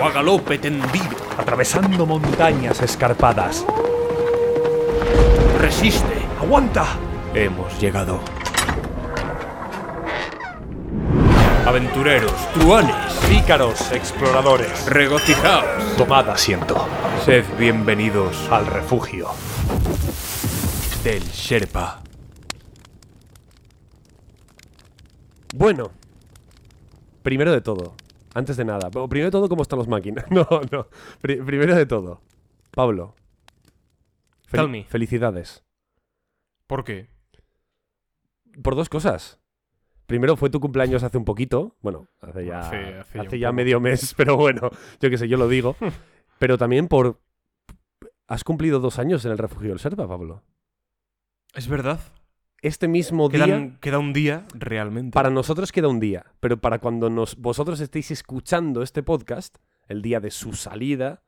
O a galope tendido. Atravesando montañas escarpadas. Resiste. ¡Aguanta! Hemos llegado. Aventureros, truanes, Pícaros, exploradores. regocijaos. Tomad asiento. Sed bienvenidos Al refugio. del Sherpa. Bueno, primero de todo, antes de nada, primero de todo, ¿cómo están los máquinas? No, no, pri- primero de todo, Pablo. fel- Tell me. Felicidades. ¿Por qué? Por dos cosas. Primero fue tu cumpleaños hace un poquito, bueno, hace ya, Hace- hace ya medio mes, pero bueno, yo qué sé, yo lo digo. pero también por... Has cumplido dos años en el refugio del Serpa, Pablo. Es verdad. Este mismo día... Queda un día realmente. Para nosotros queda un día, pero para cuando nos, vosotros estéis escuchando este podcast, el día de su salida,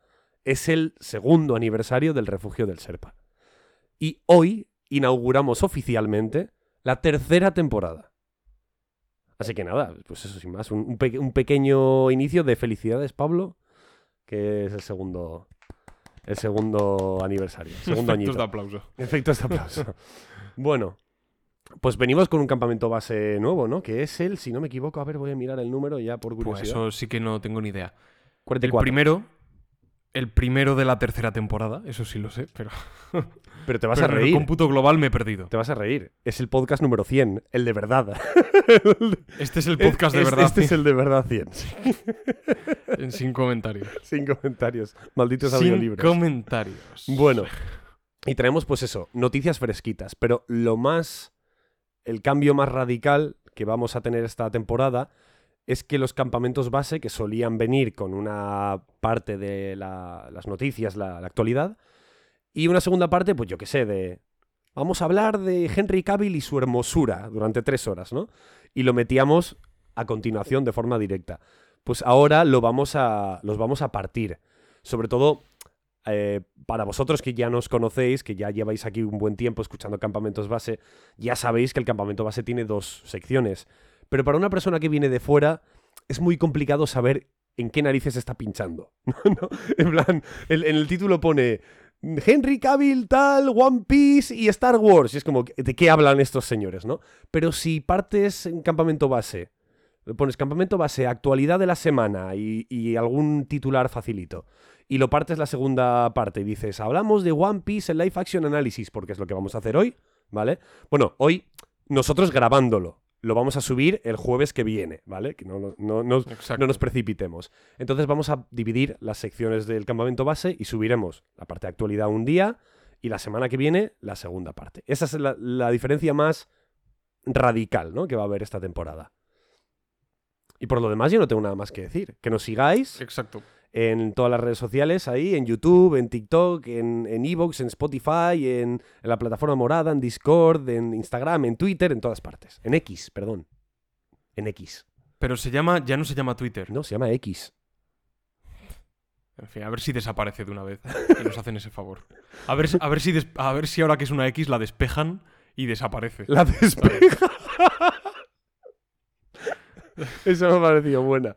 es el segundo aniversario del refugio del Serpa. Y hoy inauguramos oficialmente la tercera temporada. Así que nada, pues eso sin más, un, un pe- un pequeño inicio de felicidades, Pablo, que es el segundo, el segundo aniversario, segundo Efectos añito. de aplauso. Efectos de aplauso. bueno, pues venimos con un campamento base nuevo, ¿no? Que es el, si no me equivoco, a ver, voy a mirar el número ya por Pues curiosidad. eso sí que no tengo ni idea. El 44. primero. El primero de la tercera temporada, eso sí lo sé, pero, Pero te vas pero a en el reír. cómputo global me he perdido. Te vas a reír. Es el podcast número 100, el de verdad. Este es el podcast de verdad, Este es el de verdad 100. sí. en- sin comentarios. Sin comentarios. Malditos Sin audiolibros. comentarios. Bueno, y traemos pues eso, noticias fresquitas, pero lo más, el cambio más radical que vamos a tener esta temporada es que los campamentos base, que solían venir con una parte de la- las noticias, la, la actualidad, y una segunda parte, pues yo qué sé, de... Vamos a hablar de Henry Cavill y su hermosura durante tres horas, ¿no? Y lo metíamos a continuación de forma directa. Pues ahora lo vamos a, los vamos a partir. Sobre todo eh, para vosotros que ya nos conocéis, que ya lleváis aquí un buen tiempo escuchando Campamentos Base, ya sabéis que el Campamento Base tiene dos secciones. Pero para una persona que viene de fuera, es muy complicado saber en qué narices está pinchando. En plan, en el título pone Henry Cavill, tal, One Piece y Star Wars. Y es como, ¿de qué hablan estos señores, no? Pero si partes en Campamento Base, pones Campamento Base, actualidad de la semana y, y algún titular facilito y lo partes la segunda parte y dices, hablamos de One Piece en Live Action Analysis, porque es lo que vamos a hacer hoy, ¿vale? Bueno, hoy nosotros grabándolo, lo vamos a subir el jueves que viene, ¿vale? Que no, no, no, no nos precipitemos. Entonces vamos a dividir las secciones del campamento base y subiremos la parte de actualidad un día y la semana que viene la segunda parte. Esa es la, la diferencia más radical, ¿no? Que va a haber esta temporada. Y por lo demás yo no tengo nada más que decir. Que nos sigáis Exacto. en todas las redes sociales, ahí, en YouTube, en TikTok, en en Evox, en Spotify, en, en la plataforma morada, en Discord, en Instagram, en Twitter, en todas partes. En X, perdón. En X. Pero se llama, ya no se llama Twitter. No, se llama X. En fin, a ver si desaparece de una vez y nos hacen ese favor. A ver, si- a ver si a ver si ahora que es una X la despejan y desaparece. La despeja. Eso me ha parecido buena.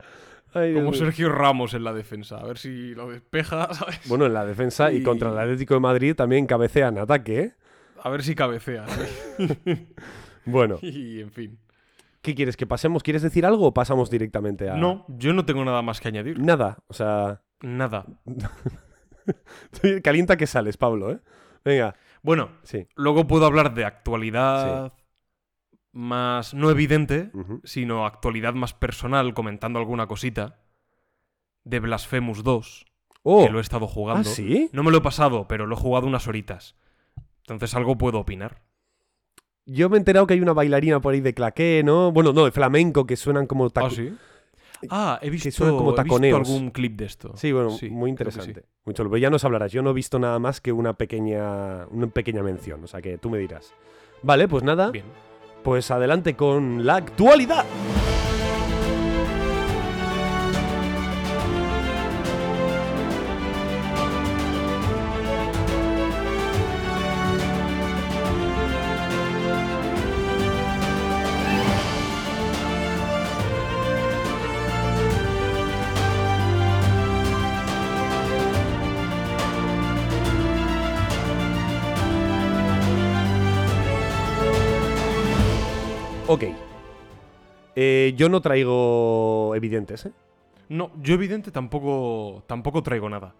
Ay, Como. Sergio Ramos en la defensa. A ver si lo despeja, ¿sabes? Bueno, en la defensa y... Y- contra el Atlético de Madrid también cabecean ataque, ¿eh? A ver si cabecea. ¿sí? Bueno, Y en fin. ¿qué quieres? ¿Que pasemos? ¿Quieres decir algo o pasamos directamente a...? No, yo no tengo nada más que añadir. Nada, o sea... Nada. Calienta que sales, Pablo, ¿eh? Venga. Bueno, Sí. luego puedo hablar de actualidad más no evidente, sino actualidad más personal, comentando alguna cosita. De Blasphemous 2, Oh, que lo he estado ¿ah, jugando. sí? No me lo he pasado, pero lo he jugado unas horitas. Entonces algo puedo opinar. Yo me he enterado que hay una bailarina por ahí de claqué, ¿no? Bueno, no, de flamenco, que suenan como... taco- ¿Ah, sí? Ah, he visto, suena como he visto taconeos. algún clip de esto. Sí, bueno, Sí, muy que sí. interesante. Muy chulo. Pero ya nos hablarás. Yo no he visto nada más que una pequeña, una pequeña mención. O sea que tú me dirás. Vale, pues nada. Bien. Pues adelante con la actualidad. Eh, yo no traigo evidentes, ¿eh? No, yo evidente tampoco, tampoco traigo nada.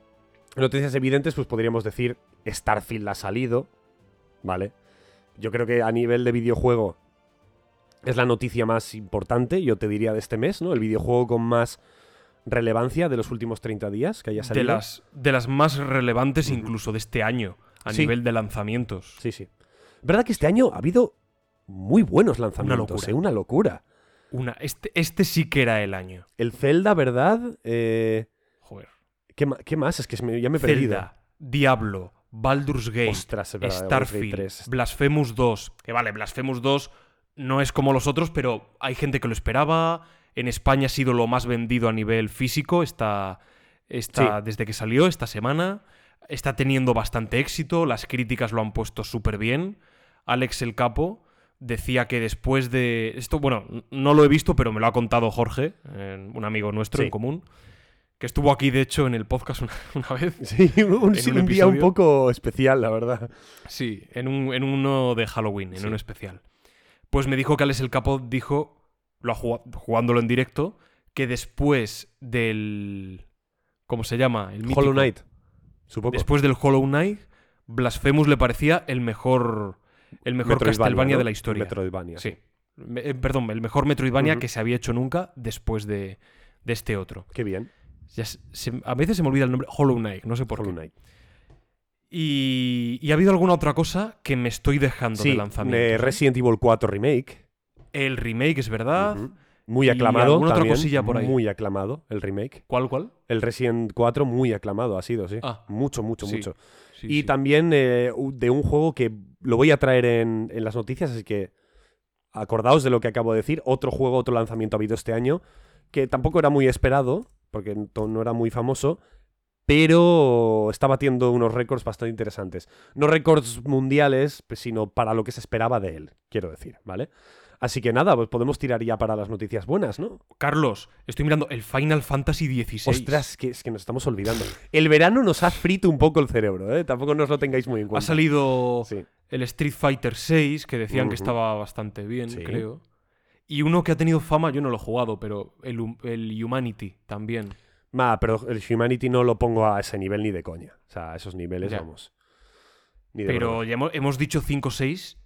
Noticias evidentes, pues podríamos decir Starfield ha salido, ¿vale? Yo creo que a nivel de videojuego es la noticia más importante, yo te diría, de este mes, ¿no? El videojuego con más relevancia de los últimos 30 días que haya De salido. las, de las más relevantes incluso de este año, a Sí. nivel de lanzamientos. Sí, sí. ¿Verdad que este año ha habido muy buenos lanzamientos? locura. ¿eh? Una locura. Una, este, este sí que era el año. El Zelda, ¿verdad? Eh, Joder. ¿qué, qué más? Es que ya me he perdido. Zelda, Diablo, Baldur's Gate, Ostras, verdad, Starfield, 3. Blasphemous 2. Que vale, Blasphemous 2 no es como los otros, pero hay gente que lo esperaba. En España ha sido lo más vendido a nivel físico esta, esta- desde que salió esta semana. Está teniendo bastante éxito, las críticas lo han puesto súper bien. Alex el Capo decía que después de... Esto, bueno, no lo he visto, pero me lo ha contado Jorge, eh, un amigo nuestro Sí. en común, que estuvo aquí, de hecho, en el podcast una, una vez. Sí, un, sí, un un día un poco especial, la verdad. Sí, en, un, en uno de Halloween, en Sí. uno especial. Pues me dijo que Alex el Capo dijo, lo ha jugado, jugándolo en directo, que después del... ¿Cómo se llama? El mítico- Hollow Knight, supongo. Después del Hollow Knight, Blasphemous le parecía el mejor, el mejor Castlevania ¿no? de la historia. Metroidvania. Sí. Me- eh, perdón, el mejor Metroidvania Ujú. que se había hecho nunca después de, de este otro. Qué bien. Ya se- se- a veces se me olvida el nombre. Hollow Knight, no sé por Hollow qué. Knight. Y, y ha habido alguna otra cosa que me estoy dejando Sí, de lanzamiento. eh, Resident Evil 4 Remake. El remake, es verdad. Muy Y aclamado alguna otra cosilla por ahí. Muy aclamado el remake. ¿Cuál, cuál? El Resident 4 muy aclamado ha sido, sí. Ah. Mucho, mucho, Sí, mucho. Sí, y sí. también eh, de un juego que lo voy a traer en, en las noticias, así que acordaos de lo que acabo de decir. Otro juego, otro lanzamiento ha habido este año, que tampoco era muy esperado, porque no era muy famoso, pero está batiendo unos récords bastante interesantes. No récords mundiales, pues, sino para lo que se esperaba de él, quiero decir, ¿vale? Así que nada, pues podemos tirar ya para las noticias buenas, ¿no? Carlos, estoy mirando el Final Fantasy XVI. Ostras, que, es que nos estamos olvidando. El verano nos ha frito un poco el cerebro, ¿eh? Tampoco nos lo tengáis muy en Ha cuenta. salido Sí. el Street Fighter VI, que decían que estaba bastante bien, Sí. creo. Y uno que ha tenido fama, yo no lo he jugado, pero el, el Humanity también. Ma, pero el Humanity no lo pongo a ese nivel ni de coña. O sea, a esos niveles, Ya. vamos. Ni de Pero broma. ya hemos, hemos dicho 5 o 6.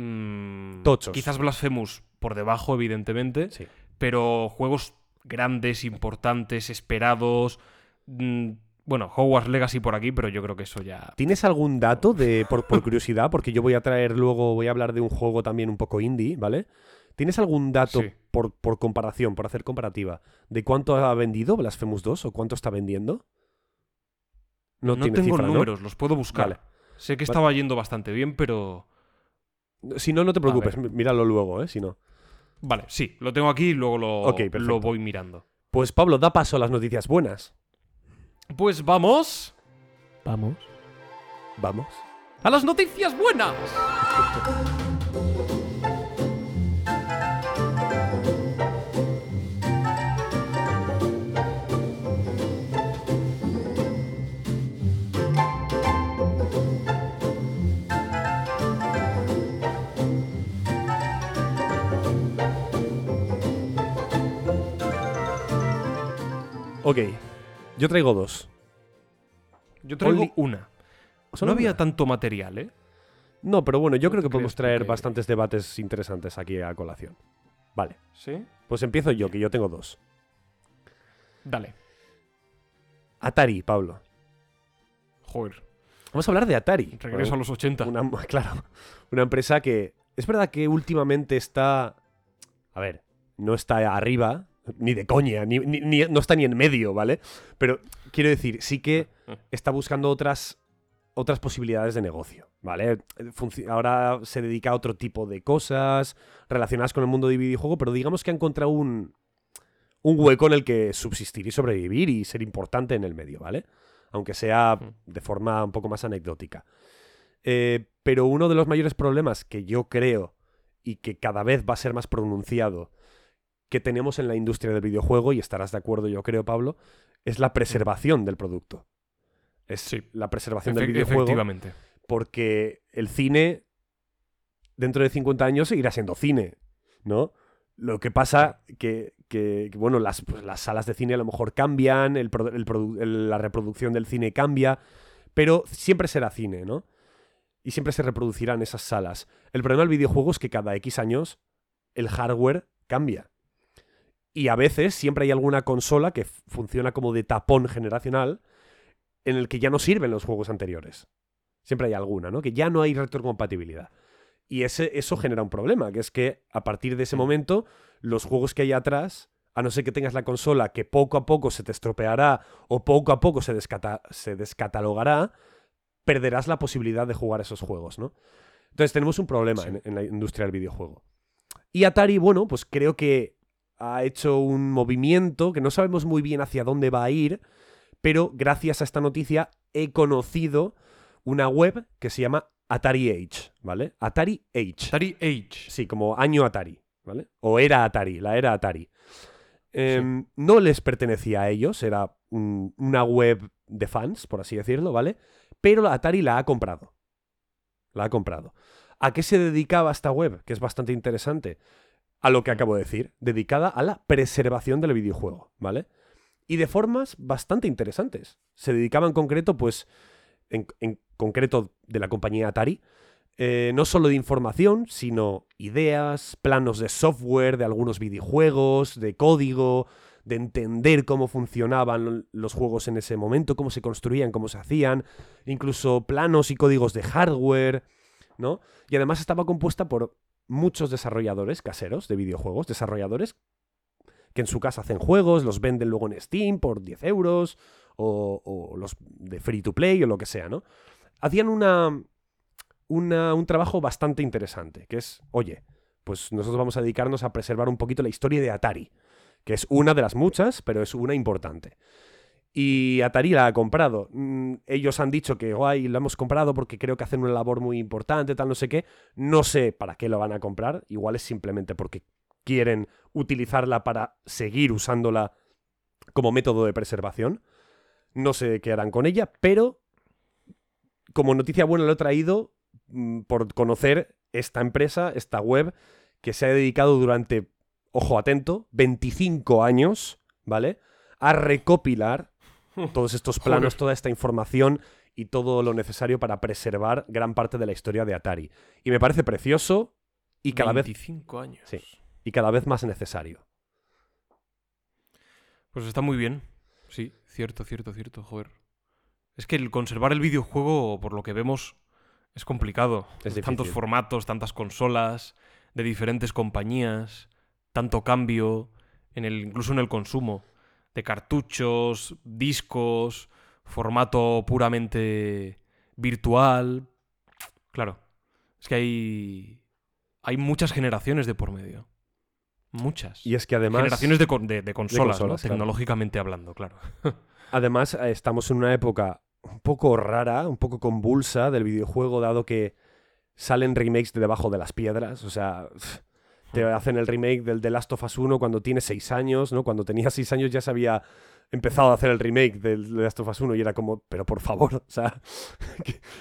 Mm, Tochos. Quizás Blasphemous por debajo, evidentemente. Sí. Pero juegos grandes, importantes, esperados. mm, bueno, Hogwarts Legacy por aquí, pero yo creo que eso ya. ¿Tienes algún dato de por, por curiosidad? Porque yo voy a traer luego, voy a hablar de un juego también un poco indie, ¿vale? ¿Tienes algún dato Sí. por, por comparación, por hacer comparativa, de cuánto ha vendido Blasphemous 2 o cuánto está vendiendo? No, tienes tengo cifra, ¿no? números, los puedo buscar. Vale. Sé que Vale. estaba yendo bastante bien, pero. Si no, no te preocupes, míralo luego, ¿eh? Si no. Vale, sí, lo tengo aquí y luego lo, lo voy mirando. Pues Pablo, da paso a las noticias buenas. Pues vamos Vamos. Vamos. a las noticias buenas. Ok, yo traigo dos. Yo traigo Only- una. solo no había una. tanto material, ¿eh? No, pero bueno, yo ¿No creo que podemos traer que- bastantes debates interesantes aquí a colación. Vale, Sí. pues empiezo yo, que yo tengo dos. Dale. Atari, Pablo. Joder. Vamos a hablar de Atari. Regreso a los 80. Una, claro, una empresa que es verdad que últimamente está, a ver, no está arriba, ni de coña, ni, ni- ni- no está ni en medio, ¿vale? Pero quiero decir, sí que está buscando otras, otras posibilidades de negocio, ¿vale? Funci- Ahora se dedica a otro tipo de cosas relacionadas con el mundo de videojuego, pero digamos que ha encontrado un, un hueco en el que subsistir y sobrevivir y ser importante en el medio, ¿vale? Aunque sea de forma un poco más anecdótica. Eh, pero uno de los mayores problemas que yo creo y que cada vez va a ser más pronunciado que tenemos en la industria del videojuego, y estarás de acuerdo yo creo, Pablo, es la preservación del producto. Es Sí. la preservación del videojuego Efectivamente. porque el cine dentro de 50 años seguirá siendo cine, ¿no? Lo que pasa que, que, que, bueno, las, pues, las salas de cine a lo mejor cambian, el- la reproducción del cine cambia, pero siempre será cine, ¿no? Y siempre se reproducirán esas salas. El problema del videojuego es que cada X años el hardware cambia. Y a veces siempre hay alguna consola que funciona como de tapón generacional en el que ya no sirven los juegos anteriores. Siempre hay alguna, ¿no? Que ya no hay retrocompatibilidad. Y ese, eso genera un problema, que es que a partir de ese momento, los juegos que hay atrás, a no ser que tengas la consola que poco a poco se te estropeará o poco a poco se, descata- se descatalogará, perderás la posibilidad de jugar esos juegos, ¿no? Entonces tenemos un problema Sí. en, en la industria del videojuego. Y Atari, bueno, pues creo que ha hecho un movimiento que no sabemos muy bien hacia dónde va a ir, pero gracias a esta noticia he conocido una web que se llama Atari Age, ¿vale? Atari Age. Atari Age. Sí, como año Atari, ¿vale? O era Atari, la era Atari. Em, No les pertenecía a ellos, era un- una web de fans, por así decirlo, ¿vale? Pero Atari la ha comprado. La ha comprado. ¿A qué se dedicaba esta web? Que es bastante interesante. A lo que acabo de decir, dedicada a la preservación del videojuego, ¿vale? Y de formas bastante interesantes. Se dedicaba en concreto, pues, en, concreto de la compañía Atari, eh, no solo de información, sino ideas, planos de software, de algunos videojuegos, de código, de entender cómo funcionaban los juegos en ese momento, cómo se construían, cómo se hacían, incluso planos y códigos de hardware, ¿no? Y además estaba compuesta por muchos desarrolladores caseros de videojuegos, desarrolladores que en su casa hacen juegos, los venden luego en Steam por 10 euros, o, los de free to play o lo que sea, ¿no? Hacían una, una- un trabajo bastante interesante, que es, oye, pues nosotros vamos a dedicarnos a preservar un poquito la historia de Atari, que es una de las muchas, pero es una importante. Y Atari la ha comprado. Mm, ellos han dicho que, guay, la hemos comprado porque creo que hacen una labor muy importante, tal, no sé qué. No sé para qué lo van a comprar. Igual es simplemente porque quieren utilizarla para seguir usándola como método de preservación. No sé qué harán con ella, pero como noticia buena lo he traído mm, por conocer esta empresa, esta web, que se ha dedicado durante, ojo atento, 25 años, ¿vale? A recopilar todos estos planos, toda esta información y todo lo necesario para preservar gran parte de la historia de Atari. Y me parece precioso y cada vez 25 años. Sí. y cada vez más necesario. Pues está muy bien. Sí, cierto, cierto, cierto, joder. Es que el conservar el videojuego, por lo que vemos, es complicado. Es Tantos formatos, tantas consolas, de diferentes compañías, tanto cambio, en el, incluso en el consumo, de cartuchos, discos, formato puramente virtual. Claro, es que hay, hay muchas generaciones de por medio. Muchas. Y es que además... Generaciones de, con- de- de consolas, ¿no? consolas, claro. tecnológicamente hablando, claro. Además, eh, estamos en una época un poco rara, un poco convulsa del videojuego, dado que salen remakes de debajo de las piedras. O sea, te hacen el remake del The Last of Us 1 cuando tienes 6 años, ¿no? Cuando tenía 6 años ya se había empezado a hacer el remake del The Last of Us 1 y era como, pero por favor, o sea,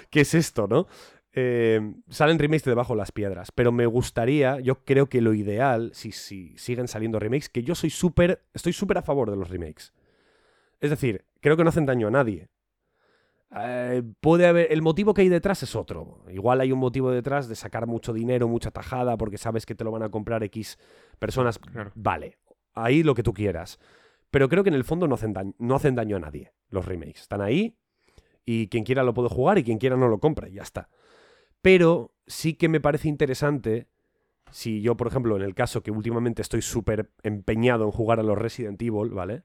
¿qué, es esto, no? Eh, salen remakes de debajo de las piedras, pero me gustaría, yo creo que lo ideal, si, si siguen saliendo remakes, que yo soy súper, estoy súper a favor de los remakes. Es decir, creo que no hacen daño a nadie. Eh, puede haber. El motivo que hay detrás es otro. Igual hay un motivo detrás de sacar mucho dinero, mucha tajada, porque sabes que te lo van a comprar X personas. Claro. Vale. Ahí lo que tú quieras. Pero creo que en el fondo no hacen, daño, no hacen daño a nadie. Los remakes. Están ahí. Y quien quiera lo puede jugar y quien quiera no lo compra. Y ya está. Pero sí que me parece interesante. Si yo, por ejemplo, en el caso que últimamente estoy súper empeñado en jugar a los Resident Evil, ¿vale?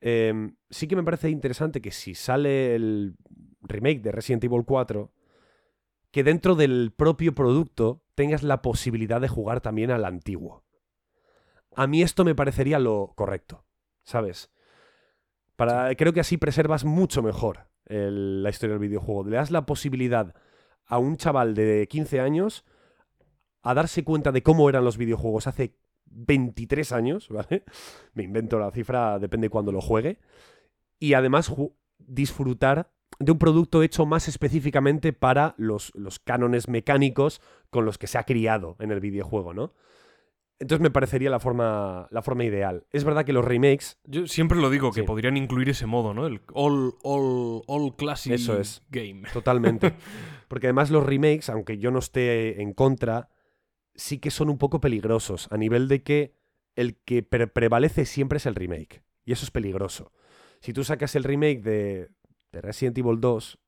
Em, sí que me parece interesante que si sale el remake de Resident Evil 4, que dentro del propio producto tengas la posibilidad de jugar también al antiguo. A mí esto me parecería lo correcto, ¿sabes? Para, creo que así preservas mucho mejor el- la historia del videojuego. Le das la posibilidad a un chaval de 15 años a darse cuenta de cómo eran los videojuegos hace 23 años, ¿vale? Me invento la cifra, depende cuando lo juegue. Y además disfrutar de un producto hecho más específicamente para los, los cánones mecánicos con los que se ha criado en el videojuego, ¿no? Entonces me parecería la forma, la forma ideal. Es verdad que los remakes, Yo siempre lo digo, que Sí. podrían incluir ese modo, ¿no? El all, all, all classic Eso es. game. totalmente. Porque además los remakes, aunque yo no esté en contra, sí que son un poco peligrosos, a nivel de que el que pre- prevalece siempre es el remake. Y eso es peligroso. Si tú sacas el remake de, de Resident Evil 2,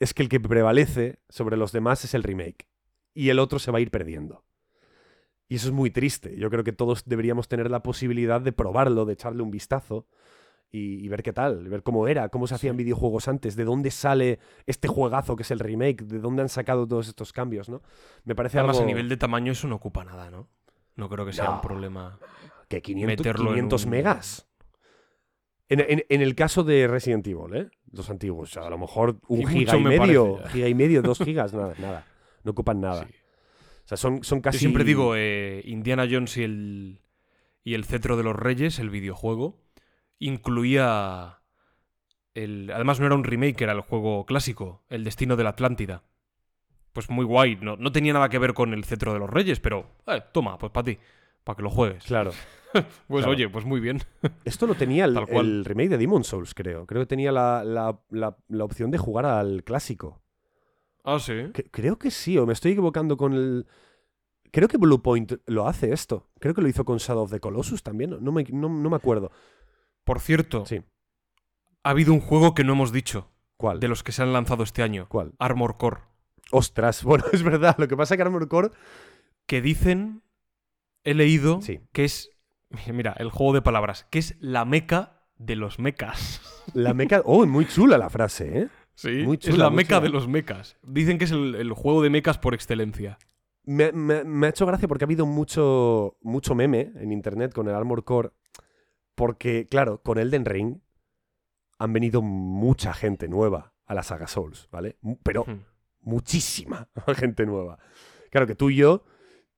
es que el que prevalece sobre los demás es el remake. Y el otro se va a ir perdiendo. Y eso es muy triste. Yo creo que todos deberíamos tener la posibilidad de probarlo, de echarle un vistazo y, y ver qué tal, ver cómo era, cómo se hacían Sí. videojuegos antes, de dónde sale este juegazo que es el remake, de dónde han sacado todos estos cambios, ¿no? Me parece Además, algo a nivel de tamaño eso no ocupa nada, ¿no? No creo que sea No. un problema. que 500, meterlo en 500 un- megas. En, en- en el caso de Resident Evil, ¿eh? Los antiguos, o sea, a lo mejor un Y giga y me medio, parece giga y medio, dos gigas, nada, nada. No ocupan nada. Sí. O sea, son, son casi... Yo siempre digo, eh, Indiana Jones y el, y el Cetro de los Reyes, el videojuego, incluía... El, además no era un remake, era el juego clásico, El Destino de la Atlántida. Pues muy guay, no, no tenía nada que ver con el Cetro de los Reyes, pero eh, toma, pues para ti, para que lo juegues. Claro. Pues claro. oye, pues muy bien. Esto lo tenía el, el remake de Demon Souls, creo. Creo que tenía la, la- la- la opción de jugar al clásico. Ah, sí. Que- creo que sí, o me estoy equivocando con el... Creo que Bluepoint lo hace esto. Creo que lo hizo con Shadow of the Colossus también. No me, no- no me acuerdo. Por cierto, Sí. ha habido un juego que no hemos dicho, ¿Cuál? de los que se han lanzado este año, ¿Cuál? Armor Core, Ostras, bueno, es verdad. Lo que pasa es que Armored Core... que dicen, he leído, Sí. que es, mira, el juego de palabras, que es la meca de los mecas. La meca... Oh, muy chula la frase, ¿eh? Sí, Muy es chula, la muy meca chula. de los mecas. Dicen que es el, el juego de mecas por excelencia. Me, me- me ha hecho gracia porque ha habido mucho, mucho meme en internet con el Armor Core. Porque, claro, con Elden Ring han venido mucha gente nueva a la saga Souls, ¿vale? Pero muchísima gente nueva. Claro que tú y yo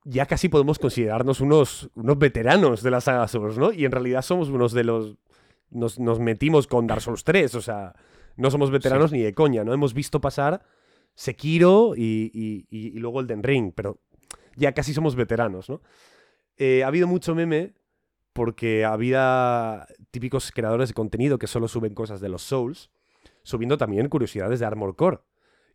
ya casi podemos considerarnos unos, unos veteranos de la saga Souls, ¿no? Y en realidad somos unos de los... Nos, nos metimos con Dark Souls 3, o sea, no somos veteranos ni de coña, ¿no? Hemos visto pasar Sekiro y, y, y- y luego Elden Ring, pero ya casi somos veteranos, ¿no? Eh, ha habido mucho meme porque había típicos creadores de contenido que solo suben cosas de los Souls, subiendo también curiosidades de Armor Core.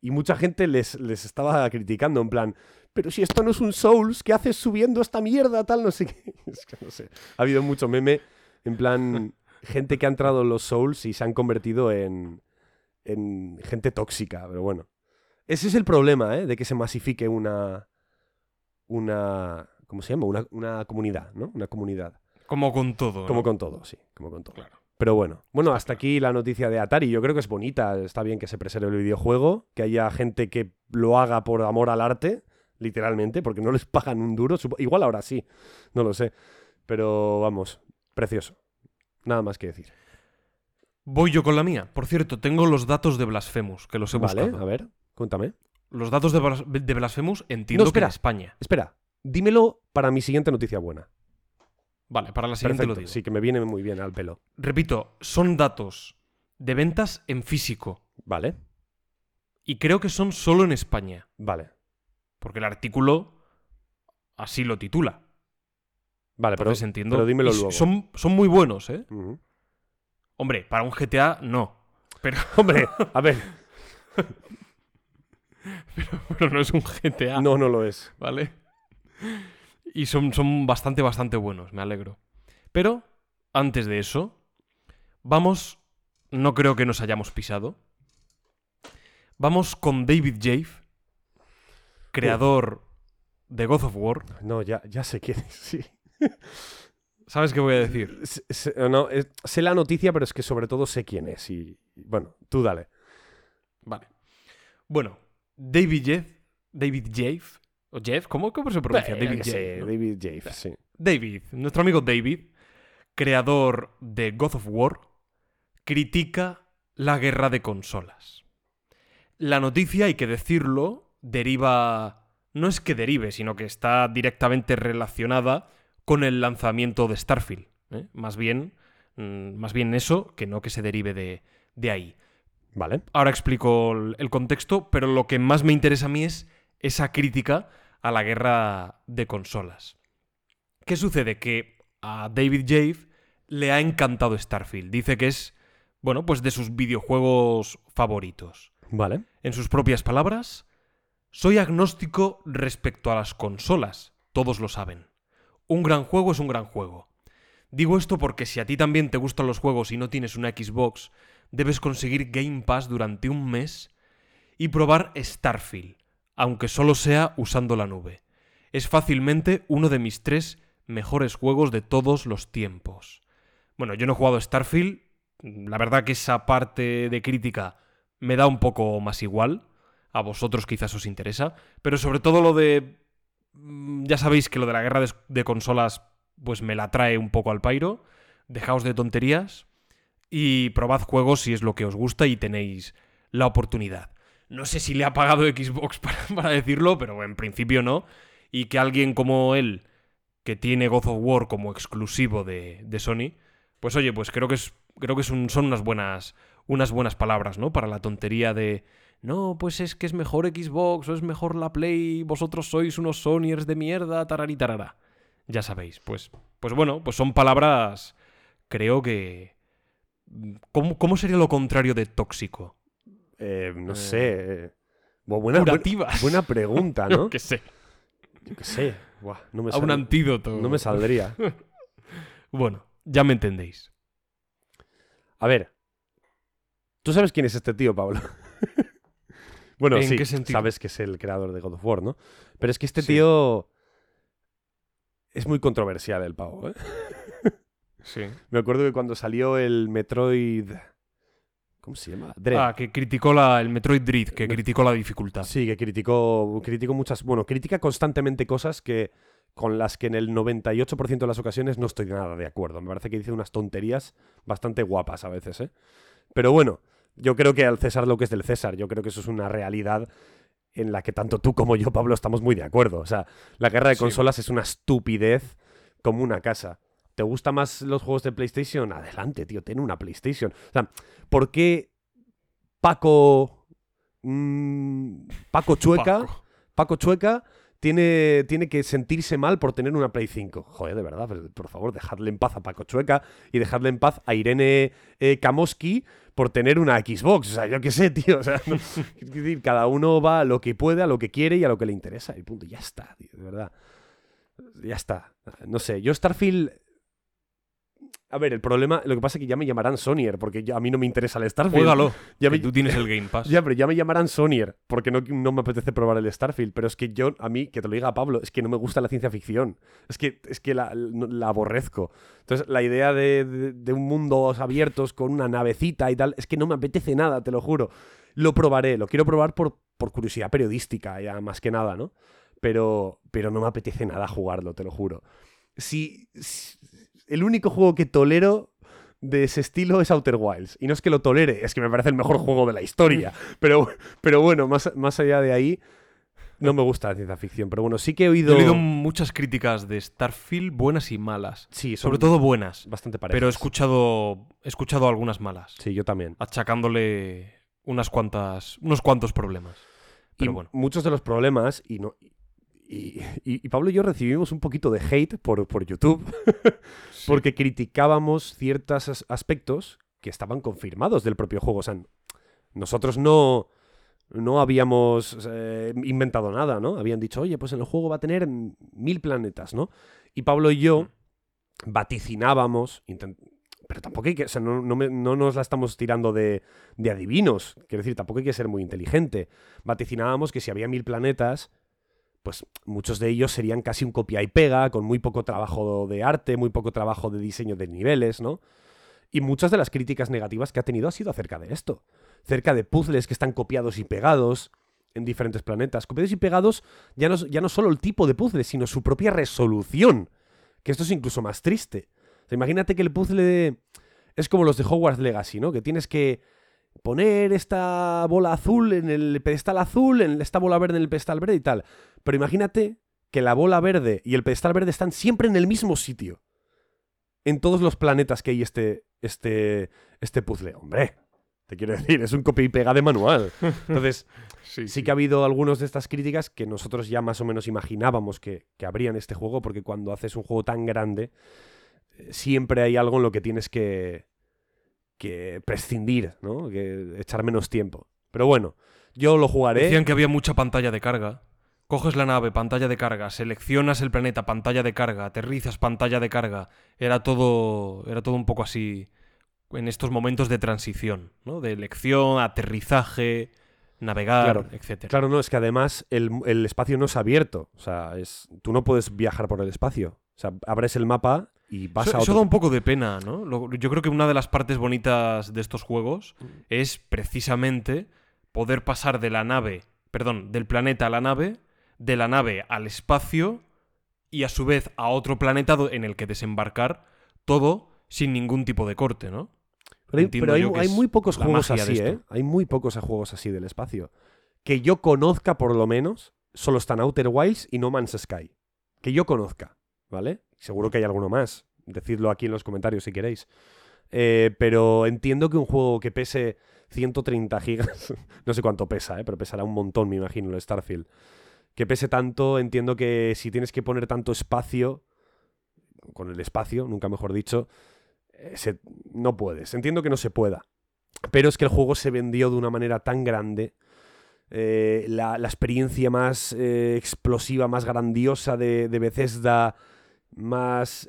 Y mucha gente les, les estaba criticando en plan, pero si esto no es un Souls, ¿qué haces subiendo esta mierda? Tal, no sé qué. Es que no sé. Ha habido mucho meme, en plan, gente que ha entrado en los Souls y se han convertido en, en gente tóxica, pero bueno. Ese es el problema, ¿eh? De que se masifique una... Una... ¿Cómo se llama? Una, una comunidad, ¿no? Una comunidad. Como con todo. Como ¿no? con todo, sí. Como con todo. Claro. Pero bueno, bueno, hasta aquí la noticia de Atari. Yo creo que es bonita, está bien que se preserve el videojuego, que haya gente que lo haga por amor al arte, literalmente, porque no les pagan un duro. Igual ahora sí, no lo sé. Pero vamos, precioso. Nada más que decir. Voy yo con la mía. Por cierto, tengo los datos de Blasphemous, que los he Vale, buscado. a ver, cuéntame. Los datos de, Blas- de Blasphemous entiendo No, espera. que en España. Espera, dímelo para mi siguiente noticia buena. Vale, para la siguiente Perfecto, lo digo. sí, que me viene muy bien al pelo. Repito, son datos de ventas en físico. Vale, Y creo que son solo en España. vale. Porque el artículo así lo titula. Vale, pero, entiendo. pero dímelo y luego. Son, son muy buenos, ¿eh? Hombre, para un GTA no. Pero, Hombre, a ver, pero no es un GTA, no, no lo es. ¿vale? Y son, son bastante, bastante buenos, me alegro. Pero, antes de eso, vamos... No creo que nos hayamos pisado. Vamos con David Jave, creador de God of War. No, ya, ya sé quién es, sí. ¿Sabes qué voy a decir? Sé- sé- no, eh, sé la noticia, pero es que sobre todo sé quién es. Y, bueno, tú dale. Vale. Bueno, David Jeff, David Jave, o Jeff, ¿cómo, cómo se pronuncia? David sé, ¿no? David Jave, sí. David, nuestro amigo David, creador de God of War, critica la guerra de consolas. La noticia, hay que decirlo, deriva... No es que derive, sino que está directamente relacionada con el lanzamiento de Starfield. ¿eh? Más bien, mm, más bien eso, que no que se derive de, de ahí. Vale. Ahora explico el contexto, pero lo que más me interesa a mí es esa crítica a la guerra de consolas. ¿Qué sucede? Que a David Jave le ha encantado Starfield. Dice que es, bueno, pues de sus videojuegos favoritos. Vale. En sus propias palabras, soy agnóstico respecto a las consolas, todos lo saben. Un gran juego es un gran juego. Digo esto porque si a ti también te gustan los juegos y no tienes una Xbox, debes conseguir Game Pass durante un mes y probar Starfield, aunque solo sea usando la nube. Es fácilmente uno de mis tres mejores juegos de todos los tiempos. Bueno, yo no he jugado Starfield, la verdad que esa parte de crítica me da un poco más igual, a vosotros quizás os interesa, pero sobre todo lo de... mm, Ya sabéis que lo de la guerra de, consolas pues me la trae un poco al pairo, dejaos de tonterías y probad juegos si es lo que os gusta y tenéis la oportunidad. No sé si le ha pagado Xbox para, para decirlo, pero en principio no. Y que alguien como él, que tiene God of War como exclusivo de, Sony, pues oye, pues creo que, es, creo que son unas buenas, unas buenas palabras, ¿no? Para la tontería de, no, pues es que es mejor Xbox o es mejor la Play, vosotros sois unos Sonyers de mierda, tararí tarará. Ya sabéis, pues, pues bueno, pues son palabras, creo que... ¿Cómo, cómo sería lo contrario de tóxico? Eh, no Eh, sé. bu- buena, buena, Curativas. buena pregunta, ¿no? que sé, Yo qué sé. Buah, no, me a un antídoto. no me saldría. Bueno, ya me entendéis. A ver. ¿Tú sabes quién es este tío, Pablo? bueno, ¿En sí, qué sentido? sabes que es el creador de God of War, ¿no? Pero es que este Sí. tío es muy controversial el pavo, ¿eh? Sí. Me acuerdo que cuando salió el Metroid... ¿Cómo se llama? Ah, que criticó la, el Metroid Dread, que criticó la dificultad. Sí, que criticó, criticó muchas... Bueno, critica constantemente cosas que con las que en el 98% de las ocasiones no estoy nada de acuerdo. Me parece que dice unas tonterías bastante guapas a veces, ¿eh? Pero bueno, yo creo que al César lo que es del César, yo creo que eso es una realidad en la que tanto tú como yo, Pablo, estamos muy de acuerdo. O sea, la guerra de Sí. consolas es una estupidez como una casa. ¿Te gustan más los juegos de PlayStation? Adelante, tío, ten una PlayStation. O sea, ¿por qué Paco... mm, Paco Chueca... Paco. Paco Chueca tiene, tiene que sentirse mal por tener una Play 5. Joder, de verdad, por favor, dejadle en paz a Paco Chueca y dejadle en paz a Irene eh, Kamoski por tener una Xbox. O sea, yo qué sé, tío. O sea, no- decir, cada uno va a lo que puede, a lo que quiere y a lo que le interesa. Y punto. Ya está, tío, de verdad. Ya está. No sé, yo Starfield... A ver, el problema, lo que pasa es que ya me llamarán Sonyer, porque ya- a mí no me interesa el Starfield. Juégalo, Ya que me- tú tienes el Game Pass. ya, pero ya me llamarán Sonyer, porque no, no me apetece probar el Starfield. Pero es que yo, a mí, que te lo diga Pablo, es que no me gusta la ciencia ficción. Es que, es que la, aborrezco. Entonces, la idea de, de, de un mundo abiertos con una navecita y tal, es que no me apetece nada, te lo juro. Lo probaré, lo quiero probar por, por curiosidad periodística, ya más que nada, ¿no? Pero, pero no me apetece nada jugarlo, te lo juro. Si, si- el único juego que tolero de ese estilo es Outer Wilds. Y no es que lo tolere, es que me parece el mejor juego de la historia. Pero, pero bueno, más, más allá de ahí, no me gusta la ciencia ficción. Pero bueno, sí que he oído. he oído muchas críticas de Starfield, buenas y malas. Sí, son Sobre todo buenas. bastante parejas. Pero he escuchado, he escuchado algunas malas. Sí, yo también. Achacándole unas cuantas, unos cuantos problemas. Pero y bueno. muchos de los problemas, y no. Y, Pablo y yo recibimos un poquito de hate por, por YouTube, porque criticábamos ciertos as- aspectos que estaban confirmados del propio juego. O sea, nosotros no, no habíamos eh, inventado nada, ¿no? Habían dicho, oye, pues en el juego va a tener mil planetas, ¿no? Y Pablo y yo vaticinábamos, pero tampoco hay que, o sea, no, no, nos la estamos tirando de, de, adivinos, quiero decir, tampoco hay que ser muy inteligente. Vaticinábamos que si había mil planetas, pues muchos de ellos serían casi un copia y pega, con muy poco trabajo de arte, muy poco trabajo de diseño de niveles, ¿no? Y muchas de las críticas negativas que ha tenido ha sido acerca de esto. Cerca de puzzles que están copiados y pegados en diferentes planetas. Copiados y pegados ya no, ya no solo el tipo de puzzle, sino su propia resolución. Que esto es incluso más triste. imagínate que el puzzle es como los de Hogwarts Legacy, ¿no? Que tienes que poner esta bola azul en el pedestal azul, en esta bola verde en el pedestal verde y tal. Pero imagínate que la bola verde y el pedestal verde están siempre en el mismo sitio. En todos los planetas que hay este, este, este puzzle. Hombre, te quiero decir, es un copia y pega de manual. Entonces, sí, que ha habido algunas de estas críticas que nosotros ya más o menos imaginábamos que, que habrían este juego, porque cuando haces un juego tan grande, eh, siempre hay algo en lo que tienes que, que prescindir, ¿no? Que echar menos tiempo. Pero bueno, yo lo jugaré. Decían que había mucha pantalla de carga. Coges la nave, pantalla de carga, seleccionas el planeta, pantalla de carga, aterrizas, pantalla de carga. Era todo, era todo un poco así en estos momentos de transición, ¿no? De elección, aterrizaje, navegar, claro, etc. Claro, no, es que además el, espacio no es abierto. O sea, es, tú no puedes viajar por el espacio. O sea, abres el mapa y vas eso, a Eso da un poco de pena, ¿no? yo creo que una de las partes bonitas de estos juegos mm. es precisamente poder pasar de la nave, perdón, del planeta a la nave de la nave al espacio y a su vez a otro planeta en el que desembarcar todo sin ningún tipo de corte, ¿no? Pero, hay, muy pocos juegos así, ¿eh? Hay muy pocos juegos así del espacio. Que yo conozca, por lo menos, solo están Outer Wilds y No Man's Sky. Que yo conozca, ¿vale? Seguro que hay alguno más. Decidlo aquí en los comentarios si queréis. Eh, pero entiendo que un juego que pese 130 gigas, no sé cuánto pesa, ¿eh? pero pesará un montón, me imagino, el Starfield que pese tanto, entiendo que si tienes que poner tanto espacio, con el espacio, nunca mejor dicho, eh, no puedes. Entiendo que no se pueda. Pero es que el juego se vendió de una manera tan grande. La, experiencia más explosiva, más grandiosa de, de Bethesda, más...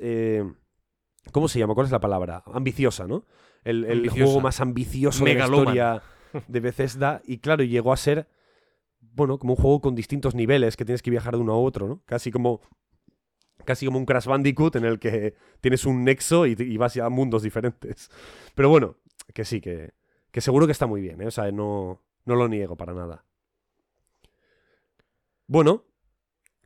¿Cómo se llama? ¿Cuál es la palabra? Ambiciosa, ¿no? El, juego más ambicioso de la historia de Bethesda. Y claro, llegó a ser bueno, como un juego con distintos niveles que tienes que viajar de uno a otro, ¿no? Casi como casi como un Crash Bandicoot en el que tienes un nexo y, vas a mundos diferentes. Pero bueno, que sí, que, que seguro que está muy bien, ¿eh? O sea, no, no lo niego para nada. Bueno,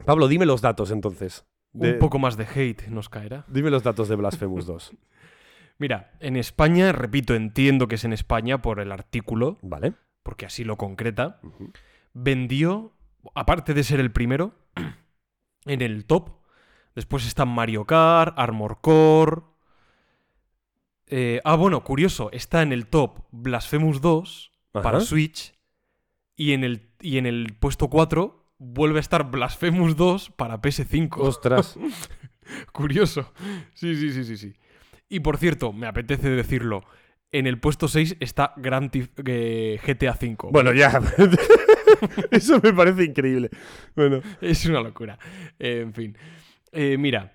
Pablo, dime los datos entonces. Un poco más de hate nos caerá. Dime los datos de Blasphemous 2. Mira, en España, repito, entiendo que es en España por el artículo. Vale. Porque así lo concreta vendió, aparte de ser el primero, en el top. Después están Mario Kart, Armor Core. Eh, ah, bueno, curioso, está en el top Blasphemous 2 para Switch. Y en, el, y en el puesto 4 vuelve a estar Blasphemous 2 para PS5. Ostras. curioso. Sí, sí, sí, sí, sí. Y por cierto, me apetece decirlo. En el puesto 6 está Grand eh, GTA V. Bueno, ya. Eso me parece increíble. Bueno. Es una locura. Eh, en fin. Eh, mira.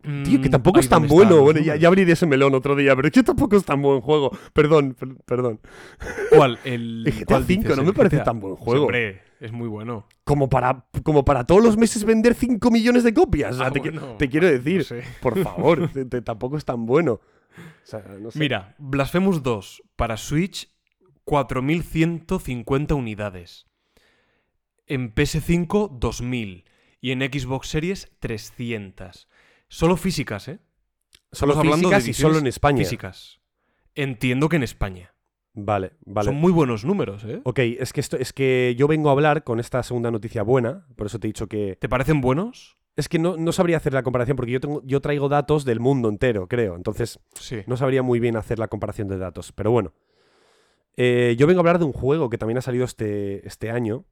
Tío, que mm, tampoco es tan bueno. Bueno, ya, ya, abriré ese melón otro día, pero es que tampoco es tan buen juego. Perdón, perdón. ¿Cuál? El, GTA V no me parece tan buen juego. hombre, es muy bueno. Como para, como para todos los meses vender 5 millones de copias. Ah, te, quiero decir, por favor, tampoco es tan bueno. Mira, Blasphemous 2 para Switch 4.150 unidades. En PS5, 2.000. Y en Xbox Series, 300. Solo físicas, ¿eh? Solo físicas y solo en España. Físicas. Entiendo que en España. Vale, vale. Son muy buenos números, ¿eh? Ok, es que, esto, es que yo vengo a hablar con esta segunda noticia buena, por eso te he dicho que... ¿Te parecen buenos? Es que no, sabría hacer la comparación porque yo, tengo, yo traigo datos del mundo entero, creo. Entonces, sí. no sabría muy bien hacer la comparación de datos. Pero bueno, eh, yo vengo a hablar de un juego que también ha salido este, este año.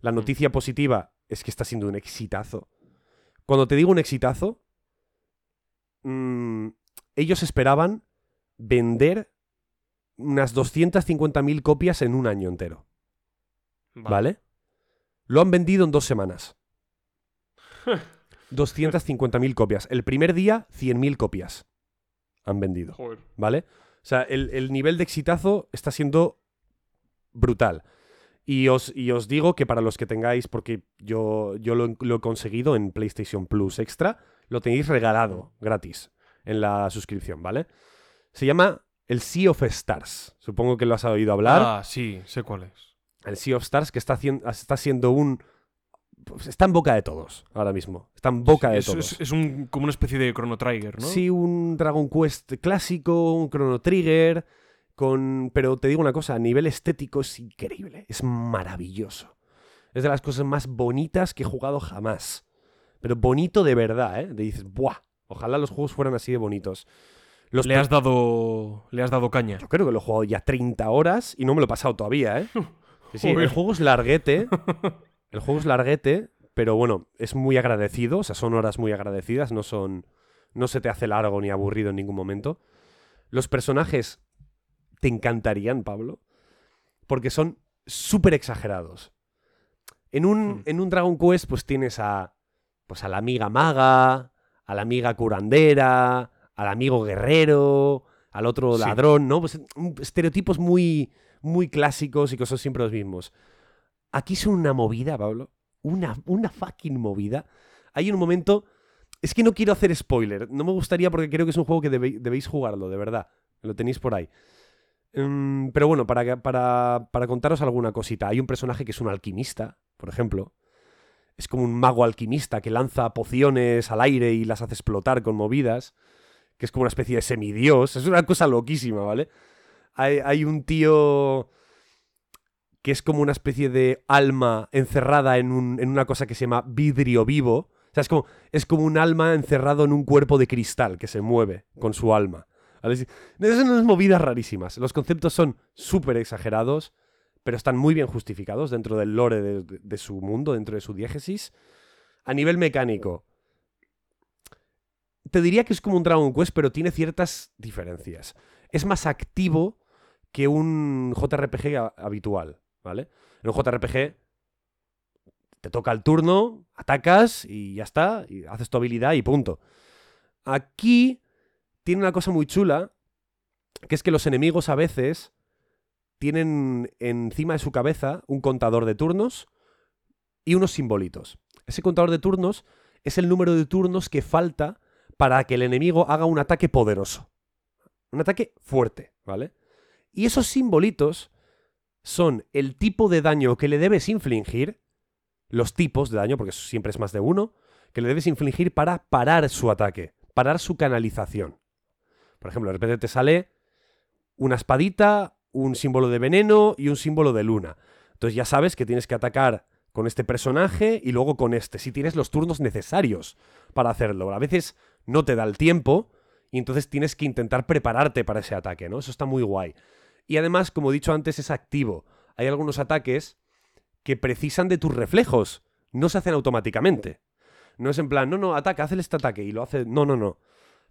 La mm. noticia positiva es que está siendo un exitazo. Cuando te digo un exitazo, mm, ellos esperaban vender unas 250.000 copias en un año entero. ¿Vale? Lo han vendido en dos semanas. 250.000 copias. El primer día, 100.000 copias han vendido. Joder. ¿Vale? O sea, el, el nivel de exitazo está siendo brutal. Y os, y os digo que para los que tengáis, porque yo, yo lo, lo he conseguido en PlayStation Plus Extra, lo tenéis regalado gratis en la suscripción, ¿vale? Se llama el Sea of Stars. Supongo que lo has oído hablar. Ah, sí, sé cuál es. El Sea of Stars que está, haciendo, está siendo un... pues está en boca de todos ahora mismo. Está en boca de es, todos. es- es un, como una especie de Chrono Trigger, ¿no? Sí, un Dragon Quest clásico, un Chrono Trigger, con... pero te digo una cosa, a nivel estético es increíble, es maravilloso. Es de las cosas más bonitas que he jugado jamás. Pero bonito de verdad, ¿eh? De dices, ¡buah! Ojalá los juegos fueran así de bonitos. Los Le has dado. Le has dado caña. Yo creo que lo he jugado ya 30 horas y no me lo he pasado todavía, ¿eh? Sí, sí, el juego es larguete. El juego es larguete, pero bueno, es muy agradecido. O sea, son horas muy agradecidas, no son. No se te hace largo ni aburrido en ningún momento. Los personajes te encantarían, Pablo, porque son súper exagerados. En un, Hmm. en un Dragon Quest, pues tienes a. Pues a la amiga maga, a la amiga curandera, al amigo guerrero, al otro Sí. ladrón, ¿no? Pues mm, estereotipos muy, muy clásicos y que son siempre los mismos. Aquí son una movida, Pablo. Una, una fucking movida. Hay un momento. Es que no quiero hacer spoiler. No me gustaría porque creo que es un juego que debe- debéis jugarlo, de verdad. Lo tenéis por ahí. Mm, pero bueno, para, para, para contaros alguna cosita. Hay un personaje que es un alquimista, por ejemplo. Es como un mago alquimista que lanza pociones al aire y las hace explotar con movidas. Que es como una especie de semidios. Es una cosa loquísima, ¿vale? Hay, hay un tío que es como una especie de alma encerrada en, un- en una cosa que se llama vidrio vivo. O sea, es como, es como un alma encerrado en un cuerpo de cristal que se mueve con su alma. Sí, Son unas movidas rarísimas. Los conceptos son súper exagerados, pero están muy bien justificados dentro del lore de, de su mundo, dentro de su diégesis. A nivel mecánico, te diría que es como un Dragon Quest, pero tiene ciertas diferencias. Es más activo que un JRPG habitual, ¿vale? En un JRPG te toca el turno, atacas y ya está, haces tu habilidad y punto. Aquí tiene una cosa muy chula, que es que los enemigos a veces tienen encima de su cabeza un contador de turnos y unos simbolitos. Ese contador de turnos es el número de turnos que falta para que el enemigo haga un ataque poderoso. Un ataque fuerte, ¿vale? Y esos simbolitos son el tipo de daño que le debes infligir, los tipos de daño, porque siempre es más de uno, que le debes infligir para parar su ataque, parar su canalización. Por ejemplo, de repente te sale una espadita, un símbolo de veneno y un símbolo de luna. Entonces ya sabes que tienes que atacar con este personaje y luego con este, si tienes los turnos necesarios para hacerlo. A veces no te da el tiempo y entonces tienes que intentar prepararte para ese ataque, ¿no? Eso está muy guay. Y además, como he dicho antes, es activo. Hay algunos ataques que precisan de tus reflejos, no se hacen automáticamente. No es en plan, no, no, ataca, haz este ataque y lo hace. No, no, no.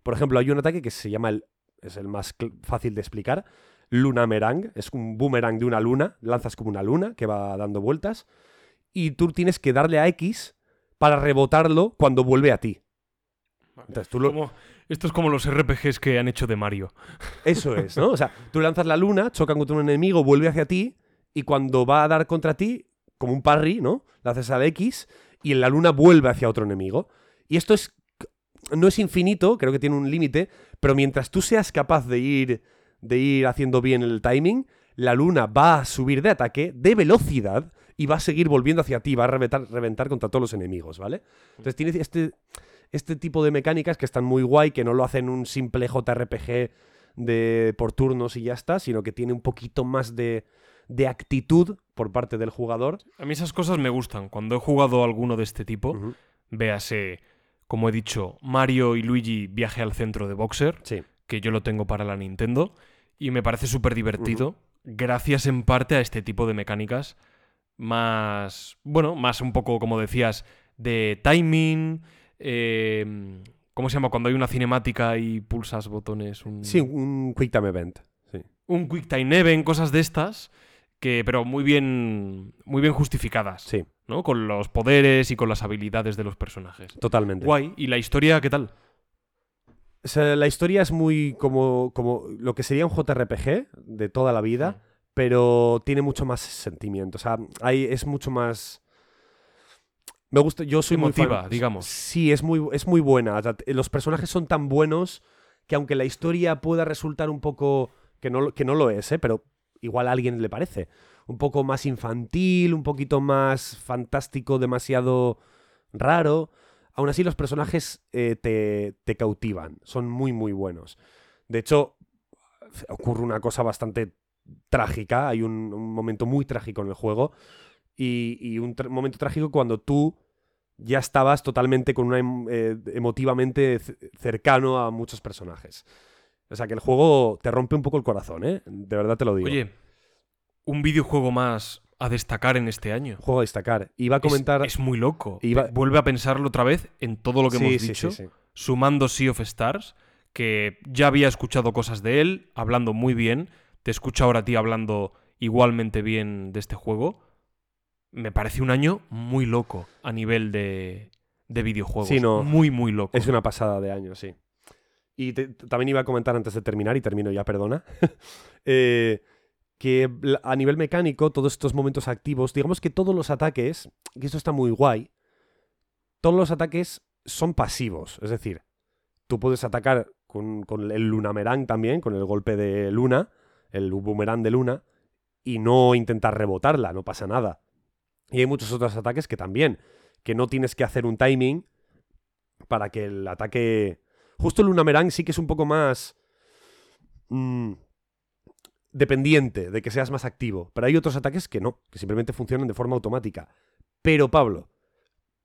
Por ejemplo, hay un ataque que se llama el. Es el más fácil de explicar. Lunamerang. Es un boomerang de una luna. Lanzas como una luna que va dando vueltas. Y tú tienes que darle a X para rebotarlo cuando vuelve a ti. Entonces tú lo, Como- esto es como los RPGs que han hecho de Mario. Eso es, ¿no? O sea, tú lanzas la luna, chocan contra un enemigo, vuelve hacia ti, y cuando va a dar contra ti, como un parry, ¿no? La haces al X, y la luna vuelve hacia otro enemigo. Y esto es. No es infinito, creo que tiene un límite, pero mientras tú seas capaz de ir, de ir haciendo bien el timing, la luna va a subir de ataque, de velocidad, y va a seguir volviendo hacia ti, va a reventar, reventar contra todos los enemigos, ¿vale? Entonces tiene este, este tipo de mecánicas que están muy guay, que no lo hacen un simple JRPG de por turnos y ya está, sino que tiene un poquito más de, de actitud por parte del jugador. A mí esas cosas me gustan. Cuando he jugado alguno de este tipo, Ujú. véase, como he dicho, Mario y Luigi viaje al centro de Boxer, Sí. que yo lo tengo para la Nintendo, y me parece súper divertido, gracias en parte a este tipo de mecánicas más, bueno, más un poco, como decías, de timing, eh, ¿Cómo se llama cuando hay una cinemática y pulsas botones? Un, Sí, un Quick Time Event. Sí. un Quick Time Event, cosas de estas, que, pero muy bien, muy bien justificadas, sí, ¿no? Con los poderes y con las habilidades de los personajes. totalmente. Guay. ¿Y la historia qué tal? O sea, la historia es muy como, como lo que sería un JRPG de toda la vida, pero tiene mucho más sentimiento. O sea, hay, es mucho más. Me gusta. Yo soy muy Emotiva, fan- digamos. Sí, es muy, es muy buena. O sea, t- los personajes son tan buenos que aunque la historia pueda resultar un poco. que no, lo- que no lo es, ¿eh? pero igual a alguien le parece. Un poco más infantil, un poquito más fantástico, demasiado raro. Aún así, los personajes eh, te, te cautivan. Son muy, muy buenos. De hecho, ocurre una cosa bastante trágica. Hay un, un momento muy trágico en el juego. Y, y un momento trágico cuando tú ya estabas totalmente con una em- eh, emotivamente cercano a muchos personajes. O sea que el juego te rompe un poco el corazón, ¿eh? De verdad te lo digo. Oye, un videojuego más a destacar en este año. Juego a destacar. Iba a comentar. Es, muy loco. Iba- Vuelve a pensarlo otra vez en todo lo que Sí, hemos sí, dicho, sí. sumando Sea of Stars, que ya había escuchado cosas de él, hablando muy bien. Te escucho ahora a ti hablando igualmente bien de este juego. Me parece un año muy loco a nivel de, de videojuegos. Sí, no. Muy, muy loco. Es una pasada de año, sí. Y te- también iba a comentar antes de terminar, y termino ya, perdona, eh, que a nivel mecánico, todos estos momentos activos, digamos que todos los ataques, y esto está muy guay, todos los ataques son pasivos, es decir, tú puedes atacar con, con el lunamerán también, con el golpe de luna, el boomerang de luna, y no intentar rebotarla, no pasa nada. Y hay muchos otros ataques que también, que no tienes que hacer un timing para que el ataque... Justo el Lunamerang sí que es un poco más... mm, dependiente de que seas más activo. Pero hay otros ataques que no, que simplemente funcionan de forma automática. Pero Pablo,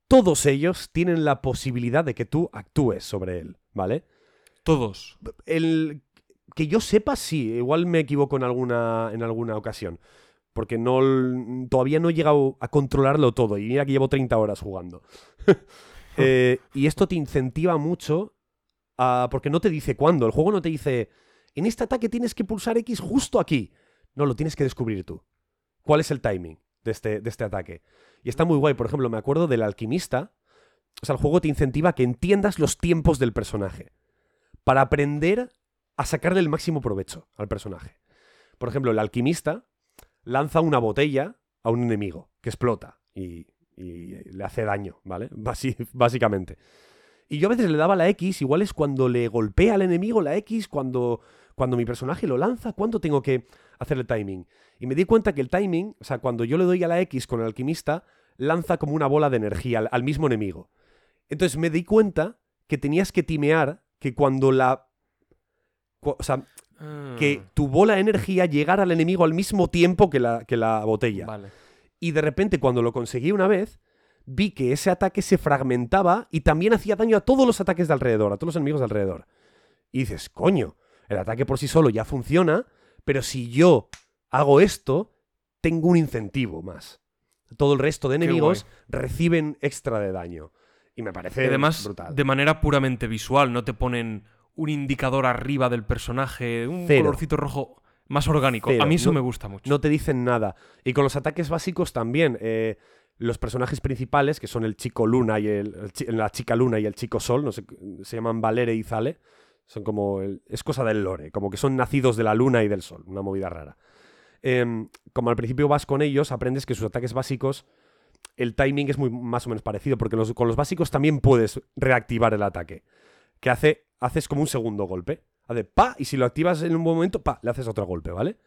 todos ellos tienen la posibilidad de que tú actúes sobre él, ¿vale? Todos. El que yo sepa, sí, igual me equivoco en alguna, en alguna ocasión. Porque no, todavía no he llegado a controlarlo todo. Y mira que llevo 30 horas jugando. Eh, y esto te incentiva mucho porque no te dice cuándo. El juego no te dice, en este ataque tienes que pulsar X justo aquí. No, lo tienes que descubrir tú. ¿Cuál es el timing de este, de este ataque? Y está muy guay. Por ejemplo, me acuerdo del alquimista. O sea, el juego te incentiva a que entiendas los tiempos del personaje. Para aprender a sacarle el máximo provecho al personaje. Por ejemplo, el alquimista lanza una botella a un enemigo que explota y, le hace daño, ¿vale? Basi- básicamente. Y yo a veces le daba la X, igual es cuando le golpea al enemigo la X, cuando, cuando mi personaje lo lanza, ¿cuánto tengo que hacer el timing? Y me di cuenta que el timing, o sea, cuando yo le doy a la X con el alquimista, lanza como una bola de energía al, mismo enemigo. Entonces me di cuenta que tenías que timear que cuando la... O sea, que Ah, tu bola de energía llegara al enemigo al mismo tiempo que la, que la botella. Vale. Y de repente, cuando lo conseguí una vez, vi que ese ataque se fragmentaba y también hacía daño a todos los ataques de alrededor, a todos los enemigos de alrededor. Y dices, coño, el ataque por sí solo ya funciona, pero si yo hago esto, tengo un incentivo más. Todo el resto de enemigos reciben extra de daño. Y me parece Y además, brutal. de manera puramente visual, no te ponen un indicador arriba del personaje, un Cero. colorcito rojo más orgánico. Cero. A mí eso No- me gusta mucho. No te dicen nada. Y con los ataques básicos también. eh, los personajes principales, que son el chico Luna y el, la chica Luna y el chico Sol, no sé, se llaman Valere y Zale. Son como. el- es cosa del lore, como que son nacidos de la Luna y del Sol. Una movida rara. Em, como al principio vas con ellos, aprendes que sus ataques básicos. El timing es muy más o menos parecido, porque los- con los básicos también puedes reactivar el ataque. Que hace, haces como un segundo golpe. Hace pa, y si lo activas en un momento, pa, le haces otro golpe, ¿vale?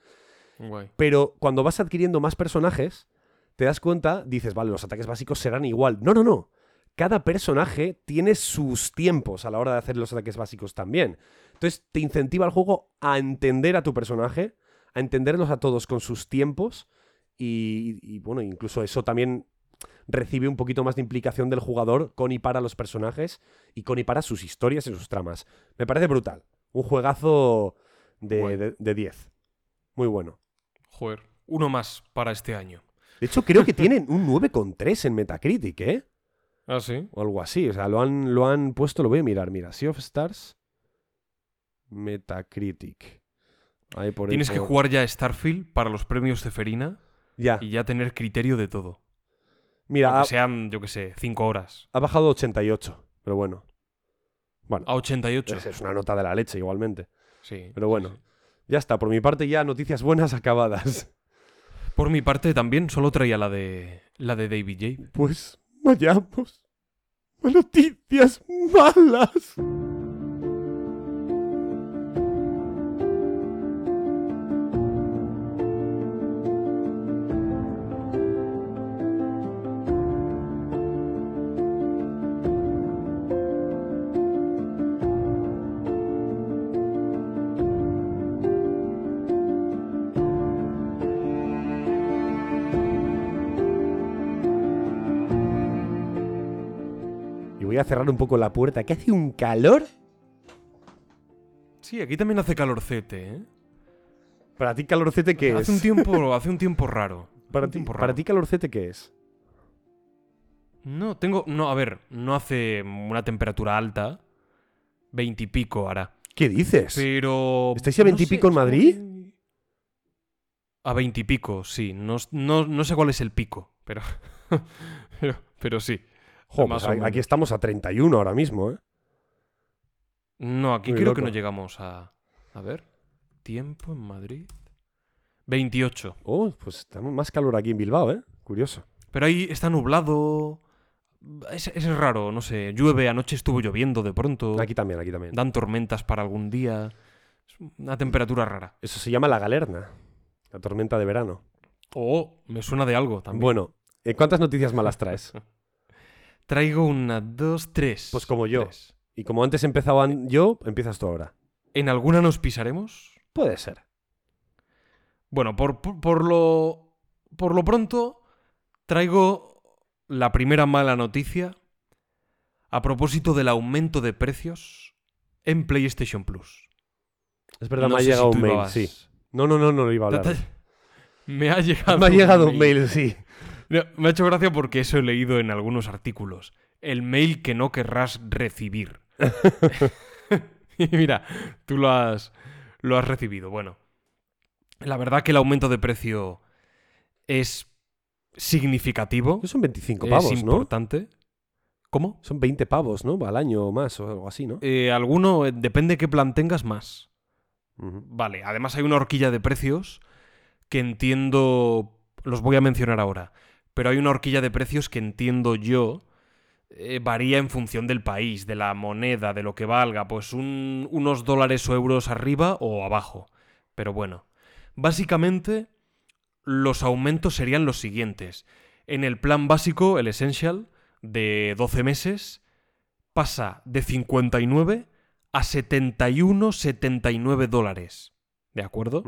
Guay. Pero cuando vas adquiriendo más personajes, te das cuenta, dices, vale, los ataques básicos serán igual. No, no, no. Cada personaje tiene sus tiempos a la hora de hacer los ataques básicos también. Entonces te incentiva el juego a entender a tu personaje, a entenderlos a todos con sus tiempos y, y, bueno, incluso eso también recibe un poquito más de implicación del jugador con y para los personajes y con y para sus historias y sus tramas. Me parece brutal. Un juegazo de Guay. de- de 10. Muy bueno. Joder. Uno más para este año. De hecho, creo que tienen un 9,3 en Metacritic, ¿eh? Ah, sí. o algo así. O sea, lo han, lo han puesto, lo voy a mirar. Mira, Sea of Stars, Metacritic. Ahí por ahí Tienes que por- jugar ya Starfield para los premios Ceferina Ya, y ya tener criterio de todo. Mira, ha, sean, yo qué sé, 5 horas. ha bajado a 88, pero bueno. Bueno, A 88. es, es una nota de la leche igualmente. Sí. Pero bueno. sí, sí. Ya está, por mi parte ya noticias buenas acabadas. Por mi parte también solo traía la de la de David J. Pues vayamos a noticias malas. A cerrar un poco la puerta, que hace un calor. Sí, aquí también hace calorcete, ¿eh? Para ti calorcete qué es? Hace un tiempo, hace un tiempo raro. para ti, para raro. ti calorcete qué es? No, tengo. No, a ver, no hace una temperatura alta. Veintipico hará. ¿Qué dices? Pero. ¿Estáis a no 20 y sé, pico en es Madrid? que- A veintipico, sí. No, no, no sé cuál es el pico, pero. pero, pero sí. Jo, pues a- aquí estamos a 31 ahora mismo, ¿eh? No, aquí Muy creo que no llegamos a. A ver. Tiempo en Madrid. 28. Oh, pues tenemos más calor aquí en Bilbao, ¿eh? Curioso. Pero ahí está nublado. Es, es raro, no sé. Llueve, anoche estuvo lloviendo de pronto. Aquí también, aquí también. Dan tormentas para algún día. Es una temperatura rara. Eso se llama la galerna. La tormenta de verano. Oh, me suena de algo también. Bueno, ¿eh, ¿cuántas noticias malas traes? Traigo una, dos, tres. Pues como yo. Tres. Y como antes empezaba yo, empiezas tú ahora. ¿En alguna nos pisaremos? Puede ser. Bueno, por, por, por lo. Por lo pronto, traigo la primera mala noticia a propósito del aumento de precios en PlayStation Plus. Es verdad, No me ha llegado si un mail, ibas- sí. No, no, no, no lo iba a hablar. Me ha llegado. Me ha llegado un mail, sí. No, me ha hecho gracia porque eso he leído en algunos artículos. El mail que no querrás recibir. y mira, tú lo has, lo has recibido. Bueno, la verdad que el aumento de precio es significativo. Son 25 Es pavos, ¿no? importante. ¿Cómo? Son 20 pavos, ¿no? Al año o más o algo así, ¿no? Eh, alguno, eh, depende qué plan tengas más. Vale, además hay una horquilla de precios que entiendo, los voy a mencionar ahora, pero hay una horquilla de precios que entiendo yo eh, varía en función del país, de la moneda, de lo que valga, pues un- unos dólares o euros arriba o abajo. Pero bueno, básicamente los aumentos serían los siguientes. En el plan básico, el Essential, de 12 meses, pasa de 59 a 71, 79 dólares. ¿De acuerdo?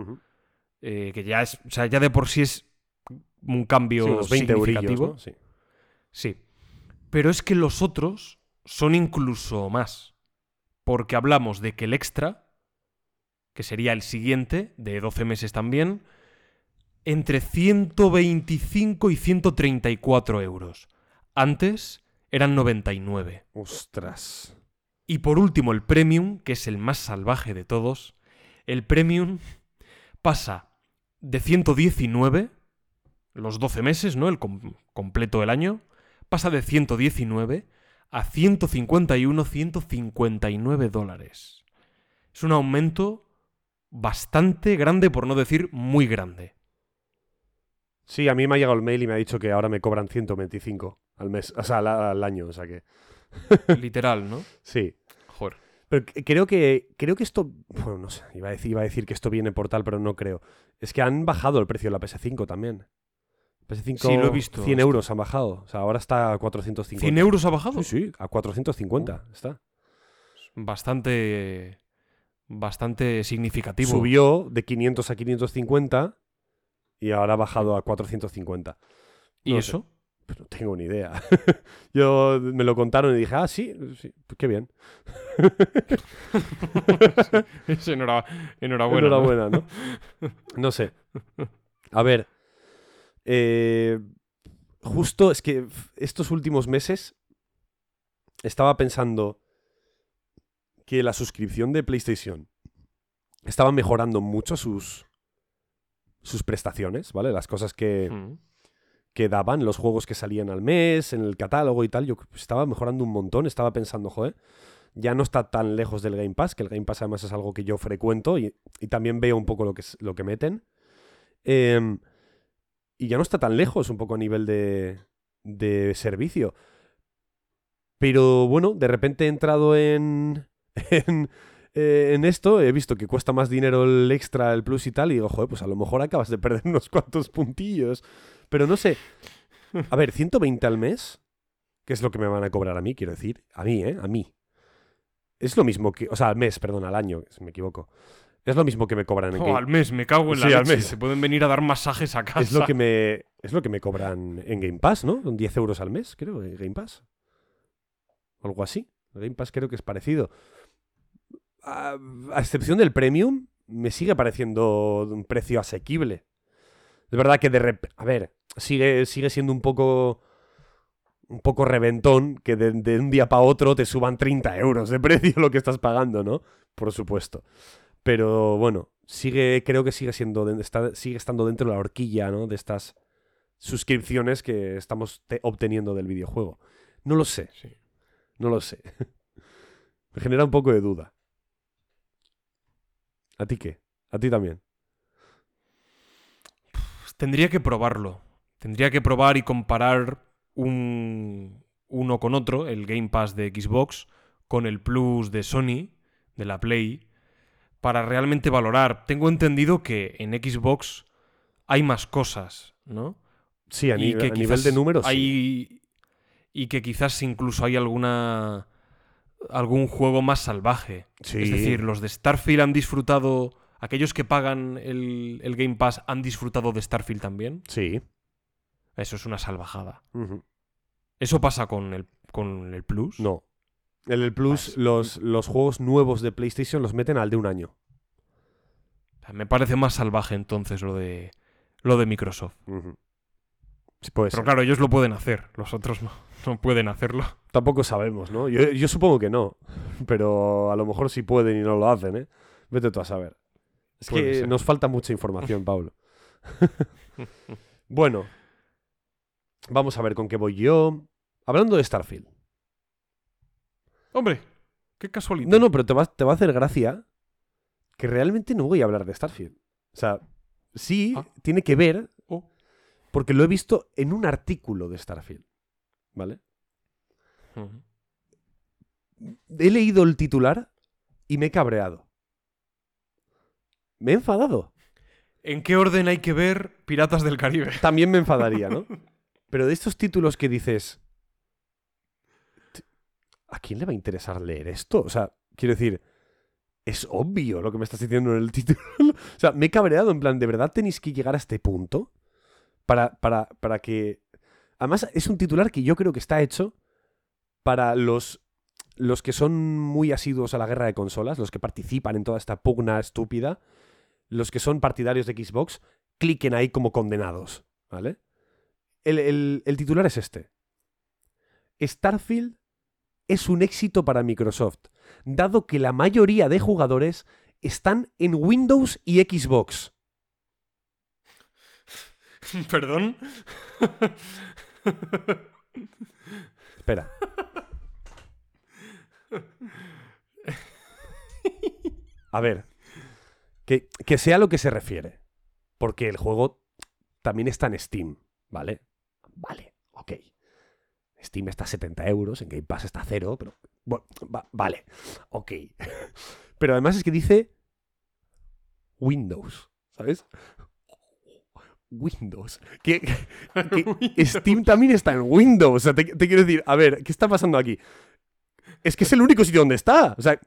Eh, que ya es, o sea, ya de por sí es un cambio Sí, unos 20 eurillos, significativo. ¿no? Sí. Sí. Pero es que los otros son incluso más. Porque hablamos de que el extra, que sería el siguiente, de 12 meses también, entre 125 y 134 euros. Antes eran 99. Ostras. Y por último, el Premium, que es el más salvaje de todos. El Premium pasa de 119, los 12 meses, ¿no? El com- completo del año, pasa de 119 a 151, 159 dólares. Es un aumento bastante grande, por no decir muy grande. Sí, a mí me ha llegado el mail y me ha dicho que ahora me cobran 125 al mes, o sea, al, al año, o sea que... Literal, ¿no? Sí. Joder. Pero creo que, creo que esto, bueno, no sé, iba a, decir, iba a decir que esto viene por tal, pero no creo. Es que han bajado el precio de la PS5 también. PS5, Sí, lo he visto. 100 euros han bajado, o sea, ahora está a 450. ¿100 euros ha bajado? Sí, sí, a 450 está. Bastante. Bastante significativo. Subió de 500 a 550 y ahora ha bajado a 450. ¿Y no sé. eso? No tengo ni idea. Yo me lo contaron y dije, ah, sí, sí, pues qué bien. Es enhora- enhorabuena. ¿no? Enhorabuena, ¿no? No sé. A ver. Eh, justo es que estos últimos meses estaba pensando que la suscripción de PlayStation estaba mejorando mucho sus, sus prestaciones, ¿vale? Las cosas que, Mm. que daban, los juegos que salían al mes, en el catálogo y tal, yo estaba mejorando un montón, estaba pensando, joder, ya no está tan lejos del Game Pass, que el Game Pass además es algo que yo frecuento y, y también veo un poco lo que, es- lo que meten. Em, y ya no está tan lejos un poco a nivel de, de servicio. Pero bueno, de repente he entrado en, en, eh, en esto, he visto que cuesta más dinero el extra, el plus y tal, y digo, joder, pues a lo mejor acabas de perder unos cuantos puntillos. Pero no sé. A ver, 120 al mes, que es lo que me van a cobrar a mí, quiero decir. A mí, ¿eh? A mí. Es lo mismo que. O sea, al mes, perdón, al año, si me equivoco. Es lo mismo que me cobran en Oh, Game al mes, me cago en la Sí, al mes. Se pueden venir a dar masajes a casa. Es lo que me. Es lo que me cobran en Game Pass, ¿no? Son 10 euros al mes, creo, en Game Pass. Algo así. Game Pass creo que es parecido. A, a excepción del Premium, me sigue pareciendo un precio asequible. Es verdad que de repente. A ver, sigue, sigue siendo un poco. Un poco reventón que de, de un día para otro te suban 30 euros de precio lo que estás pagando, ¿no? Por supuesto. Pero bueno, sigue, creo que sigue siendo, está- sigue estando dentro de la horquilla, ¿no? De estas suscripciones que estamos te- obteniendo del videojuego. No lo sé, Sí. no lo sé. Me genera un poco de duda. ¿A ti qué? ¿A ti también? Pues Tendría que probarlo. Tendría que probar y comparar un, uno con otro, el Game Pass de Xbox, con el Plus de Sony, de la Play, para realmente valorar. Tengo entendido que en Xbox hay más cosas, ¿no? Sí, a, y nivel- a nivel de números. sí. hay y que quizás incluso hay alguna algún juego más salvaje. Sí. Es decir, los de Starfield han disfrutado, aquellos que pagan el, el Game Pass han disfrutado de Starfield también. Sí. Eso es una salvajada. Eso pasa con el, con el Plus. No. En el Plus, Pues- los, los juegos nuevos de PlayStation los meten al de un año. Me parece más salvaje entonces lo de lo de Microsoft. Ujú. Sí, puede Pero ser. claro, ellos lo pueden hacer, los otros no, no pueden hacerlo. Tampoco sabemos, ¿no? Yo, yo supongo que no. Pero a lo mejor sí pueden y no lo hacen, ¿eh? Vete tú a saber. Es Puede que ser. nos falta mucha información, Pablo. bueno. Vamos a ver con qué voy yo. Hablando de Starfield. Hombre, qué casualidad. No, no, pero te va, te va a hacer gracia que realmente no voy a hablar de Starfield. O sea, sí, Ah. tiene que ver Oh. porque lo he visto en un artículo de Starfield. ¿Vale? He leído el titular y me he cabreado. Me he enfadado. ¿En qué orden hay que ver Piratas del Caribe? También me enfadaría, ¿no? Pero de estos títulos que dices. "T- ¿A quién le va a interesar leer esto? O sea, quiero decir. Es obvio lo que me estás diciendo en el título. o sea, me he cabreado en plan, ¿de verdad tenéis que llegar a este punto? Para, para, para que. Además, es un titular que yo creo que está hecho para los los que son muy asiduos a la guerra de consolas, los que participan en toda esta pugna estúpida, los que son partidarios de Xbox, cliquen ahí como condenados, ¿vale? El, el- el titular es este. Starfield es un éxito para Microsoft, dado que la mayoría de jugadores están en Windows y Xbox. ¿Perdón? Espera. A ver. Que, que sea lo que se refiere. Porque el juego también está en Steam, ¿vale? Vale, ok. Steam está a 70 euros, en Game Pass está a cero, pero... bueno, va- vale, ok. Pero además es que dice Windows, ¿sabes? Windows. Que, que Steam también está en Windows. O sea, te, te quiero decir, a ver, ¿qué está pasando aquí? Es que es el único sitio donde está. O sea,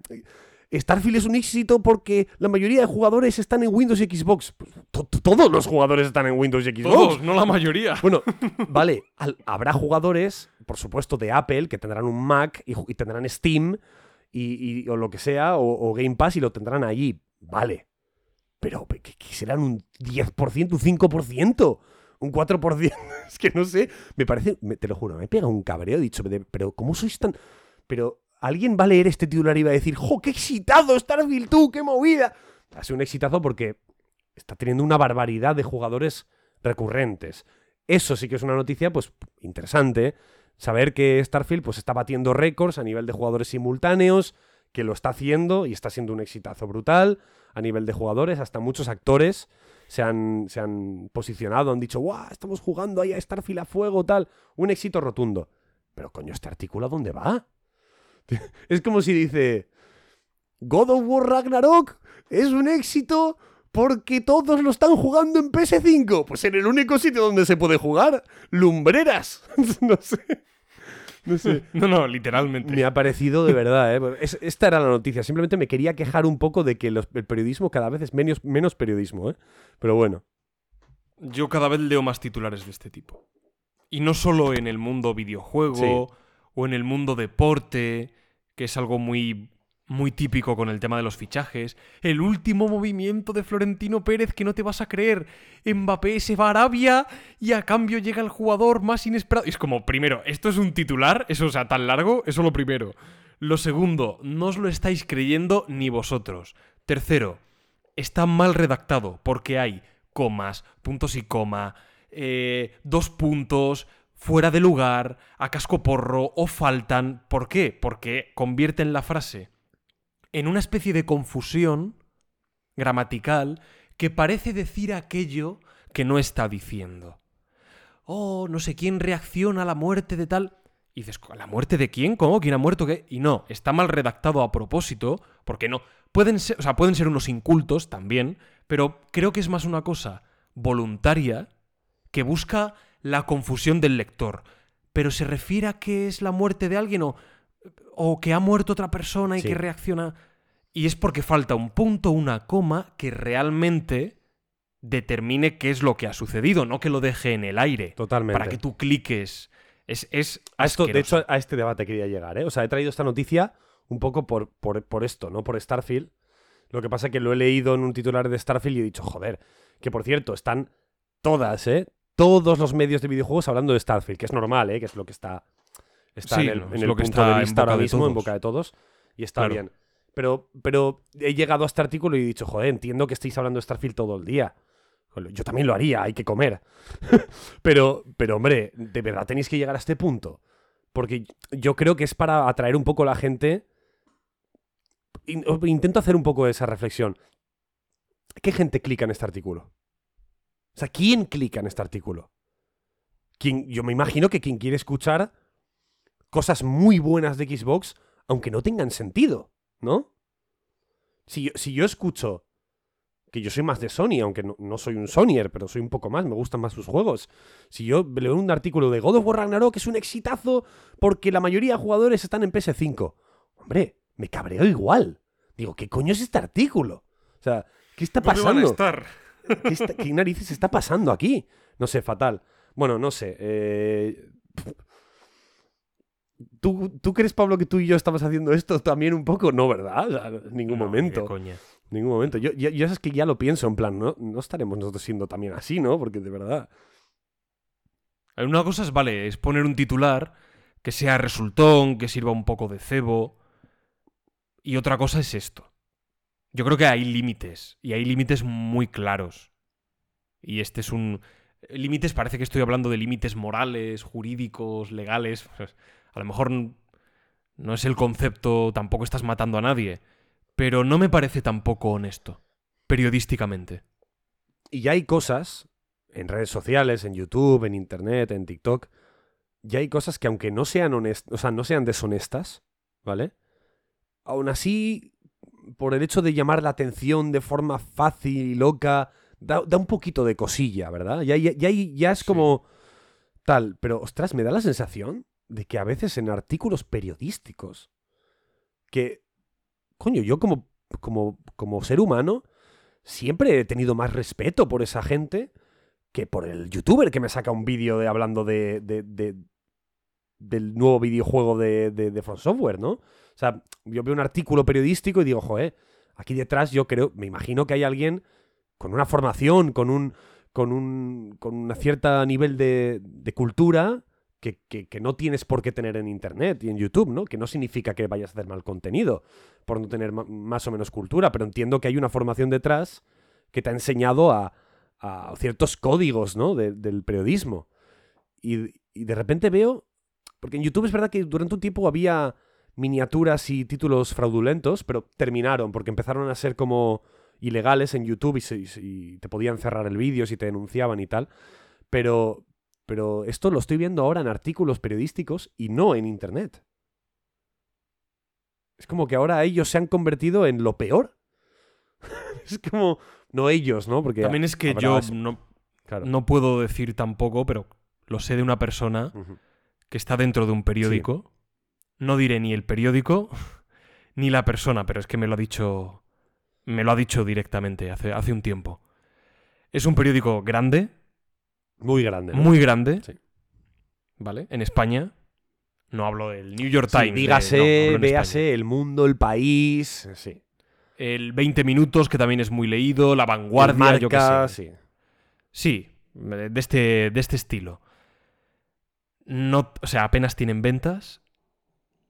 Starfield es un éxito porque la mayoría de jugadores están en Windows y Xbox. To- to- todos los jugadores están en Windows y Xbox. Todos, no la mayoría. Bueno, vale, al- habrá jugadores, por supuesto, de Apple que tendrán un Mac y, tendrán Steam y, y- o lo que sea, o, o Game Pass y lo tendrán allí. Vale. Pero que, que serán un 10%, un 5%, un 4%. es que no sé. Me parece, me- te lo juro, me pega un cabreo. He dicho, "De- pero ¿cómo sois tan.? pero alguien va a leer este titular y va a decir, ¡jo, qué excitado Starfield tú, qué movida! Ha sido un exitazo porque está teniendo una barbaridad de jugadores recurrentes. Eso sí que es una noticia, pues, interesante. Saber que Starfield, pues, está batiendo récords a nivel de jugadores simultáneos, que lo está haciendo y está siendo un exitazo brutal a nivel de jugadores. Hasta muchos actores se han, se han posicionado, han dicho, ¡guau! Estamos jugando ahí a Starfield a fuego, tal. Un éxito rotundo. Pero, coño, ¿este artículo a dónde va? es como si dice, God of War Ragnarok es un éxito porque todos lo están jugando en PS5. Pues en el único sitio donde se puede jugar, lumbreras. no sé. No sé. No, no, literalmente. Me ha parecido de verdad, ¿eh? esta era la noticia. Simplemente me quería quejar un poco de que el periodismo cada vez es menos, menos periodismo, ¿eh? Pero bueno. Yo cada vez leo más titulares de este tipo. Y no solo en el mundo videojuego o en el mundo deporte, que es algo muy muy típico con el tema de los fichajes. El último movimiento de Florentino Pérez que no te vas a creer. Mbappé se va a Arabia y a cambio llega el jugador más inesperado. es como, primero, esto es un titular, eso o sea, tan largo, eso lo primero. Lo segundo, no os lo estáis creyendo ni vosotros. Tercero, está mal redactado porque hay comas, puntos y coma, eh, dos puntos, fuera de lugar, a casco porro o faltan. ¿Por qué? Porque convierten la frase en una especie de confusión gramatical que parece decir aquello que no está diciendo. Oh, no sé quién reacciona a la muerte de tal. Y dices, ¿la muerte de quién? ¿Cómo? ¿Quién ha muerto? Y no, está mal redactado a propósito, porque no. Pueden ser, o sea, pueden ser unos incultos también, pero creo que es más una cosa voluntaria que busca la confusión del lector. Pero se refiere a que es la muerte de alguien o o que ha muerto otra persona y que reacciona. Y es porque falta un punto, una coma que realmente determine qué es lo que ha sucedido, no que lo deje en el aire. Totalmente. Para que tú cliques. Es, es a esto, de hecho, a este debate quería llegar, ¿eh? O sea, he traído esta noticia un poco por, por, esto, ¿no? Por Starfield. Lo que pasa es que lo he leído en un titular de Starfield y he dicho, joder, que por cierto, están todas, ¿eh? Todos los medios de videojuegos hablando de Starfield, que es normal, ¿eh? Que es lo que está Está en el, lo que punto está de vista ahora mismo, en boca de todos. Y está bien. Pero, pero he llegado a este artículo y he dicho, joder, entiendo que estéis hablando de Starfield todo el día. Yo también lo haría, hay que comer. pero, pero, hombre, ¿de verdad tenéis que llegar a este punto? Porque yo creo que es para atraer un poco a la gente. Intento hacer un poco esa reflexión. ¿Qué gente clica en este artículo? O sea, ¿quién clica en este artículo? ¿Quién, yo me imagino que quien quiere escuchar cosas muy buenas de Xbox, aunque no tengan sentido, ¿no? Si yo, si yo escucho que yo soy más de Sony, aunque no, soy un Sonyer, pero soy un poco más, me gustan más sus juegos. Si yo leo un artículo de God of War Ragnarok, que es un exitazo porque la mayoría de jugadores están en PS5. Hombre, me cabreo igual. Digo, ¿qué coño es este artículo? O sea, ¿qué está pasando? ¿Qué, ¿Qué, narices está pasando aquí? No sé, fatal. Bueno, no sé. Eh, ¿Tú, crees, Pablo, que tú y yo estamos haciendo esto también un poco? No, ¿verdad? en ningún momento. Coña. ningún momento. Yo, yo, es que ya lo pienso, en plan, ¿no? No estaremos nosotros siendo también así, ¿no? Porque de verdad. Una cosa es, vale, es poner un titular que sea resultón, que sirva un poco de cebo. Y otra cosa es esto. Yo creo que hay límites. Y hay límites muy claros. Y este es un. Límites, parece que estoy hablando de límites morales, jurídicos, legales. A lo mejor no es el concepto, tampoco estás matando a nadie, pero no me parece tampoco honesto, periodísticamente. Y ya hay cosas en redes sociales, en YouTube, en Internet, en TikTok, ya hay cosas que aunque no sean honestas, o sea, no sean deshonestas, ¿vale? Aún así, por el hecho de llamar la atención de forma fácil y loca, da, un poquito de cosilla, ¿verdad? Ya, ya, ya, es como tal, pero ostras, me da la sensación de que a veces en artículos periodísticos, que, coño, yo como, como, como ser humano, siempre he tenido más respeto por esa gente que por el youtuber que me saca un vídeo de, hablando de, de, del nuevo videojuego de, de, From Software, ¿no? O sea, yo veo un artículo periodístico y digo, joder, aquí detrás yo creo, me imagino que hay alguien con una formación, con un, con un, con una cierta nivel de, cultura que, que- no tienes por qué tener en Internet y en YouTube, ¿no? Que no significa que vayas a hacer mal contenido por no tener más o menos cultura, pero entiendo que hay una formación detrás que te ha enseñado a, a ciertos códigos, ¿no? de- del periodismo. Y de repente veo, porque en YouTube es verdad que durante un tiempo había miniaturas y títulos fraudulentos, pero terminaron porque empezaron a ser como ilegales en YouTube y, se- te podían cerrar el vídeo si te denunciaban y tal. Pero, pero esto lo estoy viendo ahora en artículos periodísticos y no en Internet. Es como que ahora ellos se han convertido en lo peor. es como, no ellos, ¿no? Porque También es que yo es- no, claro. no puedo decir tampoco, pero lo sé de una persona. Que está dentro de un periódico. No diré ni el periódico ni la persona, pero es que me lo ha dicho. Me lo ha dicho directamente hace, hace un tiempo. Es un periódico grande, Muy grande. ¿no? muy grande. Sí. ¿Vale? En España. No hablo del New York Sí, Times. de- dígase, no, véase el mundo, el país. Sí. El 20 minutos, que también es muy leído. La vanguardia, El yo qué marca, sé. sí. Sí, de este, de este estilo. No, o sea, apenas tienen ventas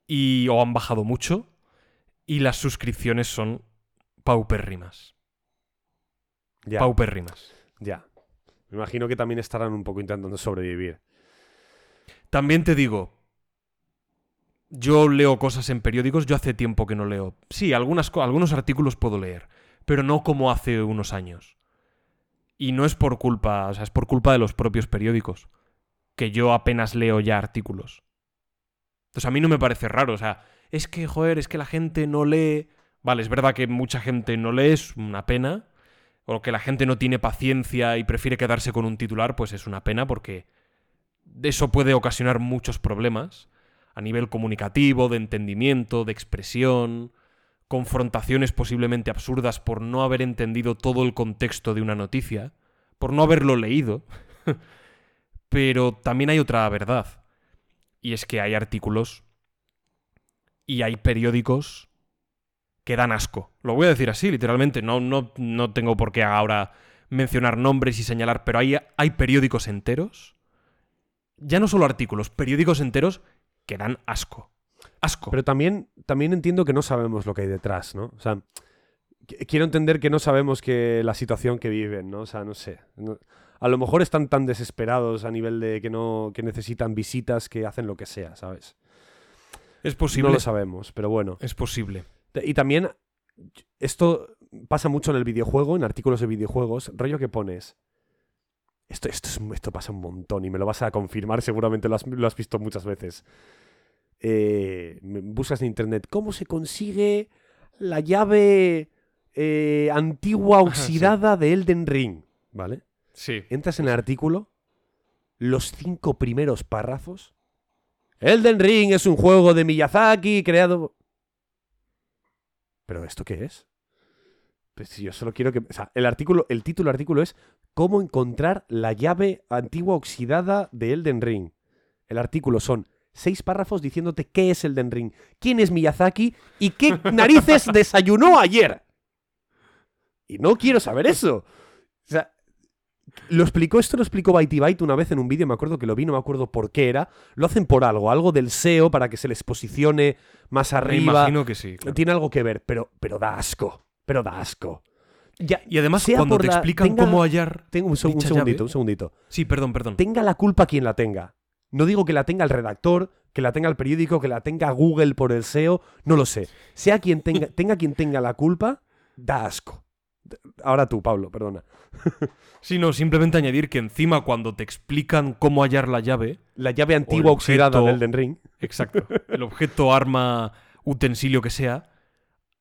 y o han bajado mucho y las suscripciones son paupérrimas. Ya, Paupérrimas. ya. Me imagino que también estarán un poco intentando sobrevivir. También te digo, yo leo cosas en periódicos, yo hace tiempo que no leo. Sí, algunas, algunos artículos puedo leer, pero no como hace unos años. Y no es por culpa, o sea, es por culpa de los propios periódicos, que yo apenas leo ya artículos. Entonces a mí no me parece raro, o sea, es que, joder, es que la gente no lee... Vale, es verdad que mucha gente no lee, es una pena, o que la gente no tiene paciencia y prefiere quedarse con un titular, pues es una pena porque eso puede ocasionar muchos problemas a nivel comunicativo, de entendimiento, de expresión, confrontaciones posiblemente absurdas por no haber entendido todo el contexto de una noticia, por no haberlo leído. Pero también hay otra verdad, y es que hay artículos y hay periódicos que dan asco. Lo voy a decir así, literalmente, no, no, no tengo por qué ahora mencionar nombres y señalar, pero hay, hay periódicos enteros, ya no solo artículos, periódicos enteros que dan asco. Asco. Pero también, también entiendo que no sabemos lo que hay detrás, ¿no? O sea, qu- quiero entender que no sabemos que la situación que viven, ¿no? O sea, no sé. A lo mejor están tan desesperados a nivel de que no que necesitan visitas que hacen lo que sea, ¿sabes? es posible. No lo sabemos, pero bueno. es posible. Y también esto pasa mucho en el videojuego, en artículos de videojuegos, rollo que pones. Esto, esto, es- esto pasa un montón y me lo vas a confirmar, seguramente lo has, lo has visto muchas veces. Eh, buscas en internet, ¿cómo se consigue la llave eh, antigua Ajá, oxidada de Elden Ring? ¿Vale? Sí. Entras en el artículo, los cinco primeros párrafos. Elden Ring es un juego de Miyazaki creado. ¿Pero esto qué es? Pues si yo solo quiero que. O sea, el artículo, el título del artículo es ¿Cómo encontrar la llave antigua oxidada de Elden Ring? El artículo son seis párrafos diciéndote qué es Elden Ring, quién es Miyazaki y qué narices desayunó ayer. Y no quiero saber eso. O sea, lo explicó, esto lo explicó Byte Byte una vez en un vídeo, me acuerdo que lo vi, no me acuerdo por qué era. Lo hacen por algo, algo del SEO para que se les posicione más Me arriba. imagino que sí. claro. Tiene algo que ver, pero, pero da asco. Pero da asco. Ya, Y además, cuando te la- explican tenga- cómo hallar. tengo un, un segundito, llave- un segundito. Sí, perdón, perdón. Tenga la culpa quien la tenga. No digo que la tenga el redactor, que la tenga el periódico, que la tenga Google por el SEO, no lo sé. Sea quien tenga, tenga quien tenga la culpa, da asco. Ahora tú, Pablo, perdona. Sí, no, simplemente añadir que encima cuando te explican cómo hallar la llave, La llave antigua el oxidada objeto- del Elden Ring. exacto, el objeto, arma, utensilio que sea,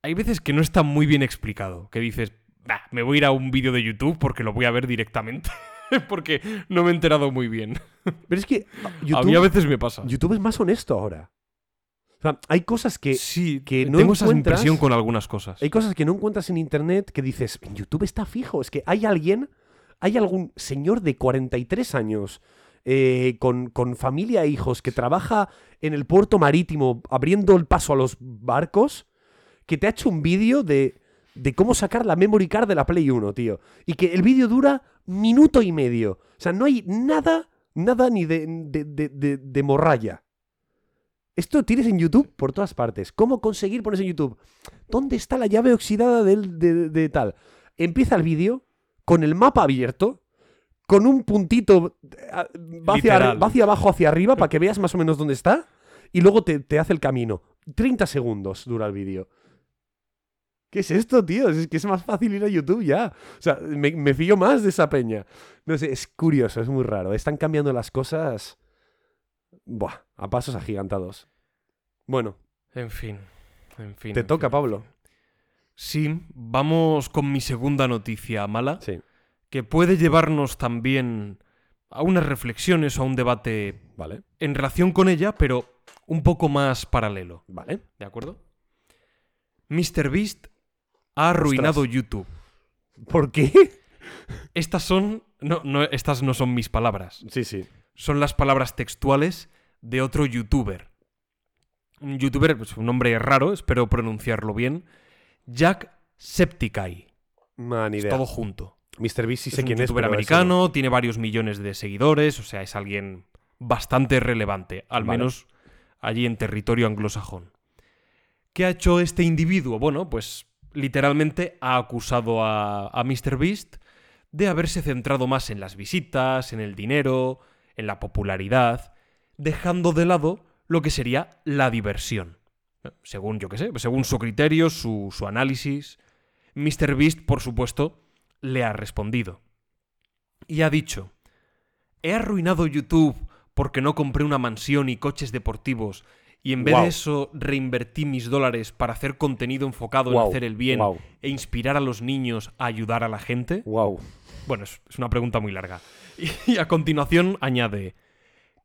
hay veces que no está muy bien explicado. Que dices, "Bah, me voy a ir a un vídeo de YouTube porque lo voy a ver directamente. porque no me he enterado muy bien. Pero es que ah, A mí a YouTube, veces me pasa. YouTube es más honesto ahora. Sea, hay cosas que sí, que no tengo esa encuentras- impresión con algunas cosas. Hay cosas que no encuentras en internet que dices, en YouTube está fijo. Es que hay alguien, hay algún señor de 43 años eh, con, con familia e hijos que trabaja en el puerto marítimo abriendo el paso a los barcos que te ha hecho un vídeo de, de cómo sacar la memory card de la Play 1, tío. Y que el vídeo dura minuto y medio. O sea, no hay nada Nada ni de, de, de, de- de morralla. Esto tienes en YouTube por todas partes. ¿Cómo conseguir ponerse en YouTube? ¿Dónde está la llave oxidada del- de, de tal? Empieza el vídeo con el mapa abierto, con un puntito, eh, va hacia, Literal. va hacia abajo, hacia arriba, para que veas más o menos dónde está, y luego te, te hace el camino. 30 segundos dura el vídeo. ¿Qué es esto, tío? Es que es más fácil ir a YouTube ya. O sea, me, me fío más de esa peña. No sé, es curioso, es muy raro. Están cambiando las cosas. Buah, a pasos agigantados. Bueno, En fin. En fin. te en toca, fin. Pablo. Sí, vamos con mi segunda noticia mala, Sí, que puede llevarnos también a unas reflexiones o a un debate vale, en relación con ella, pero un poco más paralelo. vale. ¿De acuerdo? MrBeast ha arruinado YouTube. ¿Por qué? Estas son. No, no, estas no son mis palabras. Sí, sí. Son las palabras textuales de otro youtuber. Un youtuber, pues, un nombre raro, espero pronunciarlo bien. Jack Septicai. Man, idea. Todo junto. Mr. Beast sí es sé un quién es, youtuber pero ese americano, tiene varios millones de seguidores, o sea, es alguien bastante relevante, al Vale. menos allí en territorio anglosajón. ¿Qué ha hecho este individuo? Bueno, pues literalmente ha acusado a, a MrBeast de haberse centrado más en las visitas, en el dinero, en la popularidad, dejando de lado lo que sería la diversión. Según, yo qué sé, según su criterio, su, su análisis. MrBeast, por supuesto, le ha respondido. Y ha dicho, he arruinado YouTube porque no compré una mansión y coches deportivos y en vez de eso reinvertí mis dólares para hacer contenido enfocado en hacer el bien e inspirar a los niños a ayudar a la gente. Wow. Bueno, es, es una pregunta muy larga. Y, a continuación añade,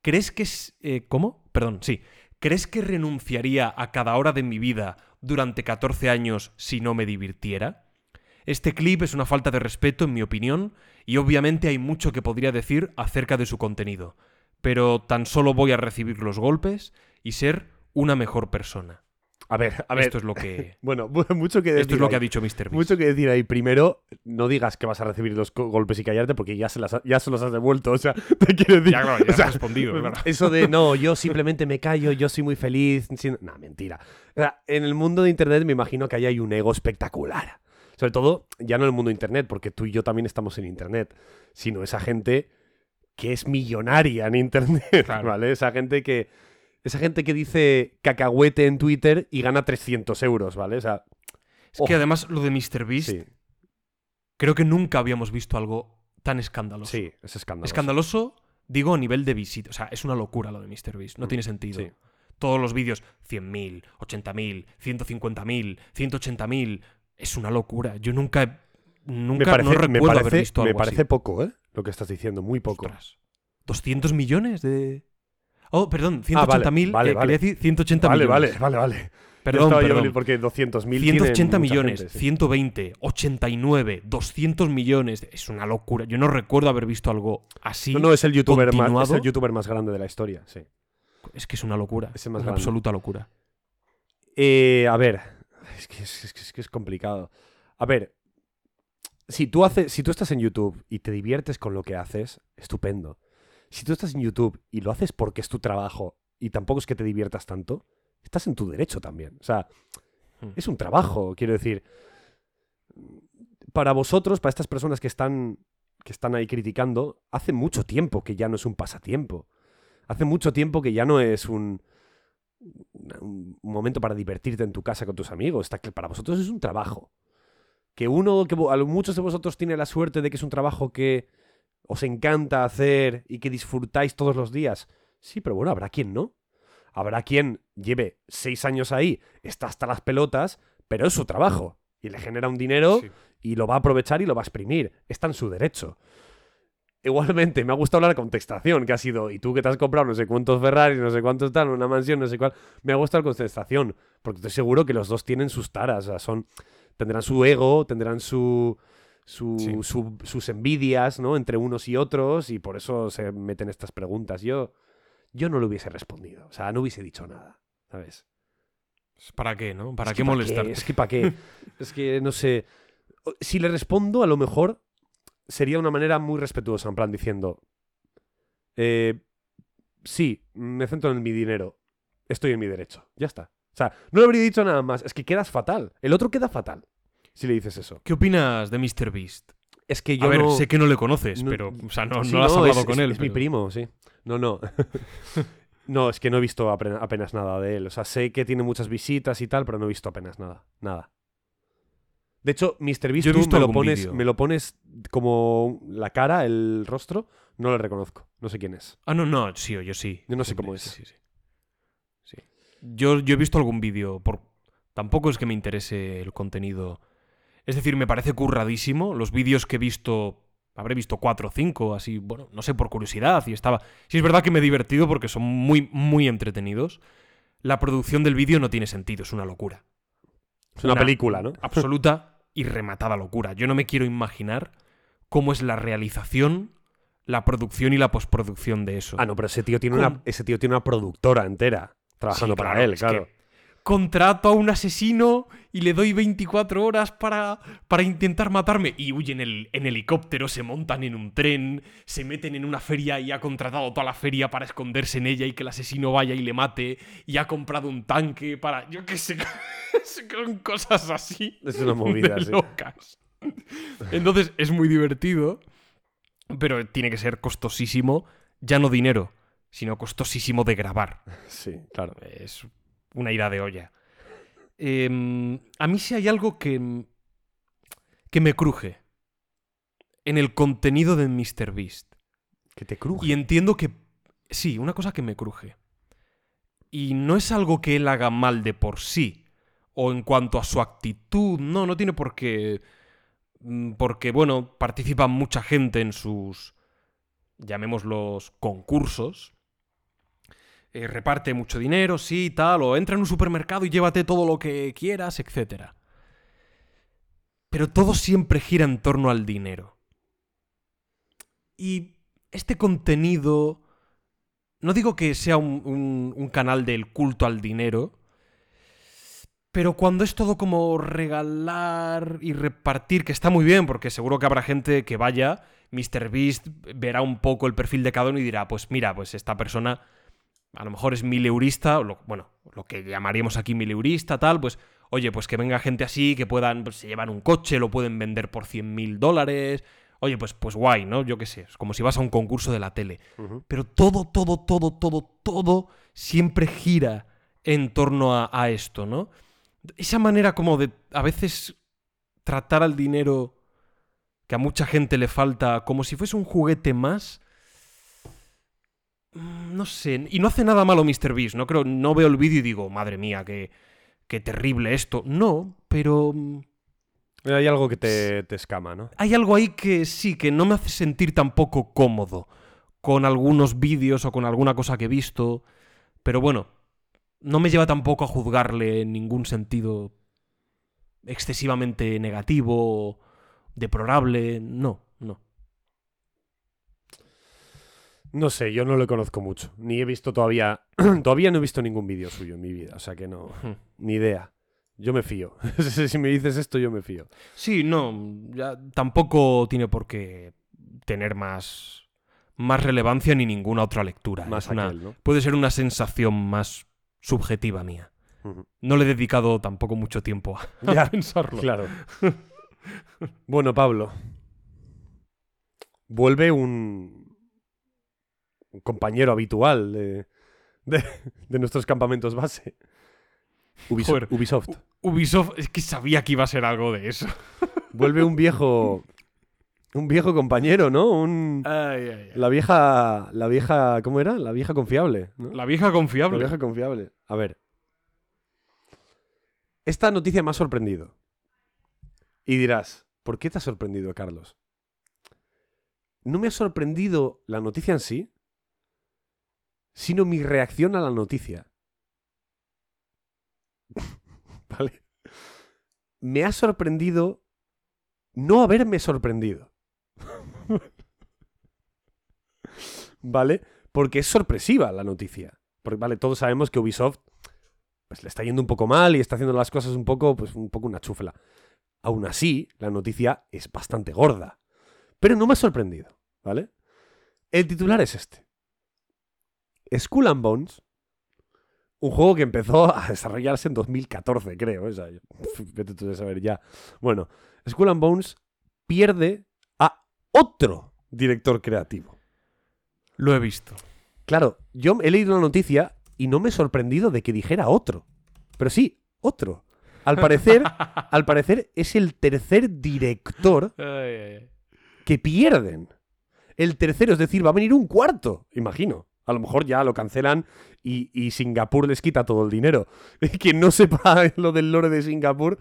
¿crees que es... eh, ¿Cómo? Perdón, sí. ¿Crees que renunciaría a cada hora de mi vida durante 14 años si no me divirtiera? Este clip es una falta de respeto, en mi opinión, y obviamente hay mucho que podría decir acerca de su contenido, pero tan solo voy a recibir los golpes y ser una mejor persona. A ver, a ver. Esto es lo que, Bueno, mu- mucho que decir. esto es lo ahí. que ha dicho Mr. Beast. Mucho que decir ahí. Primero, no digas que vas a recibir los golpes y callarte porque ya se, las ha- ya se los has devuelto. O sea, te quiero decir. Ya, claro, ya o sea, has respondido, claro. Eso de no, yo simplemente me callo, yo soy muy feliz. sin- No, mentira. O sea, en el mundo de internet me imagino que ahí hay un ego espectacular. Sobre todo, ya no en el mundo de internet, porque tú y yo también estamos en internet, sino esa gente que es millonaria en internet, Claro. ¿vale? Esa gente que. Esa gente que dice cacahuete en Twitter y gana 300 euros, ¿vale? O sea, Es que además lo de Mr. Beast, sí, creo que nunca habíamos visto algo tan escandaloso. sí, es escandaloso. Escandaloso, digo, a nivel de visita. O sea, es una locura lo de MrBeast. No Mm, tiene sentido. sí. Todos los vídeos, 100.000, 80.000, 150.000, 180.000. Es una locura. Yo nunca, he- nunca me parece, no me recuerdo parece- haber visto me algo parece así. poco, ¿eh? Lo que estás diciendo, muy poco. Ostras. ¿200 millones de...? Oh, perdón, Ah, vale, 180.000. vale, eh, vale. decir 180 Vale, millones. vale, vale, vale. Perdón, Yo yo perdón. venir porque 200.000 180 tienen mucha millones, gente, sí. 120, 89, 200 millones. Es una locura. Yo no recuerdo haber visto algo así. No, no, es el, youtuber más, es el youtuber más grande de la historia, sí. Es que es una locura. Es el más una grande. absoluta locura. Eh, a ver, es que es, es es que es complicado. A ver, si tú, haces, si tú estás en YouTube y te diviertes con lo que haces, estupendo. Si tú estás en YouTube y lo haces porque es tu trabajo y tampoco es que te diviertas tanto, estás en tu derecho también. O sea, Hmm. es un trabajo, quiero decir. Para vosotros, para estas personas que están, que están ahí criticando, hace mucho tiempo que ya no es un pasatiempo. Hace mucho tiempo que ya no es un, un momento para divertirte en tu casa con tus amigos. Está que para vosotros es un trabajo. Que uno, que a muchos de vosotros tiene la suerte de que es un trabajo que os encanta hacer y que disfrutáis todos los días. Sí, pero bueno, habrá quien no. Habrá quien lleve seis años ahí, está hasta las pelotas, pero es su trabajo. Y le genera un dinero Sí. y lo va a aprovechar y lo va a exprimir. Está en su derecho. Igualmente, me ha gustado la contestación que ha sido, y tú que te has comprado no sé cuántos Ferrari, no sé cuántos tal, una mansión, no sé cuál. Me ha gustado la contestación, porque estoy seguro que los dos tienen sus taras, o sea, son, tendrán su ego, tendrán su, su, Sí. su- sus envidias, ¿no? Entre unos y otros, y por eso se meten estas preguntas. Yo, yo no lo hubiese respondido, o sea, no hubiese dicho nada, ¿sabes? ¿Para qué, no? ¿Para Es qué que ¿pa' molestar? Es que para qué. es que no sé. Si le respondo, a lo mejor sería una manera muy respetuosa, en plan diciendo. Eh, sí, me centro en mi dinero. Estoy en mi derecho. Ya está. O sea, no le habría dicho nada más. Es que quedas fatal. El otro queda fatal. Si le dices eso. ¿Qué opinas de Mr. Beast? Es que yo A ver, no... sé que no le conoces, no- pero. O sea, no, Sí, no has hablado es, con es- él. Es mi primo, sí. No, no. no, es que no he visto apenas nada de él. O sea, sé que tiene muchas visitas y tal, pero no he visto apenas nada. Nada. De hecho, Mr. Beast Yo he tú visto me lo, pones, me lo pones como la cara, el rostro. No le reconozco. No sé quién es. Ah, no, no, sí, yo sí. Yo no sé cómo sí, es. sí, sí. Sí. Yo, yo he visto algún vídeo. Por... Tampoco es que me interese el contenido. Es decir, me parece curradísimo. Los vídeos que he visto. Habré visto cuatro o cinco, así, bueno, no sé, por curiosidad. Y estaba. Sí, es verdad que me he divertido porque son muy, muy entretenidos. La producción del vídeo no tiene sentido, es una locura. Es una Una- película, ¿no? absoluta y rematada locura. Yo no me quiero imaginar cómo es la realización, la producción y la postproducción de eso. Ah, no, pero ese tío tiene, ¿Cómo? una, ese tío tiene una productora entera trabajando Sí, para él, claro. Contrato a un asesino y le doy 24 horas para, para intentar matarme. Y huyen en, el, en helicóptero, se montan en un tren, se meten en una feria y ha contratado toda la feria para esconderse en ella y que el asesino vaya y le mate. Y ha comprado un tanque para. Yo qué sé. Son cosas así. Es una movida, de sí. locas. Entonces es muy divertido, pero tiene que ser costosísimo, ya no dinero, sino costosísimo de grabar. Sí, claro. Es una ira de olla. Em, a mí sí hay algo que, que me cruje en el contenido de Mr. Beast. Que te cruje. Y entiendo que... Sí, una cosa que me cruje. Y no es algo que él haga mal de por sí. O en cuanto a su actitud. No, no tiene por qué... mm, Porque, bueno, participa mucha gente en sus... llamémoslos concursos. Eh, reparte mucho dinero, sí, tal. O entra en un supermercado y llévate todo lo que quieras, etc. Pero todo siempre gira en torno al dinero. Y este contenido. No digo que sea un, un- canal del culto al dinero. Pero cuando es todo como regalar y repartir, que está muy bien, porque seguro que habrá gente que vaya, MrBeast verá un poco el perfil de cada uno y dirá, pues mira, pues esta persona a lo mejor es mileurista, o lo, bueno, lo que llamaríamos aquí mileurista, tal, pues, oye, pues que venga gente así, que puedan, pues, se llevan un coche, lo pueden vender por 100 mil dólares, oye, pues, pues guay, ¿no? Yo qué sé, es como si vas a un concurso de la tele. Pero todo, todo, todo, todo, todo siempre gira en torno a, a esto, ¿no? Esa manera como de a veces tratar al dinero que a mucha gente le falta como si fuese un juguete más. Mm, No sé, y no hace nada malo Mr. Beast, no creo, no veo el vídeo y digo, madre mía, qué, qué terrible esto. No, pero mm, Hay algo que te, te escama, ¿no? hay algo ahí que sí, que no me hace sentir tampoco cómodo con algunos vídeos o con alguna cosa que he visto. Pero bueno, no me lleva tampoco a juzgarle en ningún sentido excesivamente negativo, deplorable. No, no. Sé, yo no lo conozco mucho. Ni he visto todavía. todavía no he visto ningún vídeo suyo en mi vida. O sea que no. Ni idea. Yo me fío. si me dices esto, yo me fío. Sí, no, ya tampoco tiene por qué tener más, más relevancia ni ninguna otra lectura. Más Es una- ¿no? puede ser una sensación más subjetiva mía. No le he dedicado tampoco mucho tiempo a, a pensarlo. Claro. bueno, Pablo. Vuelve un, un compañero habitual de, de, de nuestros campamentos base. Ubisoft. Joder. Ubisoft. Ubisoft, es que sabía que iba a ser algo de eso. Vuelve un viejo. Un viejo compañero, ¿no? Un, Ay, ay, ay. la vieja. La vieja. ¿Cómo era? La vieja confiable. ¿no? La vieja confiable. La vieja confiable. A ver. Esta noticia me ha sorprendido. Y dirás, ¿por qué te ha sorprendido, Carlos? No me ha sorprendido la noticia en sí, sino mi reacción a la noticia. ¿Vale? Me ha sorprendido no haberme sorprendido. ¿Vale? Porque es sorpresiva la noticia. Porque, vale, todos sabemos que Ubisoft pues, le está yendo un poco mal y está haciendo las cosas un poco, pues, un poco una chufla. Aún así, la noticia es bastante gorda. Pero no me ha sorprendido, ¿vale? El titular es este. Skull and Bones, un juego que empezó a desarrollarse en 2014, creo. O sea, vete tú a saber ya. Bueno, Skull and Bones pierde a otro director creativo. Lo he visto. Claro, yo he leído la noticia y no me he sorprendido de que dijera otro. Pero sí, otro. Al parecer, al parecer es el tercer director que pierden. El tercero, es decir, va a venir un cuarto, imagino. A lo mejor ya lo cancelan y, y Singapur les quita todo el dinero. Quien no sepa lo del lore de Singapur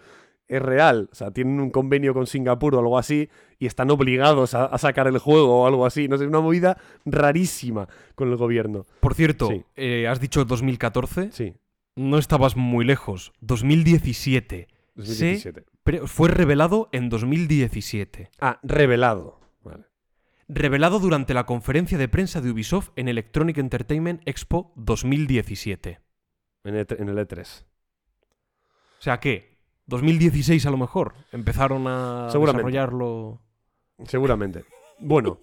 es real. O sea, tienen un convenio con Singapur o algo así y están obligados a, a sacar el juego o algo así. No sé, una movida rarísima con el gobierno. Por cierto, Sí. eh, has dicho 2014. Sí, No estabas muy lejos. 2017. 2017. Pre- fue revelado en 2017. Ah, revelado. Vale. Revelado durante la conferencia de prensa de Ubisoft en Electronic Entertainment Expo 2017. En el, en el E E3. O sea que, 2016 a lo mejor, empezaron a desarrollarlo. Seguramente. Bueno.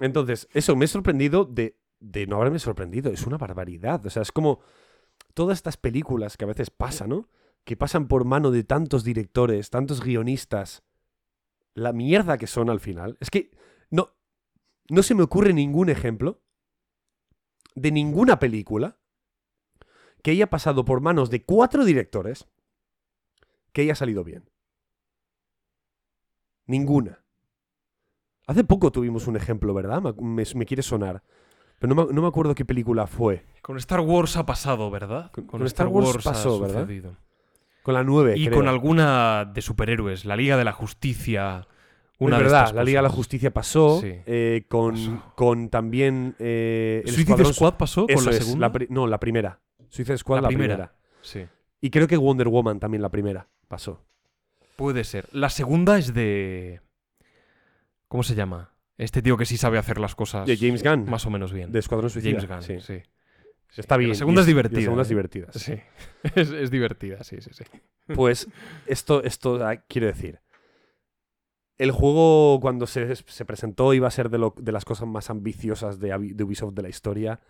Entonces, eso, me he sorprendido de, de no haberme sorprendido. Es una barbaridad. O sea, es como todas estas películas que a veces pasan, ¿no? Que pasan por mano de tantos directores, tantos guionistas. La mierda que son al final. Es que no, no se me ocurre ningún ejemplo de ninguna película que haya pasado por manos de cuatro directores que haya salido bien. Ninguna. Hace poco tuvimos un ejemplo, ¿verdad? Me, me- me quiere sonar. Pero no me, no me acuerdo qué película fue. Con Star Wars ha pasado, ¿verdad? Con- con Star Wars pasó, ha ¿verdad? Con la 9, Y creo. con alguna de superhéroes, la Liga de la Justicia. Una es de verdad, la Liga de la. Justicia pasó. Sí. eh, con, Pasó. con también. Eh, el Suicide Escuadrón- Squad pasó con Eso la es, segunda. la no, la primera. Suicide Squad, La la, primera. primera. Sí. Y creo que Wonder Woman también la primera pasó. Puede ser. La segunda es de. ¿Cómo se llama? Este tío que sí sabe hacer las cosas De James Gunn. más o menos bien. De Escuadrón Suicida. James Gunn, sí. sí. Está bien. La segunda y es divertida, La segunda es ¿eh? divertida. Sí. Es, es divertida, sí, sí, sí. Pues esto, esto ah, quiero decir. El juego, cuando se, se presentó, iba a ser de, lo- de las cosas más ambiciosas de, de Ubisoft de la historia.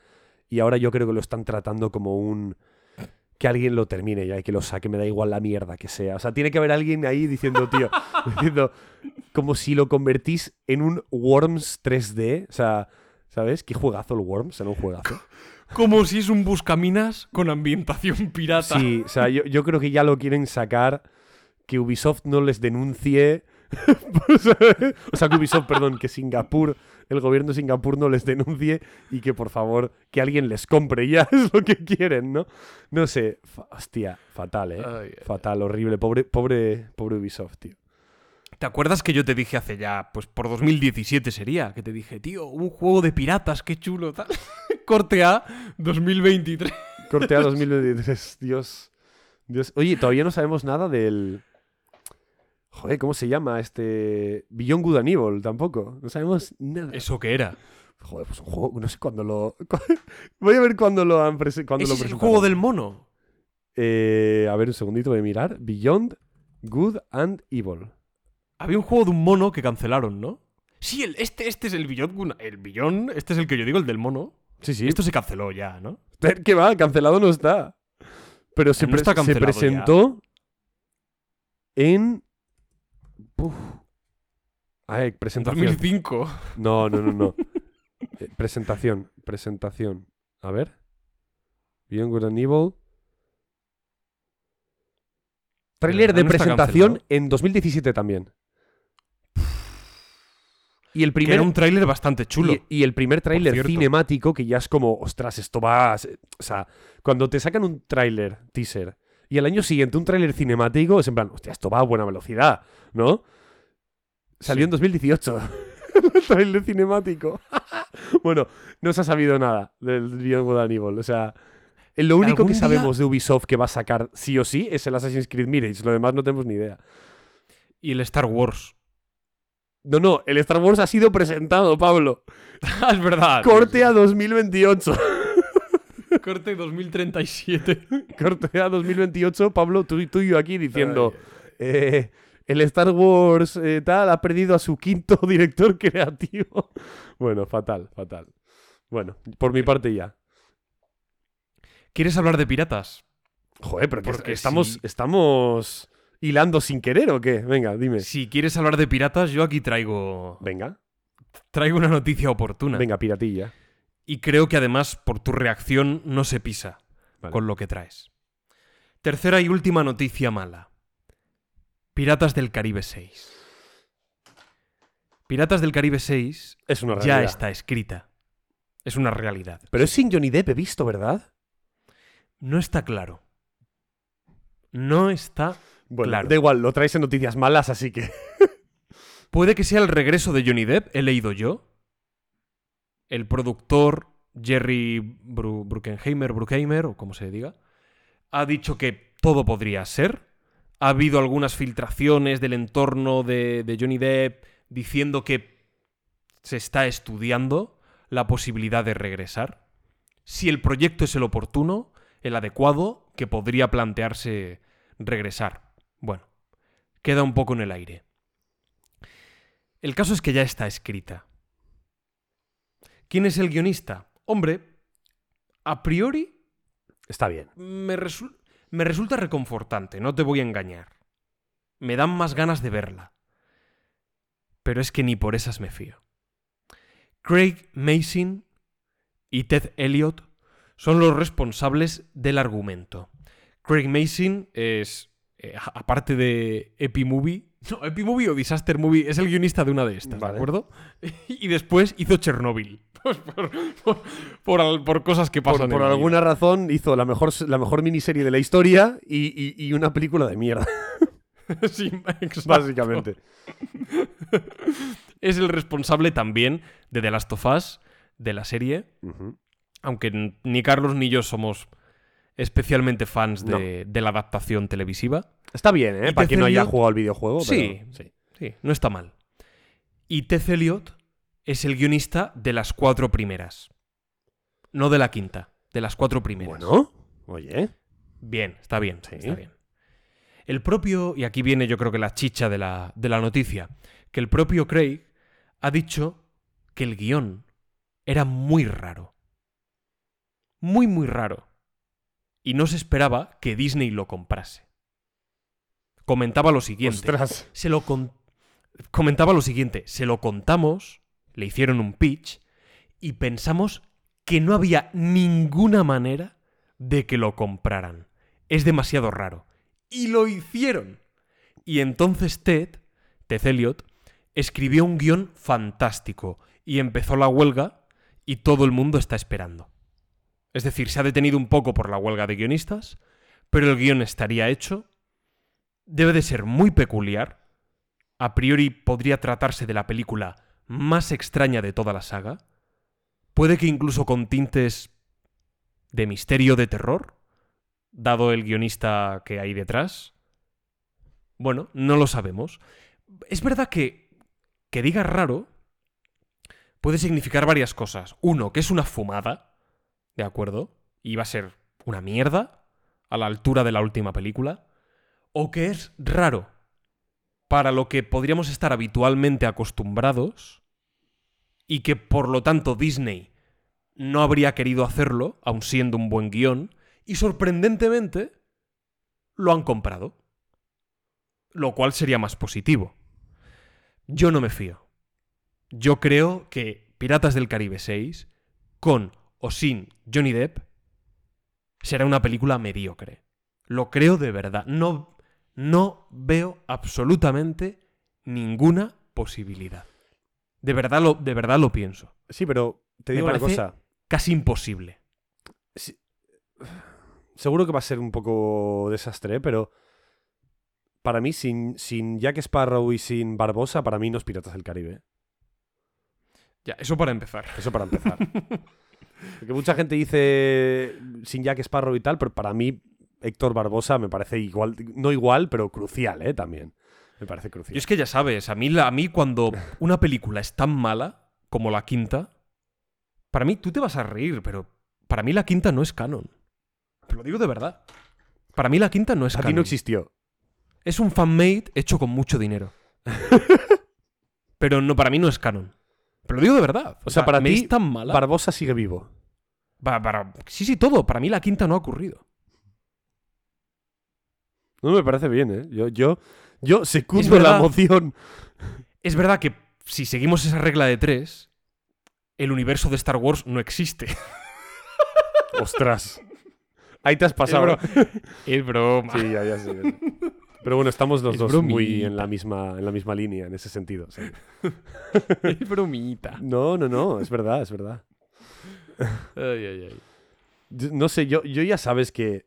Y ahora yo creo que lo están tratando como un. Que alguien lo termine ya y que lo saque, me da igual la mierda que sea. O sea, tiene que haber alguien ahí diciendo, tío, diciendo, como si lo convertís en un Worms 3D. O sea, ¿sabes? Qué juegazo el Worms, era un juegazo. Como si es un buscaminas con ambientación pirata. Sí, o sea, yo, yo creo que ya lo quieren sacar. Que Ubisoft no les denuncie. o sea, que Ubisoft, perdón, que Singapur, el gobierno de Singapur no les denuncie y que por favor, que alguien les compre. Ya es lo que quieren, ¿no? No sé. hostia, fatal, ¿eh? Fatal, horrible. Pobre, pobre, pobre Ubisoft, tío. ¿Te acuerdas que yo te dije hace ya, pues por 2017 sería? Que te dije, tío, un juego de piratas, qué chulo, tal. Corte A, 2023. Cortea 2023, Dios. Dios. Oye, todavía no sabemos nada del. Joder, ¿cómo se llama este. Beyond Good and Evil tampoco. No sabemos nada. ¿Eso qué era? Joder, pues un juego. No sé cuándo lo. Voy a ver cuándo lo han prese- cuándo Ese lo es el juego del mono. Eh, a ver, un segundito, voy a mirar. Beyond Good and Evil. Había un juego de un mono que cancelaron, ¿no? Sí, el, este, este es el. Gun- El Beyond, este es el que yo digo, el del mono. Sí, sí. Esto se canceló ya, ¿no? ¿Qué va? Cancelado no está. Pero se, No pre- está se presentó en. Uf. A ver, En presentación. 2005. No, no, no, no. Eh, presentación, presentación. A ver. Beyond Good and Evil. Trailer de no presentación en 2017 también. Y el Que primer, era un tráiler bastante chulo. y, y el primer tráiler cinemático que ya es como, ostras, esto va... a ser-". O sea, cuando te sacan un tráiler, teaser, y al año siguiente un tráiler cinemático, es en plan, hostia, esto va a buena velocidad, ¿no? Salió Sí. en 2018. el tráiler cinemático. bueno, no se ha sabido nada del Beyond Good and Evil. O sea, eh, lo único ¿Algún que día- sabemos de Ubisoft que va a sacar sí o sí es el Assassin's Creed Mirage. Lo demás no tenemos ni idea. Y el Star Wars. No, no, el Star Wars ha sido presentado, Pablo. Es verdad. Corte a 2028. Corte 2037. Corte a 2028, Pablo, tú, y- tú y yo aquí diciendo, eh, el Star Wars eh, tal ha perdido a su quinto director creativo. bueno, fatal, fatal. Bueno, por mi parte ya. ¿Quieres hablar de piratas? Joder, pero que Porque estamos, si- estamos hilando sin querer o qué? Venga, dime. Si quieres hablar de piratas, yo aquí traigo, Venga, traigo una noticia oportuna. venga, piratilla. Y creo que además, por tu reacción, no se pisa Vale. con lo que traes. Tercera y última noticia mala. Piratas del Caribe 6. Piratas del Caribe 6 Es una realidad. ya está escrita. Es una realidad. Pero es sin Johnny Depp, he visto, ¿verdad? No está claro. No está. Bueno, Claro. da igual, lo traes en noticias malas, así que. Puede que sea el regreso de Johnny Depp, he leído yo. El productor Jerry Bru- Bruckheimer, Bruckheimer, o como se diga, ha dicho que todo podría ser. Ha habido algunas filtraciones del entorno de, de Johnny Depp diciendo que se está estudiando la posibilidad de regresar. Si el proyecto es el oportuno, el adecuado, que podría plantearse regresar. Bueno, queda un poco en el aire. El caso es que ya está escrita. ¿Quién es el guionista? Hombre, a priori Está bien. me, resu- me resulta reconfortante, no te voy a engañar. Me dan más ganas de verla. Pero es que ni por esas me fío. Craig Mason y Ted Elliott son los responsables del argumento. Craig Mason es, eh, aparte de Epimovie, no, Epimovie o Disaster Movie, es el guionista de una de estas, Vale. ¿de acuerdo? Y después hizo Chernobyl. Pues por, por- por al- por cosas que pasan por en alguna razón hizo la mejor, la mejor miniserie de la historia y, y- y una película de mierda, Sí, exacto. básicamente. Es el responsable también de The Last of Us, de la serie, aunque ni Carlos ni yo somos especialmente fans de, de la adaptación televisiva. Está bien, ¿eh? ¿Y Para quien no haya jugado al videojuego. Sí. pero- sí. Sí, no está mal. Y Ted Elliott es el guionista de las cuatro primeras. No de la quinta, de las cuatro primeras. Bueno, oye. Bien, está bien, Sí. está bien. El propio, y aquí viene yo creo que la chicha de la, de la noticia, que el propio Craig ha dicho que el guion era muy raro. Muy, muy raro. Y no se esperaba que Disney lo comprase. Comentaba lo siguiente. Ostras. Se lo con- comentaba lo siguiente, se lo contamos, le hicieron un pitch y pensamos que no había ninguna manera de que lo compraran. Es demasiado raro. Y lo hicieron. Y entonces Ted, Ted Elliot, escribió un guion fantástico y empezó la huelga y todo el mundo está esperando. Es decir, se ha detenido un poco por la huelga de guionistas, pero el guion estaría hecho. Debe de ser muy peculiar. A priori podría tratarse de la película más extraña de toda la saga. Puede que incluso con tintes de misterio de terror, dado el guionista que hay detrás. Bueno, no lo sabemos. Es verdad que que diga raro puede significar varias cosas. Uno, que es una fumada, ¿de acuerdo? Va a ser una mierda a la altura de la última película. O que es raro para lo que podríamos estar habitualmente acostumbrados y que por lo tanto Disney no habría querido hacerlo, aun siendo un buen guion, y sorprendentemente lo han comprado. Lo cual sería más positivo. Yo no me fío. Yo creo que Piratas del Caribe 6, con o sin Johnny Depp, será una película mediocre. Lo creo de verdad. No, no veo absolutamente ninguna posibilidad. De verdad lo, de verdad lo pienso. Sí, pero te Me digo una cosa. Casi imposible. Seguro que va a ser un poco desastre, ¿eh? pero para mí, sin, sin Jack Sparrow y sin Barbosa, para mí no es Piratas del Caribe. Ya, eso para empezar. Eso para empezar. Porque mucha gente dice sin Jack Sparrow y tal, pero para mí Héctor Barbosa me parece igual, no igual, pero crucial, ¿eh? También. Me parece crucial. Y es que ya sabes, a mí, la- a mí cuando una película es tan mala como la quinta, para mí tú te vas a reír, pero para mí la quinta no es canon. Te lo digo de verdad. Para mí la quinta no es Aquí canon. no existió. Es un fanmade hecho con mucho dinero. pero no, para mí no es canon. Pero lo digo de verdad. O sea, para ti, es tan mala. Barbosa sigue vivo. Pa- para- Sí, sí, todo. Para mí la quinta no ha ocurrido. No me parece bien, ¿eh? Yo, yo, yo secundo Es verdad. la moción. Es verdad que si seguimos esa regla de tres, el universo de Star Wars no existe. Ostras. Ahí te has pasado. Es broma. Sí, ya, ya sé. Pero bueno, estamos los Es dos muy en la, misma, en la misma línea en ese sentido. sí. Es bromita. No, no, no, es verdad, es verdad. Ay, ay, ay. No sé, yo, yo ya sabes que.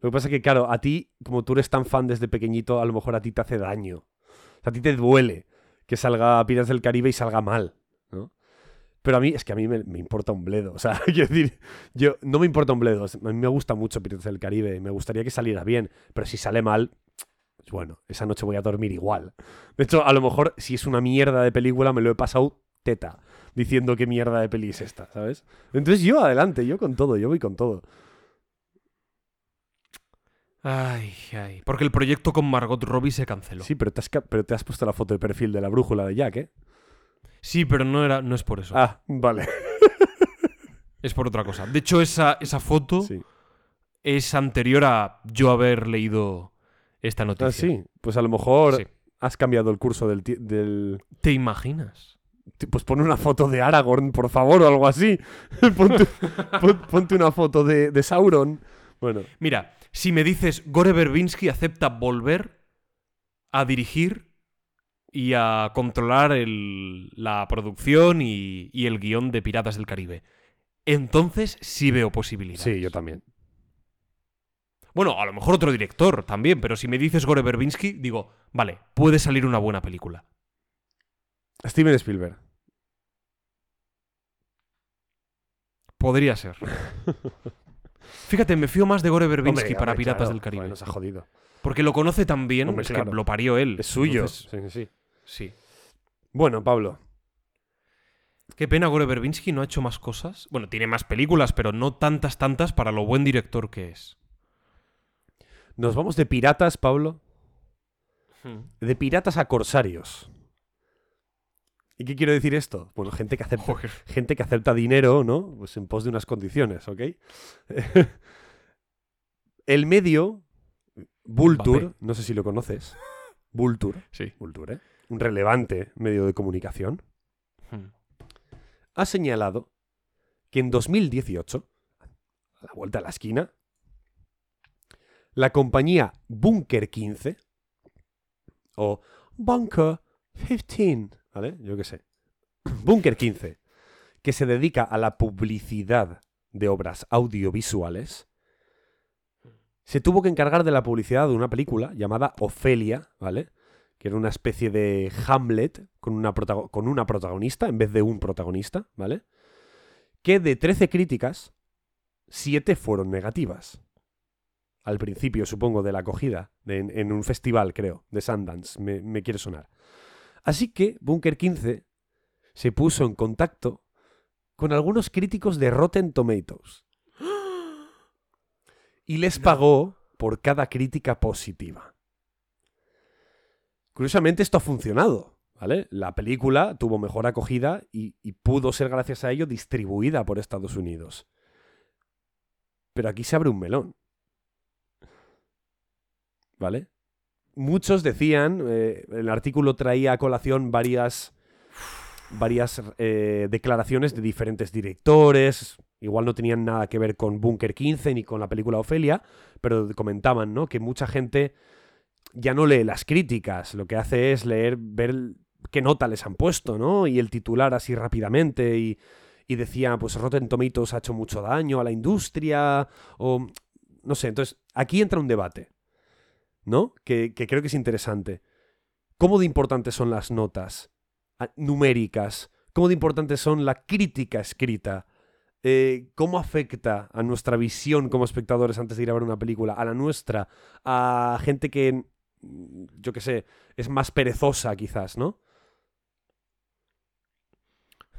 Lo que pasa es que, claro, a ti, como tú eres tan fan desde pequeñito, a lo mejor a ti te hace daño. O sea, a ti te duele que salga Piratas del Caribe y salga mal, ¿no? Pero a mí, es que a mí me, me importa un bledo. O sea, quiero decir, yo no me importa un bledo. A mí me gusta mucho Piratas del Caribe y me gustaría que saliera bien. Pero si sale mal, bueno, esa noche voy a dormir igual. De hecho, a lo mejor si es una mierda de película, me lo he pasado teta diciendo qué mierda de peli es esta, ¿sabes? Entonces yo adelante, yo con todo, yo voy con todo. Ay, ay. Porque el proyecto con Margot Robbie se canceló. Sí, pero te, has, ca- pero te has puesto la foto de perfil de la brújula de Jack, ¿eh? Sí, pero no, era, no es por eso. Ah, vale. Es por otra cosa. De hecho, esa, esa foto Sí. es anterior a yo haber leído esta noticia. Ah, sí. Pues a lo mejor Sí. has cambiado el curso del, del... ¿Te imaginas? Pues pon una foto de Aragorn, por favor, o algo así. ponte, pon- ponte una foto de, de Sauron. Bueno, Mira, si me dices Gore Verbinski acepta volver a dirigir y a controlar el- la producción y, y el guion de Piratas del Caribe, entonces sí veo posibilidades. sí, yo también. Bueno, a lo mejor otro director también, pero si me dices Gore Verbinski, digo, vale, puede salir una buena película. Steven Spielberg. Podría ser. Fíjate, me fío más de Gore Verbinski Hombre, para hombre, Piratas claro. del Caribe. Joder, nos ha jodido. Porque lo conoce tan bien, Hombre, es claro. que lo parió él. Es suyo. Entonces, sí, sí. sí. Bueno, Pablo. Qué pena, Gore Verbinski no ha hecho más cosas. Bueno, tiene más películas, pero no tantas, tantas para lo buen director que es. Nos vamos de piratas, Pablo. De piratas a corsarios. ¿Y qué quiero decir esto? Bueno, gente que acepta, Joder. gente que acepta dinero, ¿no? Pues en pos de unas condiciones, ¿ok? El medio, Vulture, Mbappé. no sé si lo conoces. Vulture, Sí. Vulture, ¿eh? un relevante medio de comunicación, ha señalado que en 2018, a la vuelta a la esquina, la compañía Bunker 15 o Bunker 15, ¿vale? Yo qué sé. Bunker 15, que se dedica a la publicidad de obras audiovisuales, se tuvo que encargar de la publicidad de una película llamada Ofelia, ¿vale? Que era una especie de Hamlet con una, con una protagonista en vez de un protagonista, ¿vale? Que de 13 críticas, 7 fueron negativas. Al principio, supongo, de la acogida, de- en, en un festival, creo, de Sundance, me, me quiere sonar. Así que Bunker 15 se puso en contacto con algunos críticos de Rotten Tomatoes y les pagó por cada crítica positiva. Curiosamente esto ha funcionado, ¿vale? La película tuvo mejor acogida y, y pudo ser gracias a ello distribuida por Estados Unidos. Pero aquí se abre un melón. ¿Vale? Muchos decían, eh, el artículo traía a colación varias, varias eh, declaraciones de diferentes directores, igual no tenían nada que ver con Bunker 15 ni con la película Ofelia, pero comentaban, ¿no? Que mucha gente ya no lee las críticas, lo que hace es leer, ver qué nota les han puesto, ¿no? Y el titular así rápidamente y, y decía, pues Rotten Tomatoes ha hecho mucho daño a la industria o no sé, entonces aquí entra un debate, ¿no? Que, que creo que es interesante. ¿Cómo de importantes son las notas numéricas? ¿Cómo de importantes son la crítica escrita? Eh, ¿Cómo afecta a nuestra visión como espectadores antes de ir a ver una película? A la nuestra, a gente que, mm, yo qué sé, es más perezosa quizás, ¿no?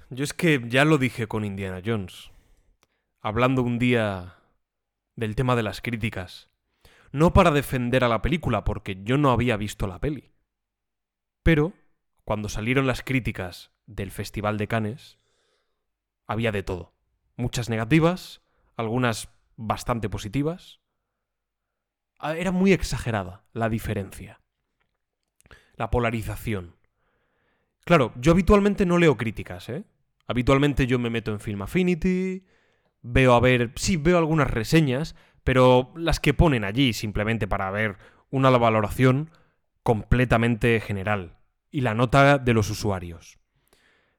Yo es que ya lo dije con Indiana Jones. Hablando un día del tema de las críticas. No para defender a la película, porque yo no había visto la peli. Pero, cuando salieron las críticas del Festival de Cannes había de todo. Muchas negativas, algunas bastante positivas. Ah, Era muy exagerada la diferencia. La polarización. Claro, yo habitualmente no leo críticas, ¿eh? Habitualmente yo me meto en Film Affinity, veo a ver, sí, veo algunas reseñas, pero las que ponen allí simplemente para ver una valoración completamente general y la nota de los usuarios.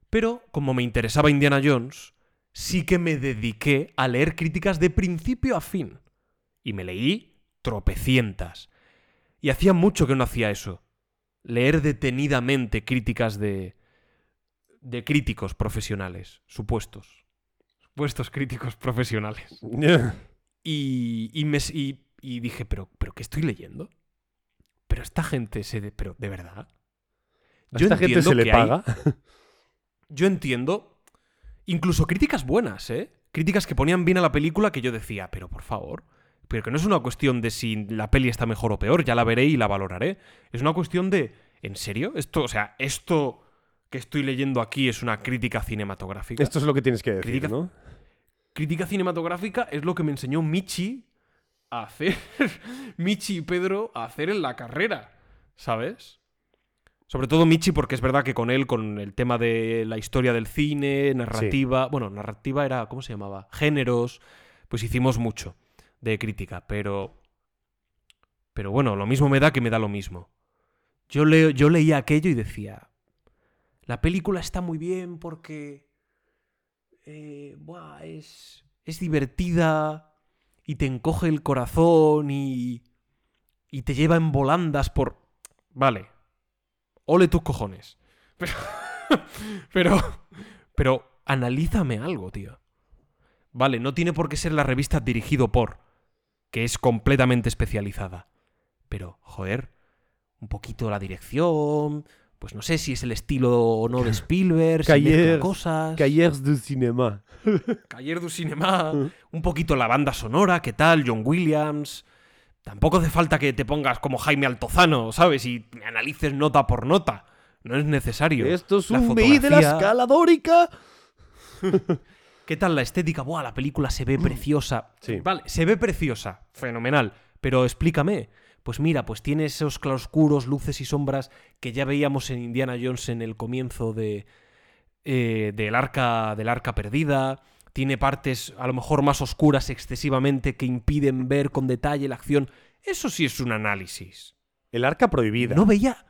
Pero como me interesaba Indiana Jones, sí que me dediqué a leer críticas de principio a fin. Y me leí tropecientas. Y hacía mucho que no hacía eso. Leer detenidamente críticas de... de críticos profesionales, supuestos. Supuestos críticos profesionales. Y, y, me, y, y dije, ¿pero, ¿pero qué estoy leyendo? Pero esta gente se... de- ¿Pero de verdad? ¿A esta gente se le hay- paga? yo entiendo. Incluso críticas buenas, ¿eh? Críticas que ponían bien a la película que yo decía, pero por favor. Pero que no es una cuestión de si la peli está mejor o peor, ya la veré y la valoraré. Es una cuestión de. ¿En serio? Esto, o sea, esto que estoy leyendo aquí es una crítica cinematográfica. Esto es lo que tienes que decir, Crítica- ¿no? Crítica cinematográfica es lo que me enseñó Michi a hacer. Michi y Pedro a hacer en la carrera. ¿Sabes? Sobre todo Michi, porque es verdad que con él, con el tema de la historia del cine, narrativa. Bueno, narrativa era. ¿Cómo se llamaba? Géneros. Pues hicimos mucho de crítica, pero. Pero bueno, lo mismo me da que me da lo mismo. Yo, leo, yo leía aquello y decía. La película está muy bien porque. Eh, buah, es. Es divertida. Y te encoge el corazón y. Y te lleva en volandas por. Vale. Ole tus cojones. Pero. pero. Pero analízame algo, tío. Vale, no tiene por qué ser la revista dirigido por. Que es completamente especializada. Pero, joder. Un poquito la dirección. Pues no sé si es el estilo o no de Spielberg. si mezcla Cahiers- cosas. Cahiers du cinéma. Cahiers du Cinema, Mm. un poquito la banda sonora, ¿qué tal? John Williams. Tampoco hace falta que te pongas como Jaime Altozano, ¿sabes? Y analices nota por nota. No es necesario. Esto es La un MI de la fotografía- escala dórica. ¿Qué tal la estética? Buah, la película se ve preciosa. Sí. Vale, se ve preciosa. Fenomenal. Pero explícame. Pues mira, pues tiene esos claroscuros, luces y sombras que ya veíamos en Indiana Jones en el comienzo de, eh, del, arca, del arca perdida. Tiene partes a lo mejor más oscuras excesivamente que impiden ver con detalle la acción. Eso sí es un análisis. El arca prohibida. No veía.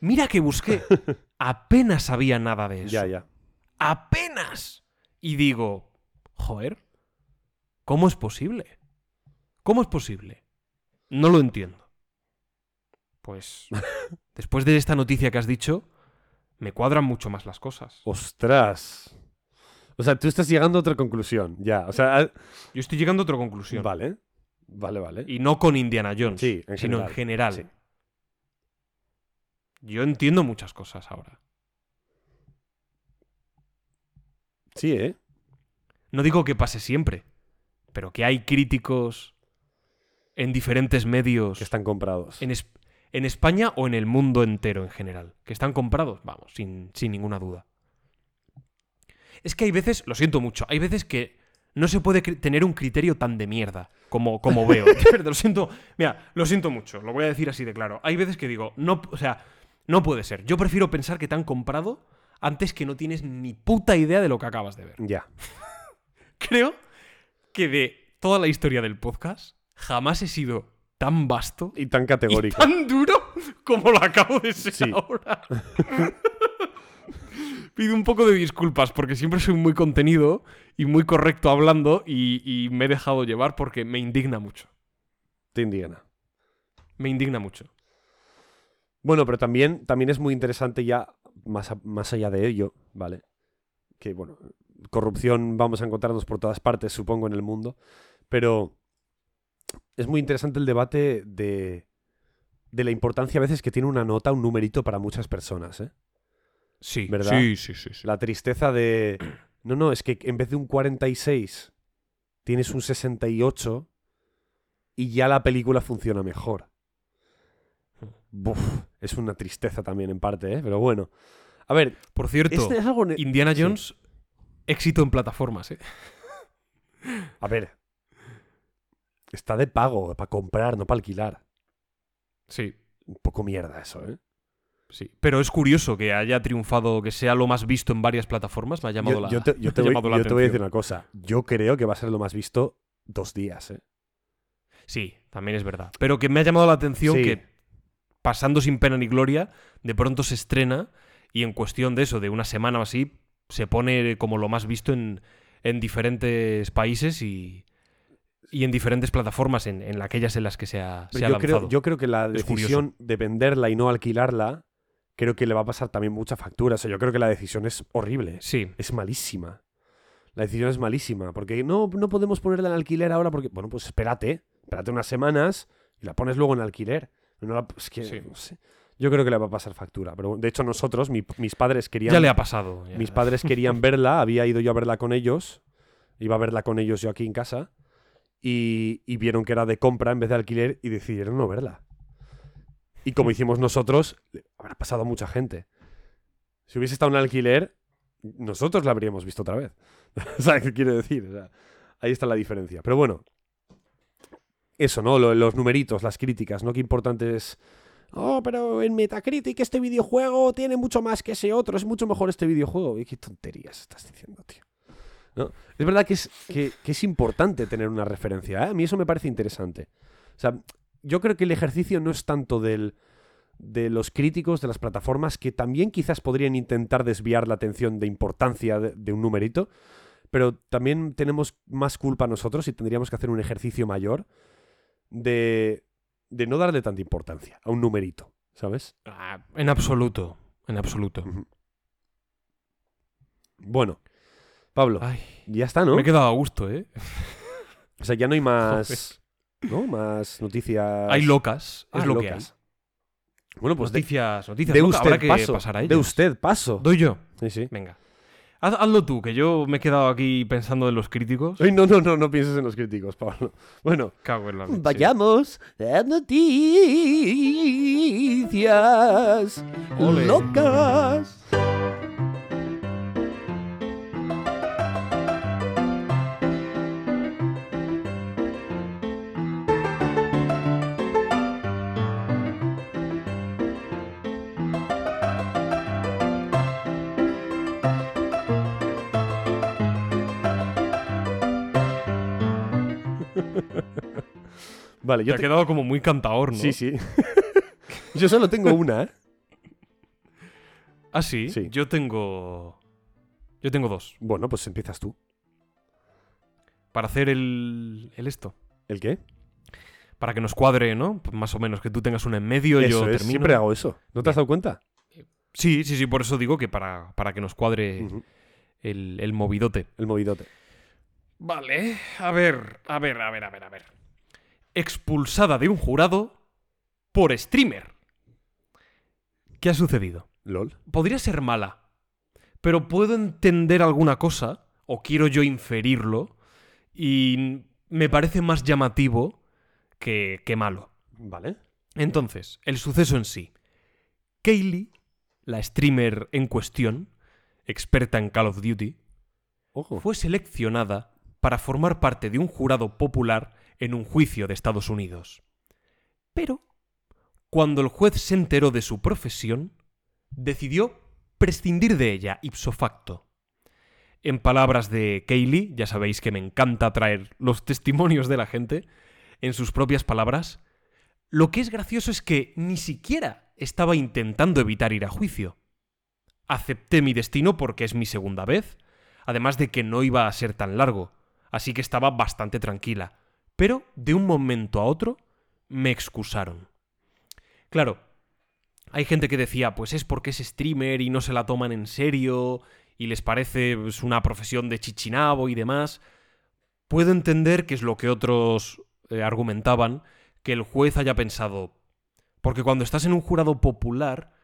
Mira que busqué. Apenas sabía nada de eso. ya, ya. Apenas. Y digo, joder, ¿cómo es posible? ¿Cómo es posible? No lo entiendo. Pues después de esta noticia que has dicho, me cuadran mucho más las cosas. Ostras. O sea, tú estás llegando a otra conclusión. Ya. O sea, Yo estoy llegando a otra conclusión. vale. Vale, vale. Y no con Indiana Jones, Sí, en sino general, en general. sí. Yo entiendo muchas cosas ahora. Sí, ¿eh? No digo que pase siempre, pero que hay críticos en diferentes medios. Que están comprados. En, Es- en España o en el mundo entero en general. Que están comprados, vamos, sin, sin ninguna duda. Es que hay veces, lo siento mucho, hay veces que no se puede tener un criterio tan de mierda como, como veo. Lo siento, mira, lo siento mucho, lo voy a decir así de claro. Hay veces que digo, no, o sea, no puede ser. Yo prefiero pensar que te han comprado antes que no tienes ni puta idea de lo que acabas de ver. Ya. Creo que de toda la historia del podcast jamás he sido tan vasto Y tan y categórico. tan duro como lo acabo de ser Sí. ahora. Pido un poco de disculpas porque siempre soy muy contenido y muy correcto hablando y, y me he dejado llevar porque me indigna mucho. Te indigna. Me indigna mucho. Bueno, pero también, también es muy interesante ya, más, a- más allá de ello, ¿vale? Que, bueno, corrupción vamos a encontrarnos por todas partes, supongo, en el mundo. Pero es muy interesante el debate de, de la importancia a veces que tiene una nota, un numerito para muchas personas, ¿eh? Sí, ¿Verdad? sí, sí, sí, sí. La tristeza de... No, no, es que en vez de un 46 tienes un 68 y ya la película funciona mejor. Buf, es una tristeza también en parte, ¿eh? Pero bueno. A ver, Por cierto, este es algo... Indiana Sí. Jones, éxito en plataformas, ¿eh? A ver. Está de pago, para comprar, no para alquilar. Sí, Un poco mierda eso, ¿eh? sí. Pero es curioso que haya triunfado, que sea lo más visto en varias plataformas. Me ha llamado Yo, la yo te, yo te voy, llamado la yo te voy a decir atención. una cosa. Yo creo que va a ser lo más visto dos días, ¿eh? Sí, también es verdad. Pero que me ha llamado la atención Sí. que, pasando sin pena ni gloria, de pronto se estrena y en cuestión de eso, de una semana o así, se pone como lo más visto en, en diferentes países y, y en diferentes plataformas, en, en aquellas en las que se ha, se ha yo, lanzado. creo, yo creo que la Es decisión de venderla y no alquilarla, creo que le va a pasar también mucha factura. O sea, yo creo que la decisión es horrible. Sí, Es malísima. La decisión es malísima. Porque no, no podemos ponerla en alquiler ahora porque. Bueno, pues espérate. Espérate unas semanas y la pones luego en alquiler. No la- es que, Sí. no sé. Yo creo que le va a pasar factura. Pero de hecho, nosotros, mi- mis padres querían. ya le ha pasado. ya. Mis padres querían verla, había ido yo a verla con ellos, iba a verla con ellos yo aquí en casa, y, vieron que era de compra en vez de alquiler y decidieron no verla. Y como hicimos nosotros, habrá pasado a mucha gente. Si hubiese estado en alquiler, nosotros la habríamos visto otra vez. ¿Sabes qué quiero decir? O sea, ahí está la diferencia. Pero bueno, eso, ¿no? Lo- los numeritos, las críticas, ¿no? Qué importante es... Oh, pero en Metacritic este videojuego tiene mucho más que ese otro, es mucho mejor este videojuego. Y qué tonterías estás diciendo, tío. ¿No? Es verdad que es, que, que es importante tener una referencia, ¿eh? A mí eso me parece interesante. O sea, yo creo que el ejercicio no es tanto del, de los críticos, de las plataformas, que también quizás podrían intentar desviar la atención de importancia de, de un numerito, pero también tenemos más culpa nosotros y tendríamos que hacer un ejercicio mayor de, de no darle tanta importancia a un numerito, ¿sabes? Ah, en absoluto, en absoluto. Bueno, Pablo, Ay, ya está, ¿no? me he quedado a gusto, ¿eh? O sea, ya no hay más, ¿no? Más noticias. Hay locas, es Ah, lo locas. Bueno, que hay. pues de, Noticias, noticias de usted habrá que paso. pasar a de usted paso. Doy yo. Sí, sí. Venga. Haz- hazlo tú, que yo me he quedado aquí pensando en los críticos. Ay, no, no, no, no pienses en los críticos, Pablo. Bueno, Cago en la leche. vayamos a noticias locas. Vale, Te ha quedado como muy cantador, ¿no? Sí, sí. yo solo tengo una, ¿eh? Ah, sí. Sí. Yo tengo. Yo tengo dos. Bueno, pues empiezas tú. Para hacer el, el esto. ¿El qué? Para que nos cuadre, ¿no? Pues Más o menos, que tú tengas una en medio, Eso yo es, termino. siempre hago eso. ¿No te has dado cuenta? Sí, sí, sí, por eso digo que para, para que nos cuadre el, el movidote. El movidote. Vale, a ver, a ver, a ver, a ver, a ver. Expulsada de un jurado por streamer. ¿Qué ha sucedido? LOL. Podría ser mala, pero puedo entender alguna cosa, o quiero yo inferirlo, y me parece más llamativo que, que malo. Vale. Entonces, el suceso en sí. Kaylee, la streamer en cuestión, experta en Call of Duty, Ojo. fue seleccionada para formar parte de un jurado popular en un juicio de Estados Unidos. Pero, cuando el juez se enteró de su profesión, decidió prescindir de ella ipso facto. En palabras de Kaylee, ya sabéis que me encanta traer los testimonios de la gente, en sus propias palabras, lo que es gracioso es que ni siquiera estaba intentando evitar ir a juicio. Acepté mi destino porque es mi segunda vez, además de que no iba a ser tan largo, así que estaba bastante tranquila. Pero de un momento a otro me excusaron. Claro, hay gente que decía, pues es porque es streamer y no se la toman en serio y les parece pues, una profesión de chichinabo y demás. Puedo entender que es lo que otros eh, argumentaban, que el juez haya pensado, porque cuando estás en un jurado popular,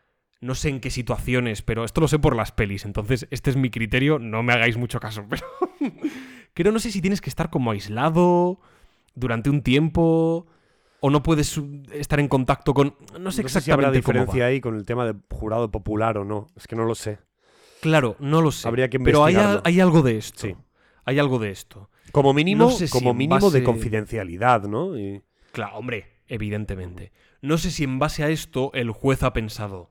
no sé en qué situaciones, pero esto lo sé por las pelis, entonces este es mi criterio, no me hagáis mucho caso, pero creo no sé si tienes que estar como aislado durante un tiempo o no puedes uh, estar en contacto con... No sé No sé si habrá exactamente cómo va. diferencia ahí con el tema de jurado popular o no. Es que no lo sé. Claro, no lo sé. Habría que Pero hay, hay algo de esto. Sí. Hay algo de esto. Como mínimo, No sé si como mínimo de confidencialidad, ¿no? Y- Claro, hombre, evidentemente. No sé si en base a esto el juez ha pensado,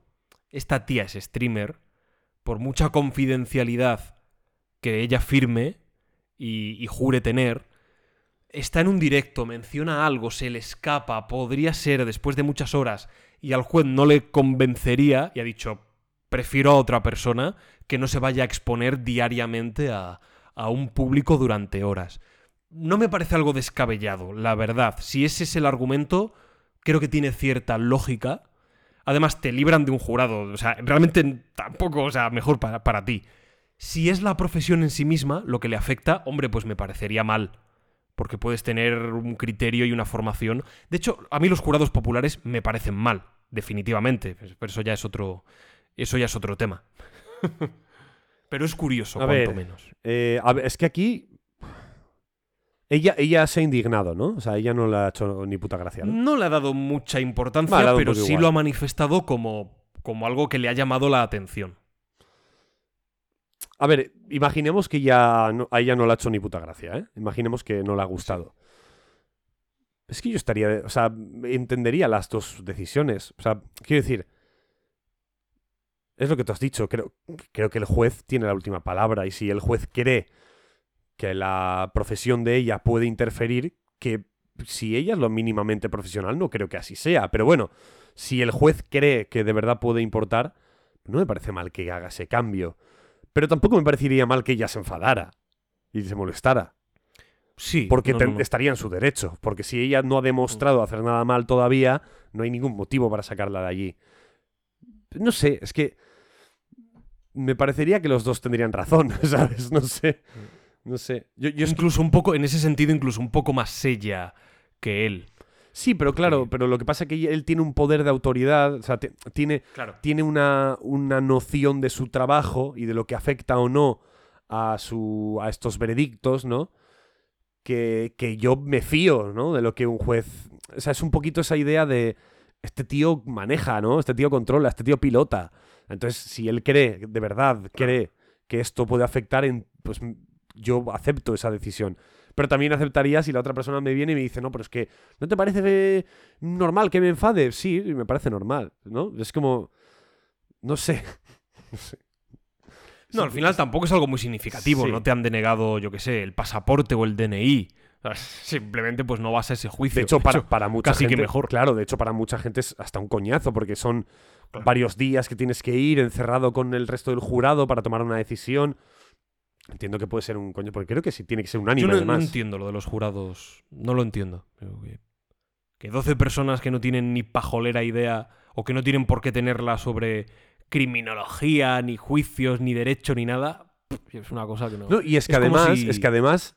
esta tía es streamer, por mucha confidencialidad que ella firme y, y jure tener, está en un directo, menciona algo, se le escapa, podría ser después de muchas horas, y al juez no le convencería, y ha dicho, prefiero a otra persona que no se vaya a exponer diariamente a, a un público durante horas. No me parece algo descabellado, la verdad. Si ese es el argumento, creo que tiene cierta lógica. Además, te libran de un jurado. O sea, realmente tampoco, o sea, mejor para, para ti. Si es la profesión en sí misma lo que le afecta, hombre, pues me parecería mal. Porque puedes tener un criterio y una formación. De hecho, a mí los jurados populares me parecen mal, definitivamente. Pero eso ya es otro. Eso ya es otro tema. Pero es curioso, A cuanto ver, menos. Eh, a ver, es que aquí. Ella, ella se ha indignado, ¿no? O sea, ella no le ha hecho ni puta gracia, ¿no? No le ha dado mucha importancia, ha dado pero sí igual. lo ha manifestado como, como algo que le ha llamado la atención. A ver, imaginemos que ya no- a ella no le ha hecho ni puta gracia, ¿eh? Imaginemos que no le ha gustado. Es que yo estaría. O sea, entendería las dos decisiones. O sea, quiero decir. Es lo que tú has dicho. Creo, creo que el juez tiene la última palabra. Y si el juez cree que la profesión de ella puede interferir, que si ella es lo mínimamente profesional, no creo que así sea. Pero bueno, si el juez cree que de verdad puede importar, no me parece mal que haga ese cambio. Pero tampoco me parecería mal que ella se enfadara y se molestara. Sí. Porque no, te- no, no. estaría en su derecho. Porque si ella no ha demostrado hacer nada mal todavía, no hay ningún motivo para sacarla de allí. No sé, es que. Me parecería que los dos tendrían razón, ¿sabes? No sé. No sé. Yo, yo Incluso un poco, en ese sentido, incluso un poco más ella que él. Sí, pero claro, Sí. pero lo que pasa es que él tiene un poder de autoridad, o sea, tiene, Claro. tiene una, una noción de su trabajo y de lo que afecta o no a, su, a estos veredictos, ¿no? Que, que yo me fío, ¿no? De lo que un juez... O sea, es un poquito esa idea de... Este tío maneja, ¿no? Este tío controla, este tío pilota. Entonces, si él cree, de verdad, cree que esto puede afectar, en, pues yo acepto esa decisión. Pero también aceptaría si la otra persona me viene y me dice, no, pero es que ¿no te parece normal que me enfade? Sí, me parece normal, ¿no? Es como... No sé. No sé. No, al final tampoco es algo muy significativo. Sí. No te han denegado, yo qué sé, el pasaporte o el DNI. Simplemente pues no vas a ese juicio. De hecho, para, para mucha casi que mejor. Claro, de hecho, para mucha gente es hasta un coñazo, porque son Claro. varios días que tienes que ir encerrado con el resto del jurado para tomar una decisión. Entiendo que puede ser un coño, porque creo que sí tiene que ser Yo unánime, no, no además. entiendo lo de los jurados. No lo entiendo. Que, que 12 personas que no tienen ni pajolera idea o que no tienen por qué tenerla sobre criminología, ni juicios, ni derecho, ni nada, es una cosa que no. No, y es que Es además, si- es que además,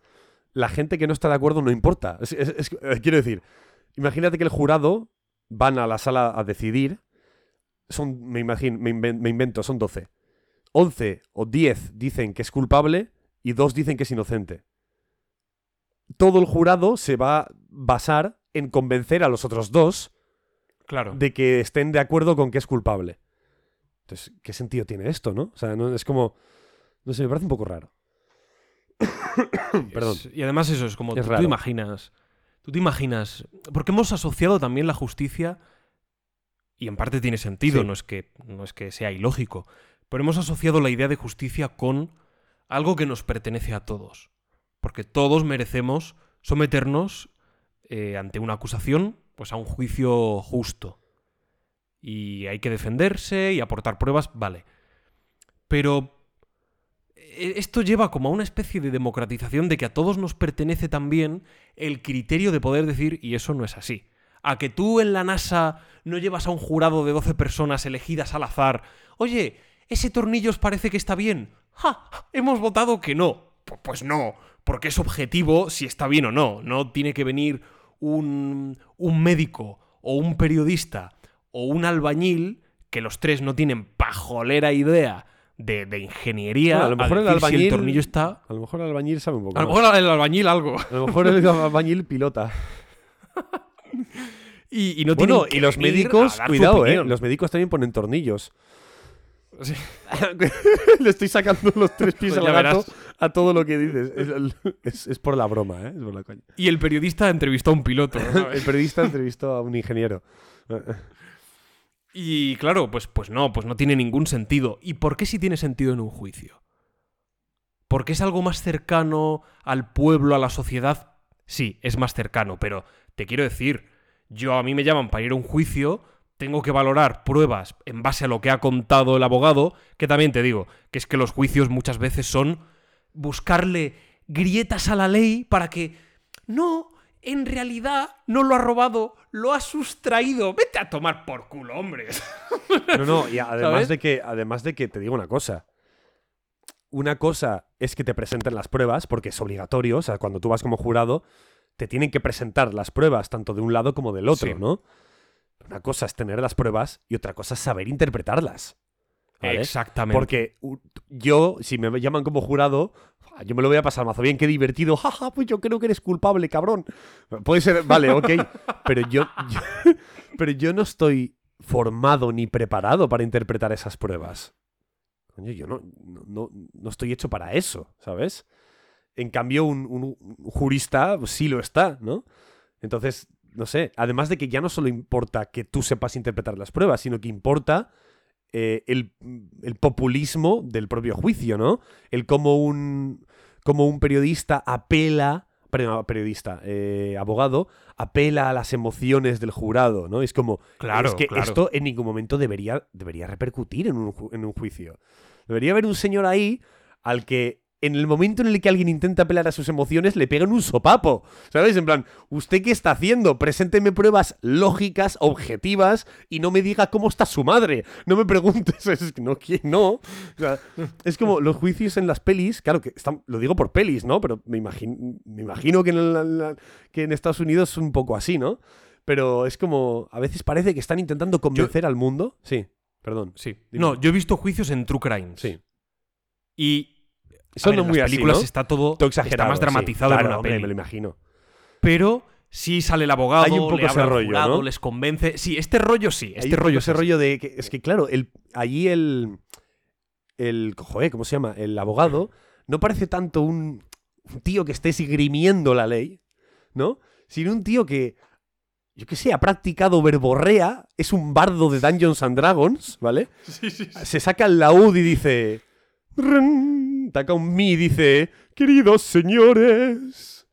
la gente que no está de acuerdo no importa. Es- es- es- eh, quiero decir, imagínate que el jurado van a la sala a decidir. Son, me imagino, me invento, son 12. 11 o 10 dicen que es culpable y 2 dicen que es inocente. Todo el jurado se va a basar en convencer a los otros dos claro. de que estén de acuerdo con que es culpable. Entonces, ¿qué sentido tiene esto, no? O sea, no, es como... No sé, me parece un poco raro. Perdón. Es- y además eso es como Es tú, raro. imaginas. Tú te imaginas. Porque hemos asociado también la justicia. Y en parte tiene sentido, Sí. no, es que, no es que sea ilógico. Pero hemos asociado la idea de justicia con algo que nos pertenece a todos. Porque todos merecemos someternos eh, ante una acusación, pues a un juicio justo. Y hay que defenderse y aportar pruebas, vale. Pero eh, esto lleva como a una especie de democratización de que a todos nos pertenece también el criterio de poder decir, y eso no es así. A que tú en la NASA no llevas a un jurado de 12 personas elegidas al azar. Oye, ¿ese tornillo os parece que está bien? ¡Ja! Hemos votado que no. Pu- Pues no, porque es objetivo si está bien o no. No tiene que venir un, un médico o un periodista o un albañil, que los tres no tienen pajolera idea de, de ingeniería. Bueno, a lo mejor el si albañil- el tornillo está. A lo mejor el albañil sabe un poco A lo más. mejor el albañil algo. A lo mejor el albañil pilota. Y, y no Bueno, y los que venir médicos, cuidado, eh. Los médicos también ponen tornillos. Sí. Le estoy sacando los tres pies Pues al gato a todo lo que dices. Es, es- es por la broma, ¿eh? Es por la coña. Y el periodista entrevistó a un piloto. ¿no? El periodista entrevistó a un ingeniero. Y claro, pues, pues no, pues no tiene ningún sentido. ¿Y por qué sí tiene sentido en un juicio? ¿Porque es algo más cercano al pueblo, a la sociedad? Sí, es más cercano, pero te quiero decir, yo a mí me llaman para ir a un juicio, tengo que valorar pruebas en base a lo que ha contado el abogado, que también te digo, que es que los juicios muchas veces son buscarle grietas a la ley para que no, en realidad no lo ha robado, lo ha sustraído. Vete a tomar por culo, hombre. No, no, y además ¿Sabes? de que, además de que te digo una cosa. Una cosa es que te presenten las pruebas, porque es obligatorio, o sea, cuando tú vas como jurado, te tienen que presentar las pruebas tanto de un lado como del otro, Sí. ¿no? Una cosa es tener las pruebas y otra cosa es saber interpretarlas. ¿vale? Exactamente. Porque yo, si me llaman como jurado, yo me lo voy a pasar mazo bien, qué divertido. Jaja, pues yo creo que eres culpable, cabrón. Puede ser, vale, ok. Pero yo, yo- pero yo no estoy formado ni preparado para interpretar esas pruebas. Coño, yo no, no, no- no estoy hecho para eso, ¿sabes? En cambio, un, un- un jurista pues, sí lo está, ¿no? Entonces, no sé, además de que ya no solo importa que tú sepas interpretar las pruebas, sino que importa eh, el, el populismo del propio juicio, ¿no? El cómo un, cómo un periodista apela, perdón, periodista, eh, abogado, apela a las emociones del jurado, ¿no? Es como, Claro, es que claro. esto en ningún momento debería, debería repercutir en un, en un juicio. Debería haber un señor ahí al que en el momento en el que alguien intenta apelar a sus emociones le pegan un sopapo. ¿Sabes? En plan, ¿usted qué está haciendo? Presénteme pruebas lógicas, objetivas y no me diga cómo está su madre. No me preguntes, es que no, que no. O sea, es como los juicios en las pelis, claro que están, lo digo por pelis, ¿no? Pero me imagino, me imagino que, en la- la- que en Estados Unidos es un poco así, ¿no? Pero es como, a veces parece que están intentando convencer al mundo. Sí, perdón. Sí. Dime. No, yo he visto juicios en True Crimes. Sí. Y. Son ver, no en muy las así, películas ¿no? está todo. Todo exagerado. Está más sí. dramatizado Claro, en una hombre, peli. me lo imagino. Pero sí sale el abogado, Hay un poco le ese rollo, jurado, ¿no? les convence. Sí, este rollo sí. Este rollo ese rollo de que es que claro, el allí el el joder, ¿cómo se llama? El abogado no parece tanto un, un tío que esté esgrimiendo la ley, ¿no? Sino un tío que yo qué sé, ha practicado verborrea, es un bardo de Dungeons and Dragons, ¿vale? Sí, sí, sí. Se saca el laúd y dice taca un mi y dice, "Queridos señores,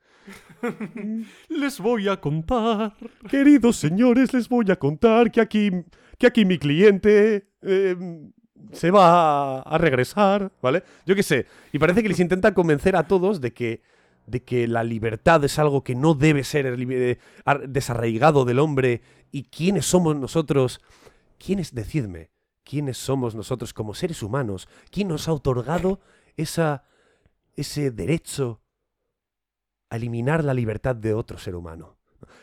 Les voy a contar. Queridos señores, les voy a contar que aquí, que aquí mi cliente eh, se va a regresar, ¿vale? Yo qué sé. Y parece que les intenta convencer a todos de que, de que la libertad es algo que no debe ser desarraigado del hombre. ¿Y quiénes somos nosotros? ¿Quiénes, decidme, quiénes somos nosotros como seres humanos? ¿Quién nos ha otorgado esa, ese derecho a eliminar la libertad de otro ser humano?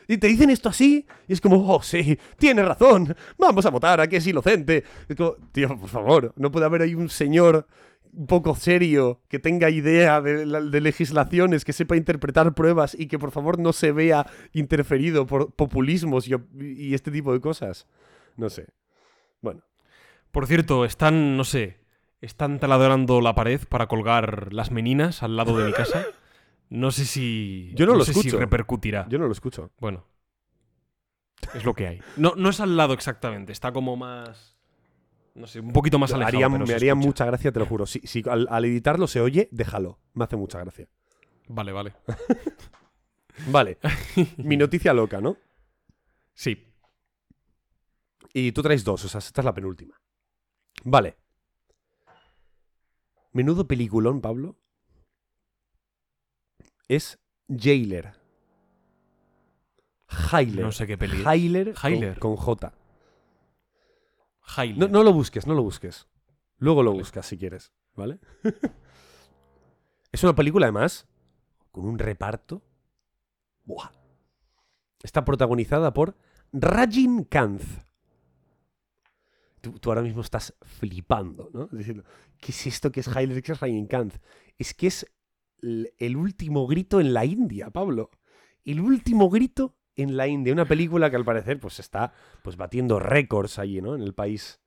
Y te dicen esto así, y es como, oh, sí, tienes razón, vamos a votar a que es inocente. Es como, tío, por favor, no puede haber ahí un señor poco serio, que tenga idea de, la- de legislaciones, que sepa interpretar pruebas y que por favor no se vea interferido por populismos y, op- y este tipo de cosas. No sé. Bueno, Por cierto, están, no sé, están taladrando la pared para colgar las meninas al lado de mi casa. No sé si. Yo no lo sé si escucho. repercutirá. yo no lo escucho. Bueno. Es lo que hay. No, no es al lado exactamente, está como más. No sé, un poquito más alejado. Haría- pero me haría escucha. mucha gracia, te lo juro. Si, si al, al editarlo se oye, déjalo. Me hace mucha gracia. Vale, vale. Vale. Mi noticia loca, ¿no? Sí. Y tú traes dos, o sea, esta es la penúltima. Vale. Menudo peliculón, Pablo. Es Jailer. Jailer. No sé qué peli. es. Jailer con- J. Haile. No, no lo busques, no lo busques. Luego lo buscas si quieres, ¿vale? es una película, además, con un reparto. Buah. Está protagonizada por Rajin Kanth. Tú, ahora mismo estás flipando, ¿no? Diciendo, ¿qué es esto que es Jailer? ¿Qué es que es el último grito en la India, Pablo. El último grito en la India. Una película que al parecer pues está pues batiendo récords allí, ¿no? En el país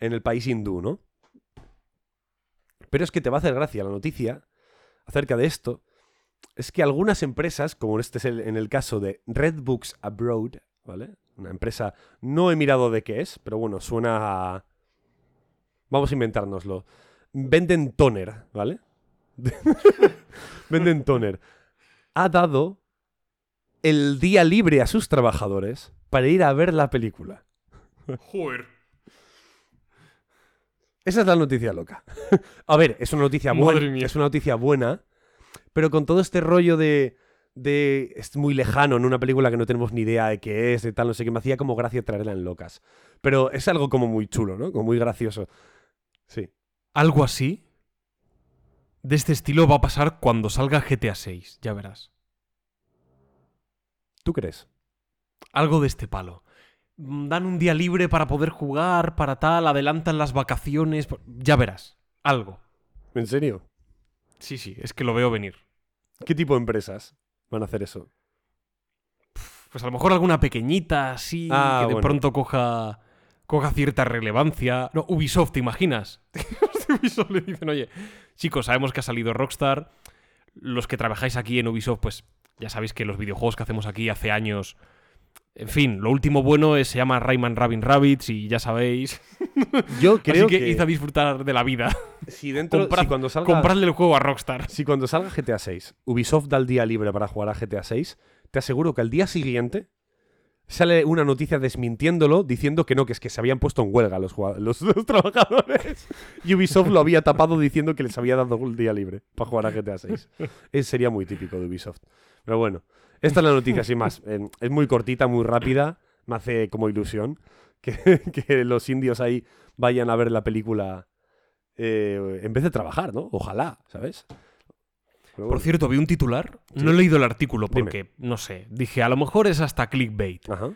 en el país hindú, ¿no? Pero es que te va a hacer gracia la noticia acerca de esto. Es que algunas empresas, como este es en el caso de Red Books Abroad, ¿vale? Una empresa, no he mirado de qué es, pero bueno, suena a... Vamos a inventárnoslo. Venden toner, ¿vale? Venden toner. Ha dado el día libre a sus trabajadores para ir a ver la película. Joder. Esa es la noticia loca. a ver, es una noticia buena. Es una noticia buena. Pero con todo este rollo de. De. es muy lejano en una película que no tenemos ni idea de qué es, de tal, no sé qué, me hacía como gracia traerla en locas. Pero es algo como muy chulo, ¿no? Como muy gracioso. Sí. Algo así de este estilo va a pasar cuando salga GTA 6, ya verás. ¿Tú crees? Algo de este palo. Dan un día libre para poder jugar, para tal, adelantan las vacaciones, ya verás. Algo. ¿En serio? Sí, sí, es que lo veo venir. ¿Qué tipo de empresas van a hacer eso? Pues a lo mejor alguna pequeñita así, Ah, que de bueno. pronto coja, coja cierta relevancia. No, Ubisoft, ¿te imaginas? Ubisoft le dicen, oye, chicos, sabemos que ha salido Rockstar. Los que trabajáis aquí en Ubisoft, pues ya sabéis que los videojuegos que hacemos aquí hace años. En fin, lo último bueno es, se llama Rayman Rabin Rabbits y ya sabéis. Yo creo Así que, que, a disfrutar de la vida. si dentro comprad- si cuando salga Compradle el juego a Rockstar. si cuando salga GTA 6, Ubisoft da el día libre para jugar a GTA 6, te aseguro que al día siguiente sale una noticia desmintiéndolo, diciendo que no, que es que se habían puesto en huelga los, los, los trabajadores. Y Ubisoft lo había tapado diciendo que les había dado el día libre para jugar a GTA 6. Eso sería muy típico de Ubisoft. Pero bueno, esta es la noticia, sin más. Eh, Es muy cortita, muy rápida. Me hace como ilusión que, que los indios ahí vayan a ver la película eh, en vez de trabajar, ¿no? Ojalá, ¿sabes? Pero Por bueno. cierto, vi un titular. Sí. No he leído el artículo Dime. porque, no sé, dije, a lo mejor es hasta clickbait. Ajá.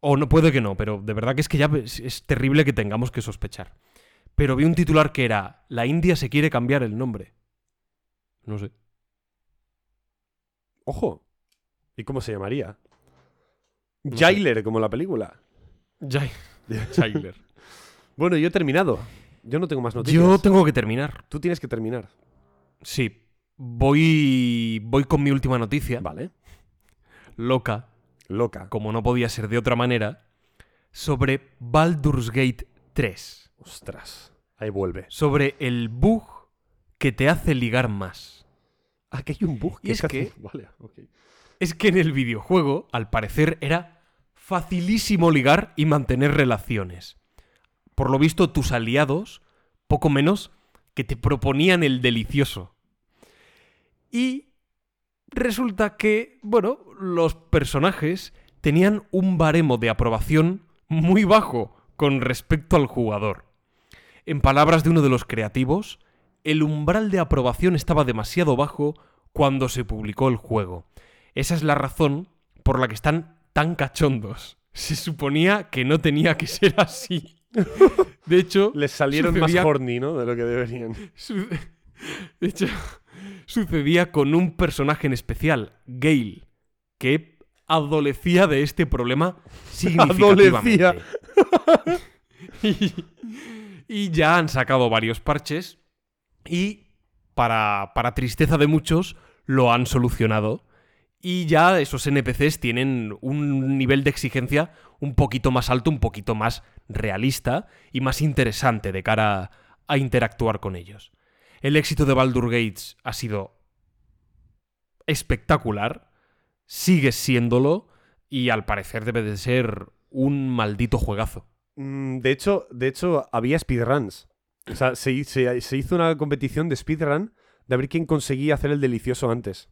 O no puede que no, pero de verdad que es que ya es, es terrible que tengamos que sospechar. Pero vi un titular que era La India se quiere cambiar el nombre. No sé. Ojo. ¿Y cómo se llamaría? Jailer, como la película. Jai- Jailer. Bueno, yo he terminado. Yo no tengo más noticias. Yo tengo que terminar. Tú tienes que terminar. Sí. Voy. Voy con mi última noticia. Vale. Loca, Loca. como no podía ser de otra manera. Sobre Baldur's Gate 3. Ostras. Ahí vuelve. Sobre el bug que te hace ligar más. Ah, que hay un bug. Y es hace- que- Vale. Es que en el videojuego, al parecer, era facilísimo ligar y mantener relaciones. Por lo visto, tus aliados, poco menos, que te proponían el delicioso. Y resulta que, bueno, los personajes tenían un baremo de aprobación muy bajo con respecto al jugador. En palabras de uno de los creativos, el umbral de aprobación estaba demasiado bajo cuando se publicó el juego. Esa es la razón por la que están tan cachondos. Se suponía que no tenía que ser así. De hecho, Les salieron sucedía- más horny, ¿no? De lo que deberían. de hecho, sucedía con un personaje en especial, Gale, que adolecía de este problema significativamente. Adolecía. y, y ya han sacado varios parches y, para, para tristeza de muchos, lo han solucionado. Y ya esos NPCs tienen un nivel de exigencia un poquito más alto, un poquito más realista y más interesante de cara a, interactuar con ellos. El éxito de Baldur Gates ha sido espectacular, sigue siéndolo y al parecer debe de ser un maldito juegazo. Mm, De hecho, de hecho, había speedruns. O sea, se- se hizo una competición de speedrun de ver quién conseguía hacer el delicioso antes.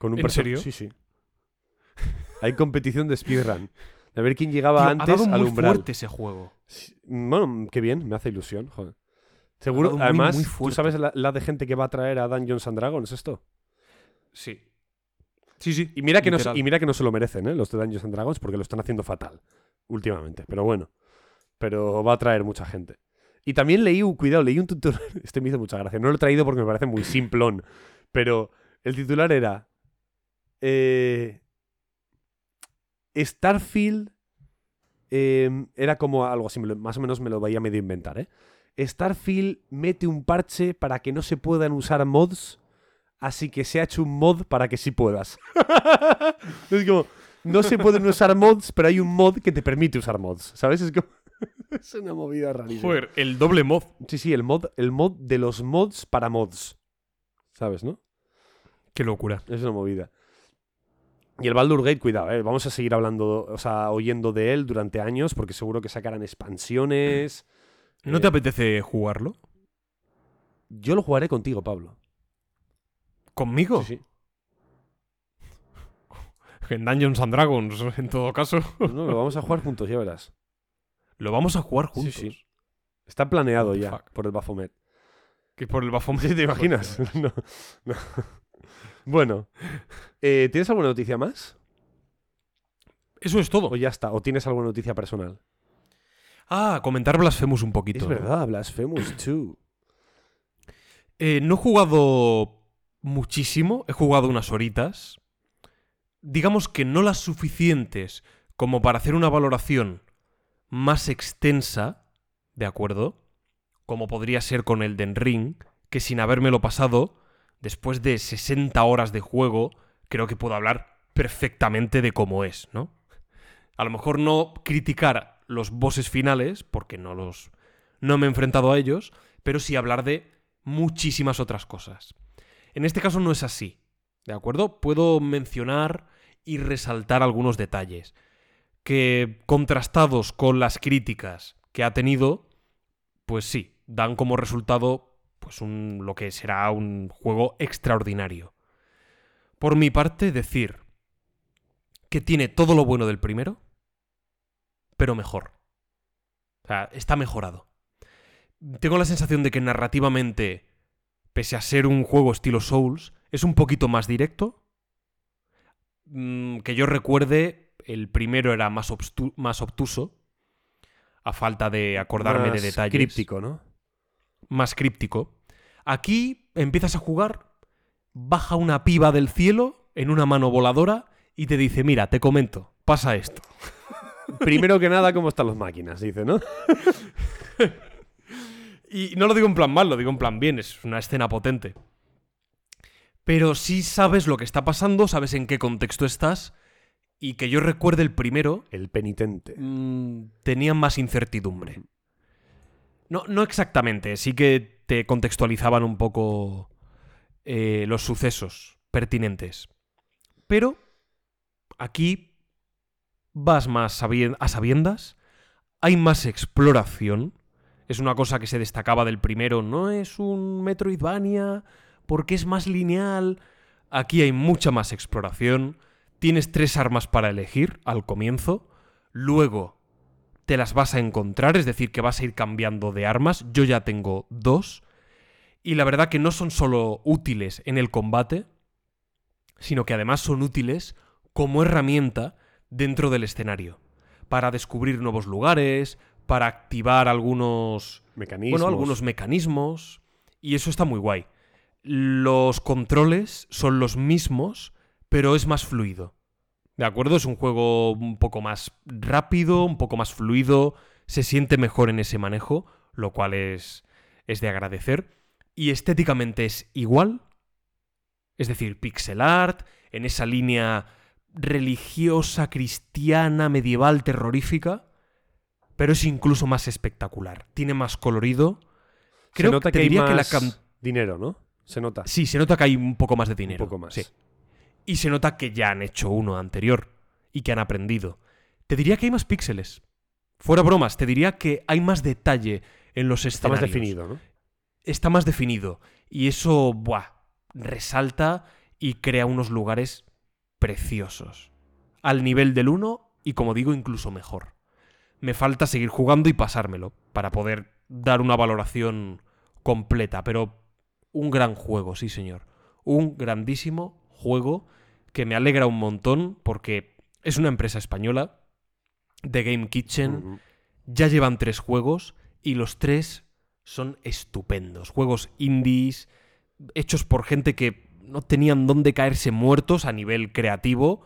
Con un ¿En serio? Sí, sí. Hay competición de speedrun. De ver quién llegaba Tío, ha antes dado al muy umbral. fuerte ese juego. Sí, Bueno, qué bien, me hace ilusión, joder. Seguro, dado muy, además, muy ¿tú fuerte. sabes la, la de gente que va a traer a Dungeons and Dragons esto? Sí. Sí, sí. Y mira, que no, se- literal. y mira que no se lo merecen, ¿eh? Los de Dungeons and Dragons, porque lo están haciendo fatal últimamente. Pero bueno. Pero va a traer mucha gente. Y también leí, un- cuidado, leí un tutorial. Este me hizo mucha gracia. No lo he traído porque me parece muy simplón. Pero el titular era. Eh, Starfield eh, era como algo así, más o menos me lo veía medio inventar, ¿eh? Starfield mete un parche para que no se puedan usar mods, así que se ha hecho un mod para que sí puedas. es como, no se pueden usar mods, pero hay un mod que te permite usar mods, ¿sabes? Es como... es una movida rarísima. Joder, el doble mod. Sí, sí, el mod, el mod de los mods para mods. ¿Sabes, no? Qué locura. Es una movida. Y el Baldur Gate, cuidado, ¿eh? vamos a seguir hablando, o sea, oyendo de él durante años, porque seguro que sacarán expansiones. ¿No Eh, te apetece jugarlo? Yo lo jugaré contigo, Pablo. ¿Conmigo? Sí, sí. En Dungeons and Dragons, en todo caso. No, lo vamos a jugar juntos, ya verás. Lo vamos a jugar juntos. sí. Está planeado ya fuck. por el Baphomet. Que por el Baphomet. ¿Sí, ¿Te imaginas? No, no. Bueno, eh, ¿tienes alguna noticia más? Eso es todo. ¿O ya está? ¿O tienes alguna noticia personal? Ah, comentar Blasphemous un poquito. Es verdad, Blasphemous 2. Eh, no he jugado muchísimo, he jugado unas horitas. Digamos que no las suficientes como para hacer una valoración más extensa, ¿de acuerdo? Como podría ser con el Den Ring, que sin habérmelo pasado, después de 60 horas de juego, creo que puedo hablar perfectamente de cómo es, ¿no? A lo mejor no criticar los bosses finales, porque no los. no me he enfrentado a ellos, pero sí hablar de muchísimas otras cosas. En este caso no es así, ¿de acuerdo? Puedo mencionar y resaltar algunos detalles que, contrastados con las críticas que ha tenido, pues sí, dan como resultado pues un, lo que será un juego extraordinario. Por mi parte, decir que tiene todo lo bueno del primero, pero mejor. O sea, está mejorado. Tengo la sensación de que narrativamente, pese a ser un juego estilo Souls, es un poquito más directo. Mm, que yo recuerde, el primero era más, más obtuso, a falta de acordarme de detalles. Críptico, ¿no? Más críptico. Aquí empiezas a jugar, baja una piba del cielo en una mano voladora y te dice, mira, te comento, pasa esto. Primero que nada, ¿cómo están las máquinas? Dice, ¿no? Y no lo digo en plan mal, lo digo en plan bien, es una escena potente. Pero sí sabes lo que está pasando, sabes en qué contexto estás, y que yo recuerde el primero, El penitente. mm, tenía más incertidumbre. No, no exactamente, sí que te contextualizaban un poco eh, los sucesos pertinentes. Pero aquí vas más a sabiendas, hay más exploración. Es una cosa que se destacaba del primero, no es un Metroidvania porque es más lineal. Aquí hay mucha más exploración. Tienes tres armas para elegir al comienzo. Luego te las vas a encontrar, es decir, que vas a ir cambiando de armas. Yo ya tengo dos. Y la verdad que no son solo útiles en el combate, sino que además son útiles como herramienta dentro del escenario. Para descubrir nuevos lugares, para activar algunos Mecanismos. bueno, algunos mecanismos. Y eso está muy guay. Los controles son los mismos, pero es más fluido. ¿De acuerdo? Es un juego un poco más rápido, un poco más fluido. Se siente mejor en ese manejo, lo cual es, es de agradecer. Y estéticamente es igual. Es decir, pixel art, en esa línea religiosa, cristiana, medieval, terrorífica pero es incluso más espectacular. Tiene más colorido. Creo Se nota te que hay diría que la más dinero, ¿no? Se nota. Sí, se nota que hay un poco más de dinero. Un poco más. Sí. Y se nota que ya han hecho uno anterior y que han aprendido. Te diría que hay más píxeles. Fuera bromas, te diría que hay más detalle en los Está más escenarios. definido, ¿no? Está más definido. Y eso, buah, resalta y crea unos lugares preciosos. Al nivel del 1 y, como digo, incluso mejor. Me falta seguir jugando y pasármelo para poder dar una valoración completa, pero un gran juego, sí señor. Un grandísimo juego que me alegra un montón porque es una empresa española, The Game Kitchen, ya llevan tres juegos y los tres son estupendos. Juegos indies, hechos por gente que no tenían dónde caerse muertos a nivel creativo,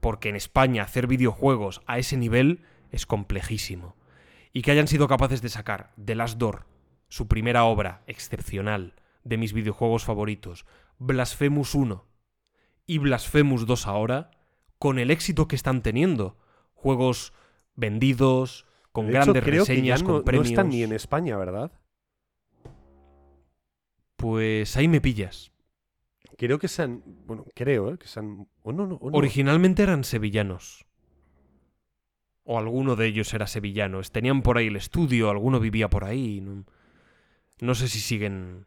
porque en España hacer videojuegos a ese nivel es complejísimo. Y que hayan sido capaces de sacar The Last Door, su primera obra excepcional de mis videojuegos favoritos, Blasphemous 1 y Blasphemous 2 ahora, con el éxito que están teniendo. Juegos vendidos, con De hecho, grandes que reseñas, con no, no premios. están ni en España, ¿verdad? Pues ahí me pillas. Creo que sean. Bueno, creo, ¿eh? Que sean. No, no. Originalmente eran sevillanos. O alguno de ellos era sevillano. Tenían por ahí el estudio, alguno vivía por ahí. No, no sé si siguen.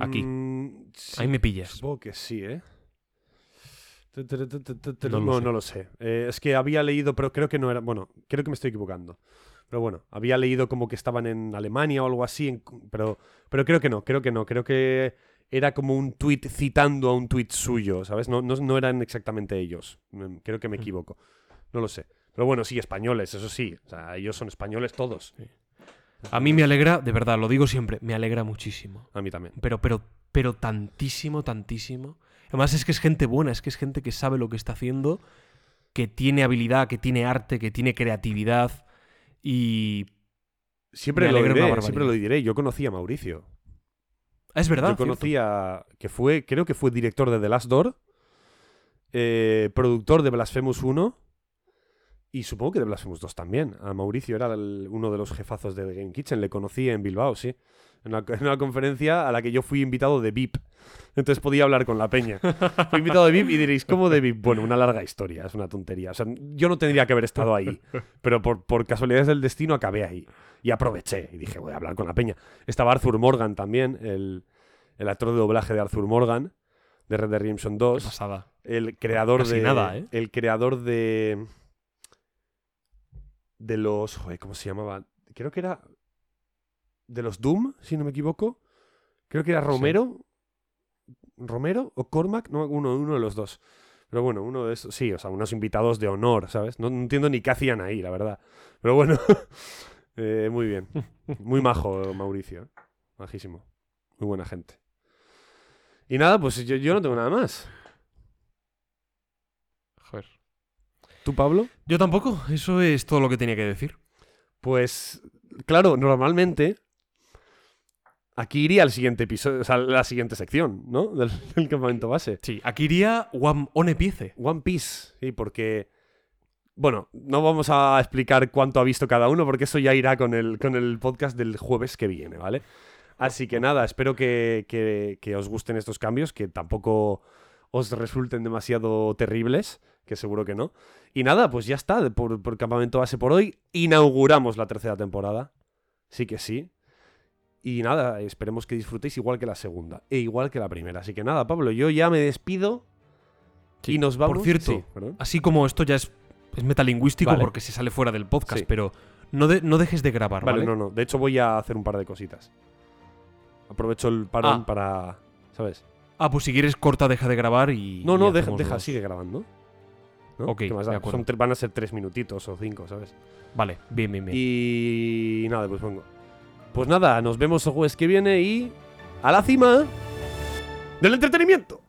aquí. Mm, sí, Ahí me pillas. Supongo que sí, ¿eh? Tu, tu, tu, tu, tu, tu, No No, lo no, sé. lo sé. Eh, es que había leído, pero creo que no era. Bueno, creo que me estoy equivocando. Pero bueno, había leído como que estaban en Alemania o algo así, en- pero, pero creo que no, creo que no. Creo que era como un tweet citando a un tweet suyo, ¿sabes? No, no, no eran exactamente ellos. Mm, Creo que me Mm. equivoco. No lo sé. Pero bueno, sí, españoles, eso sí. O sea, ellos son españoles todos. A mí me alegra, de verdad, lo digo siempre, me alegra muchísimo. A mí también. Pero, pero, pero tantísimo, tantísimo. Además es que es gente buena, es que es gente que sabe lo que está haciendo, que tiene habilidad, que tiene arte, que tiene creatividad y... Siempre lo diré, siempre lo diré. Yo conocí a Mauricio. Es verdad. Yo conocía que fue, creo que fue director de The Last Door, eh, productor de Blasphemous 1 y supongo que de Blasphemous 2 también. A Mauricio era el- uno de los jefazos de The Game Kitchen, le conocí en Bilbao, sí. En una, en una conferencia a la que yo fui invitado de VIP. Entonces podía hablar con la peña. Fui invitado de VIP y diréis, ¿cómo de VIP? Bueno, una larga historia, es una tontería. O sea, yo no tendría que haber estado ahí, pero por, por casualidades del destino acabé ahí. Y aproveché y dije, voy a hablar con la peña. Estaba Arthur Morgan también, el, el actor de doblaje de Arthur Morgan, de Red Dead Redemption Qué 2. pasada. El creador Casi de. nada, ¿eh? El creador de. De los. Joder, ¿cómo se llamaba? Creo que era. De los Doom, si no me equivoco. Creo que era Romero. ¿Romero o Cormac? No, uno, uno de los dos. Pero bueno, uno de esos. Sí, o sea, unos invitados de honor, ¿sabes? No, no entiendo ni qué hacían ahí, la verdad. Pero bueno. eh, muy bien. Muy majo, Mauricio. ¿eh? Majísimo. Muy buena gente. Y nada, pues yo, yo no tengo nada más. Joder. ¿Tú, Pablo? Yo tampoco, eso es todo lo que tenía que decir. Pues, claro, normalmente aquí iría el siguiente episodio, o sea, la siguiente sección, ¿no? Del, del campamento base. Sí, aquí iría One One Piece. One Piece, sí, porque... Bueno, no vamos a explicar cuánto ha visto cada uno, porque eso ya irá con el, con el podcast del jueves que viene, ¿vale? Así que nada, espero que, que- que os gusten estos cambios, que tampoco os resulten demasiado terribles, que seguro que no. Y nada, pues ya está, por, por Campamento Base por hoy. Inauguramos la tercera temporada. Sí que sí. Y nada, esperemos que disfrutéis igual que la segunda, e igual que la primera. Así que nada, Pablo, yo ya me despido Sí, y nos vamos. Por cierto, Sí, así como esto ya es, es metalingüístico Vale. porque se sale fuera del podcast, Sí. pero no, de- no dejes de grabar, ¿vale? Vale, no, no. De hecho, voy a hacer un par de cositas. Aprovecho el parón Ah. para. ¿Sabes? Ah, pues si quieres corta, deja de grabar y... No, y no, deja, hacemos deja los- sigue grabando. ¿No? Ok. Son van a ser tres minutitos o cinco, ¿sabes? Vale, bien, bien, bien. Y nada, pues vengo. Pues nada, nos vemos el jueves que viene y. ¡A la cima! ¡Del entretenimiento!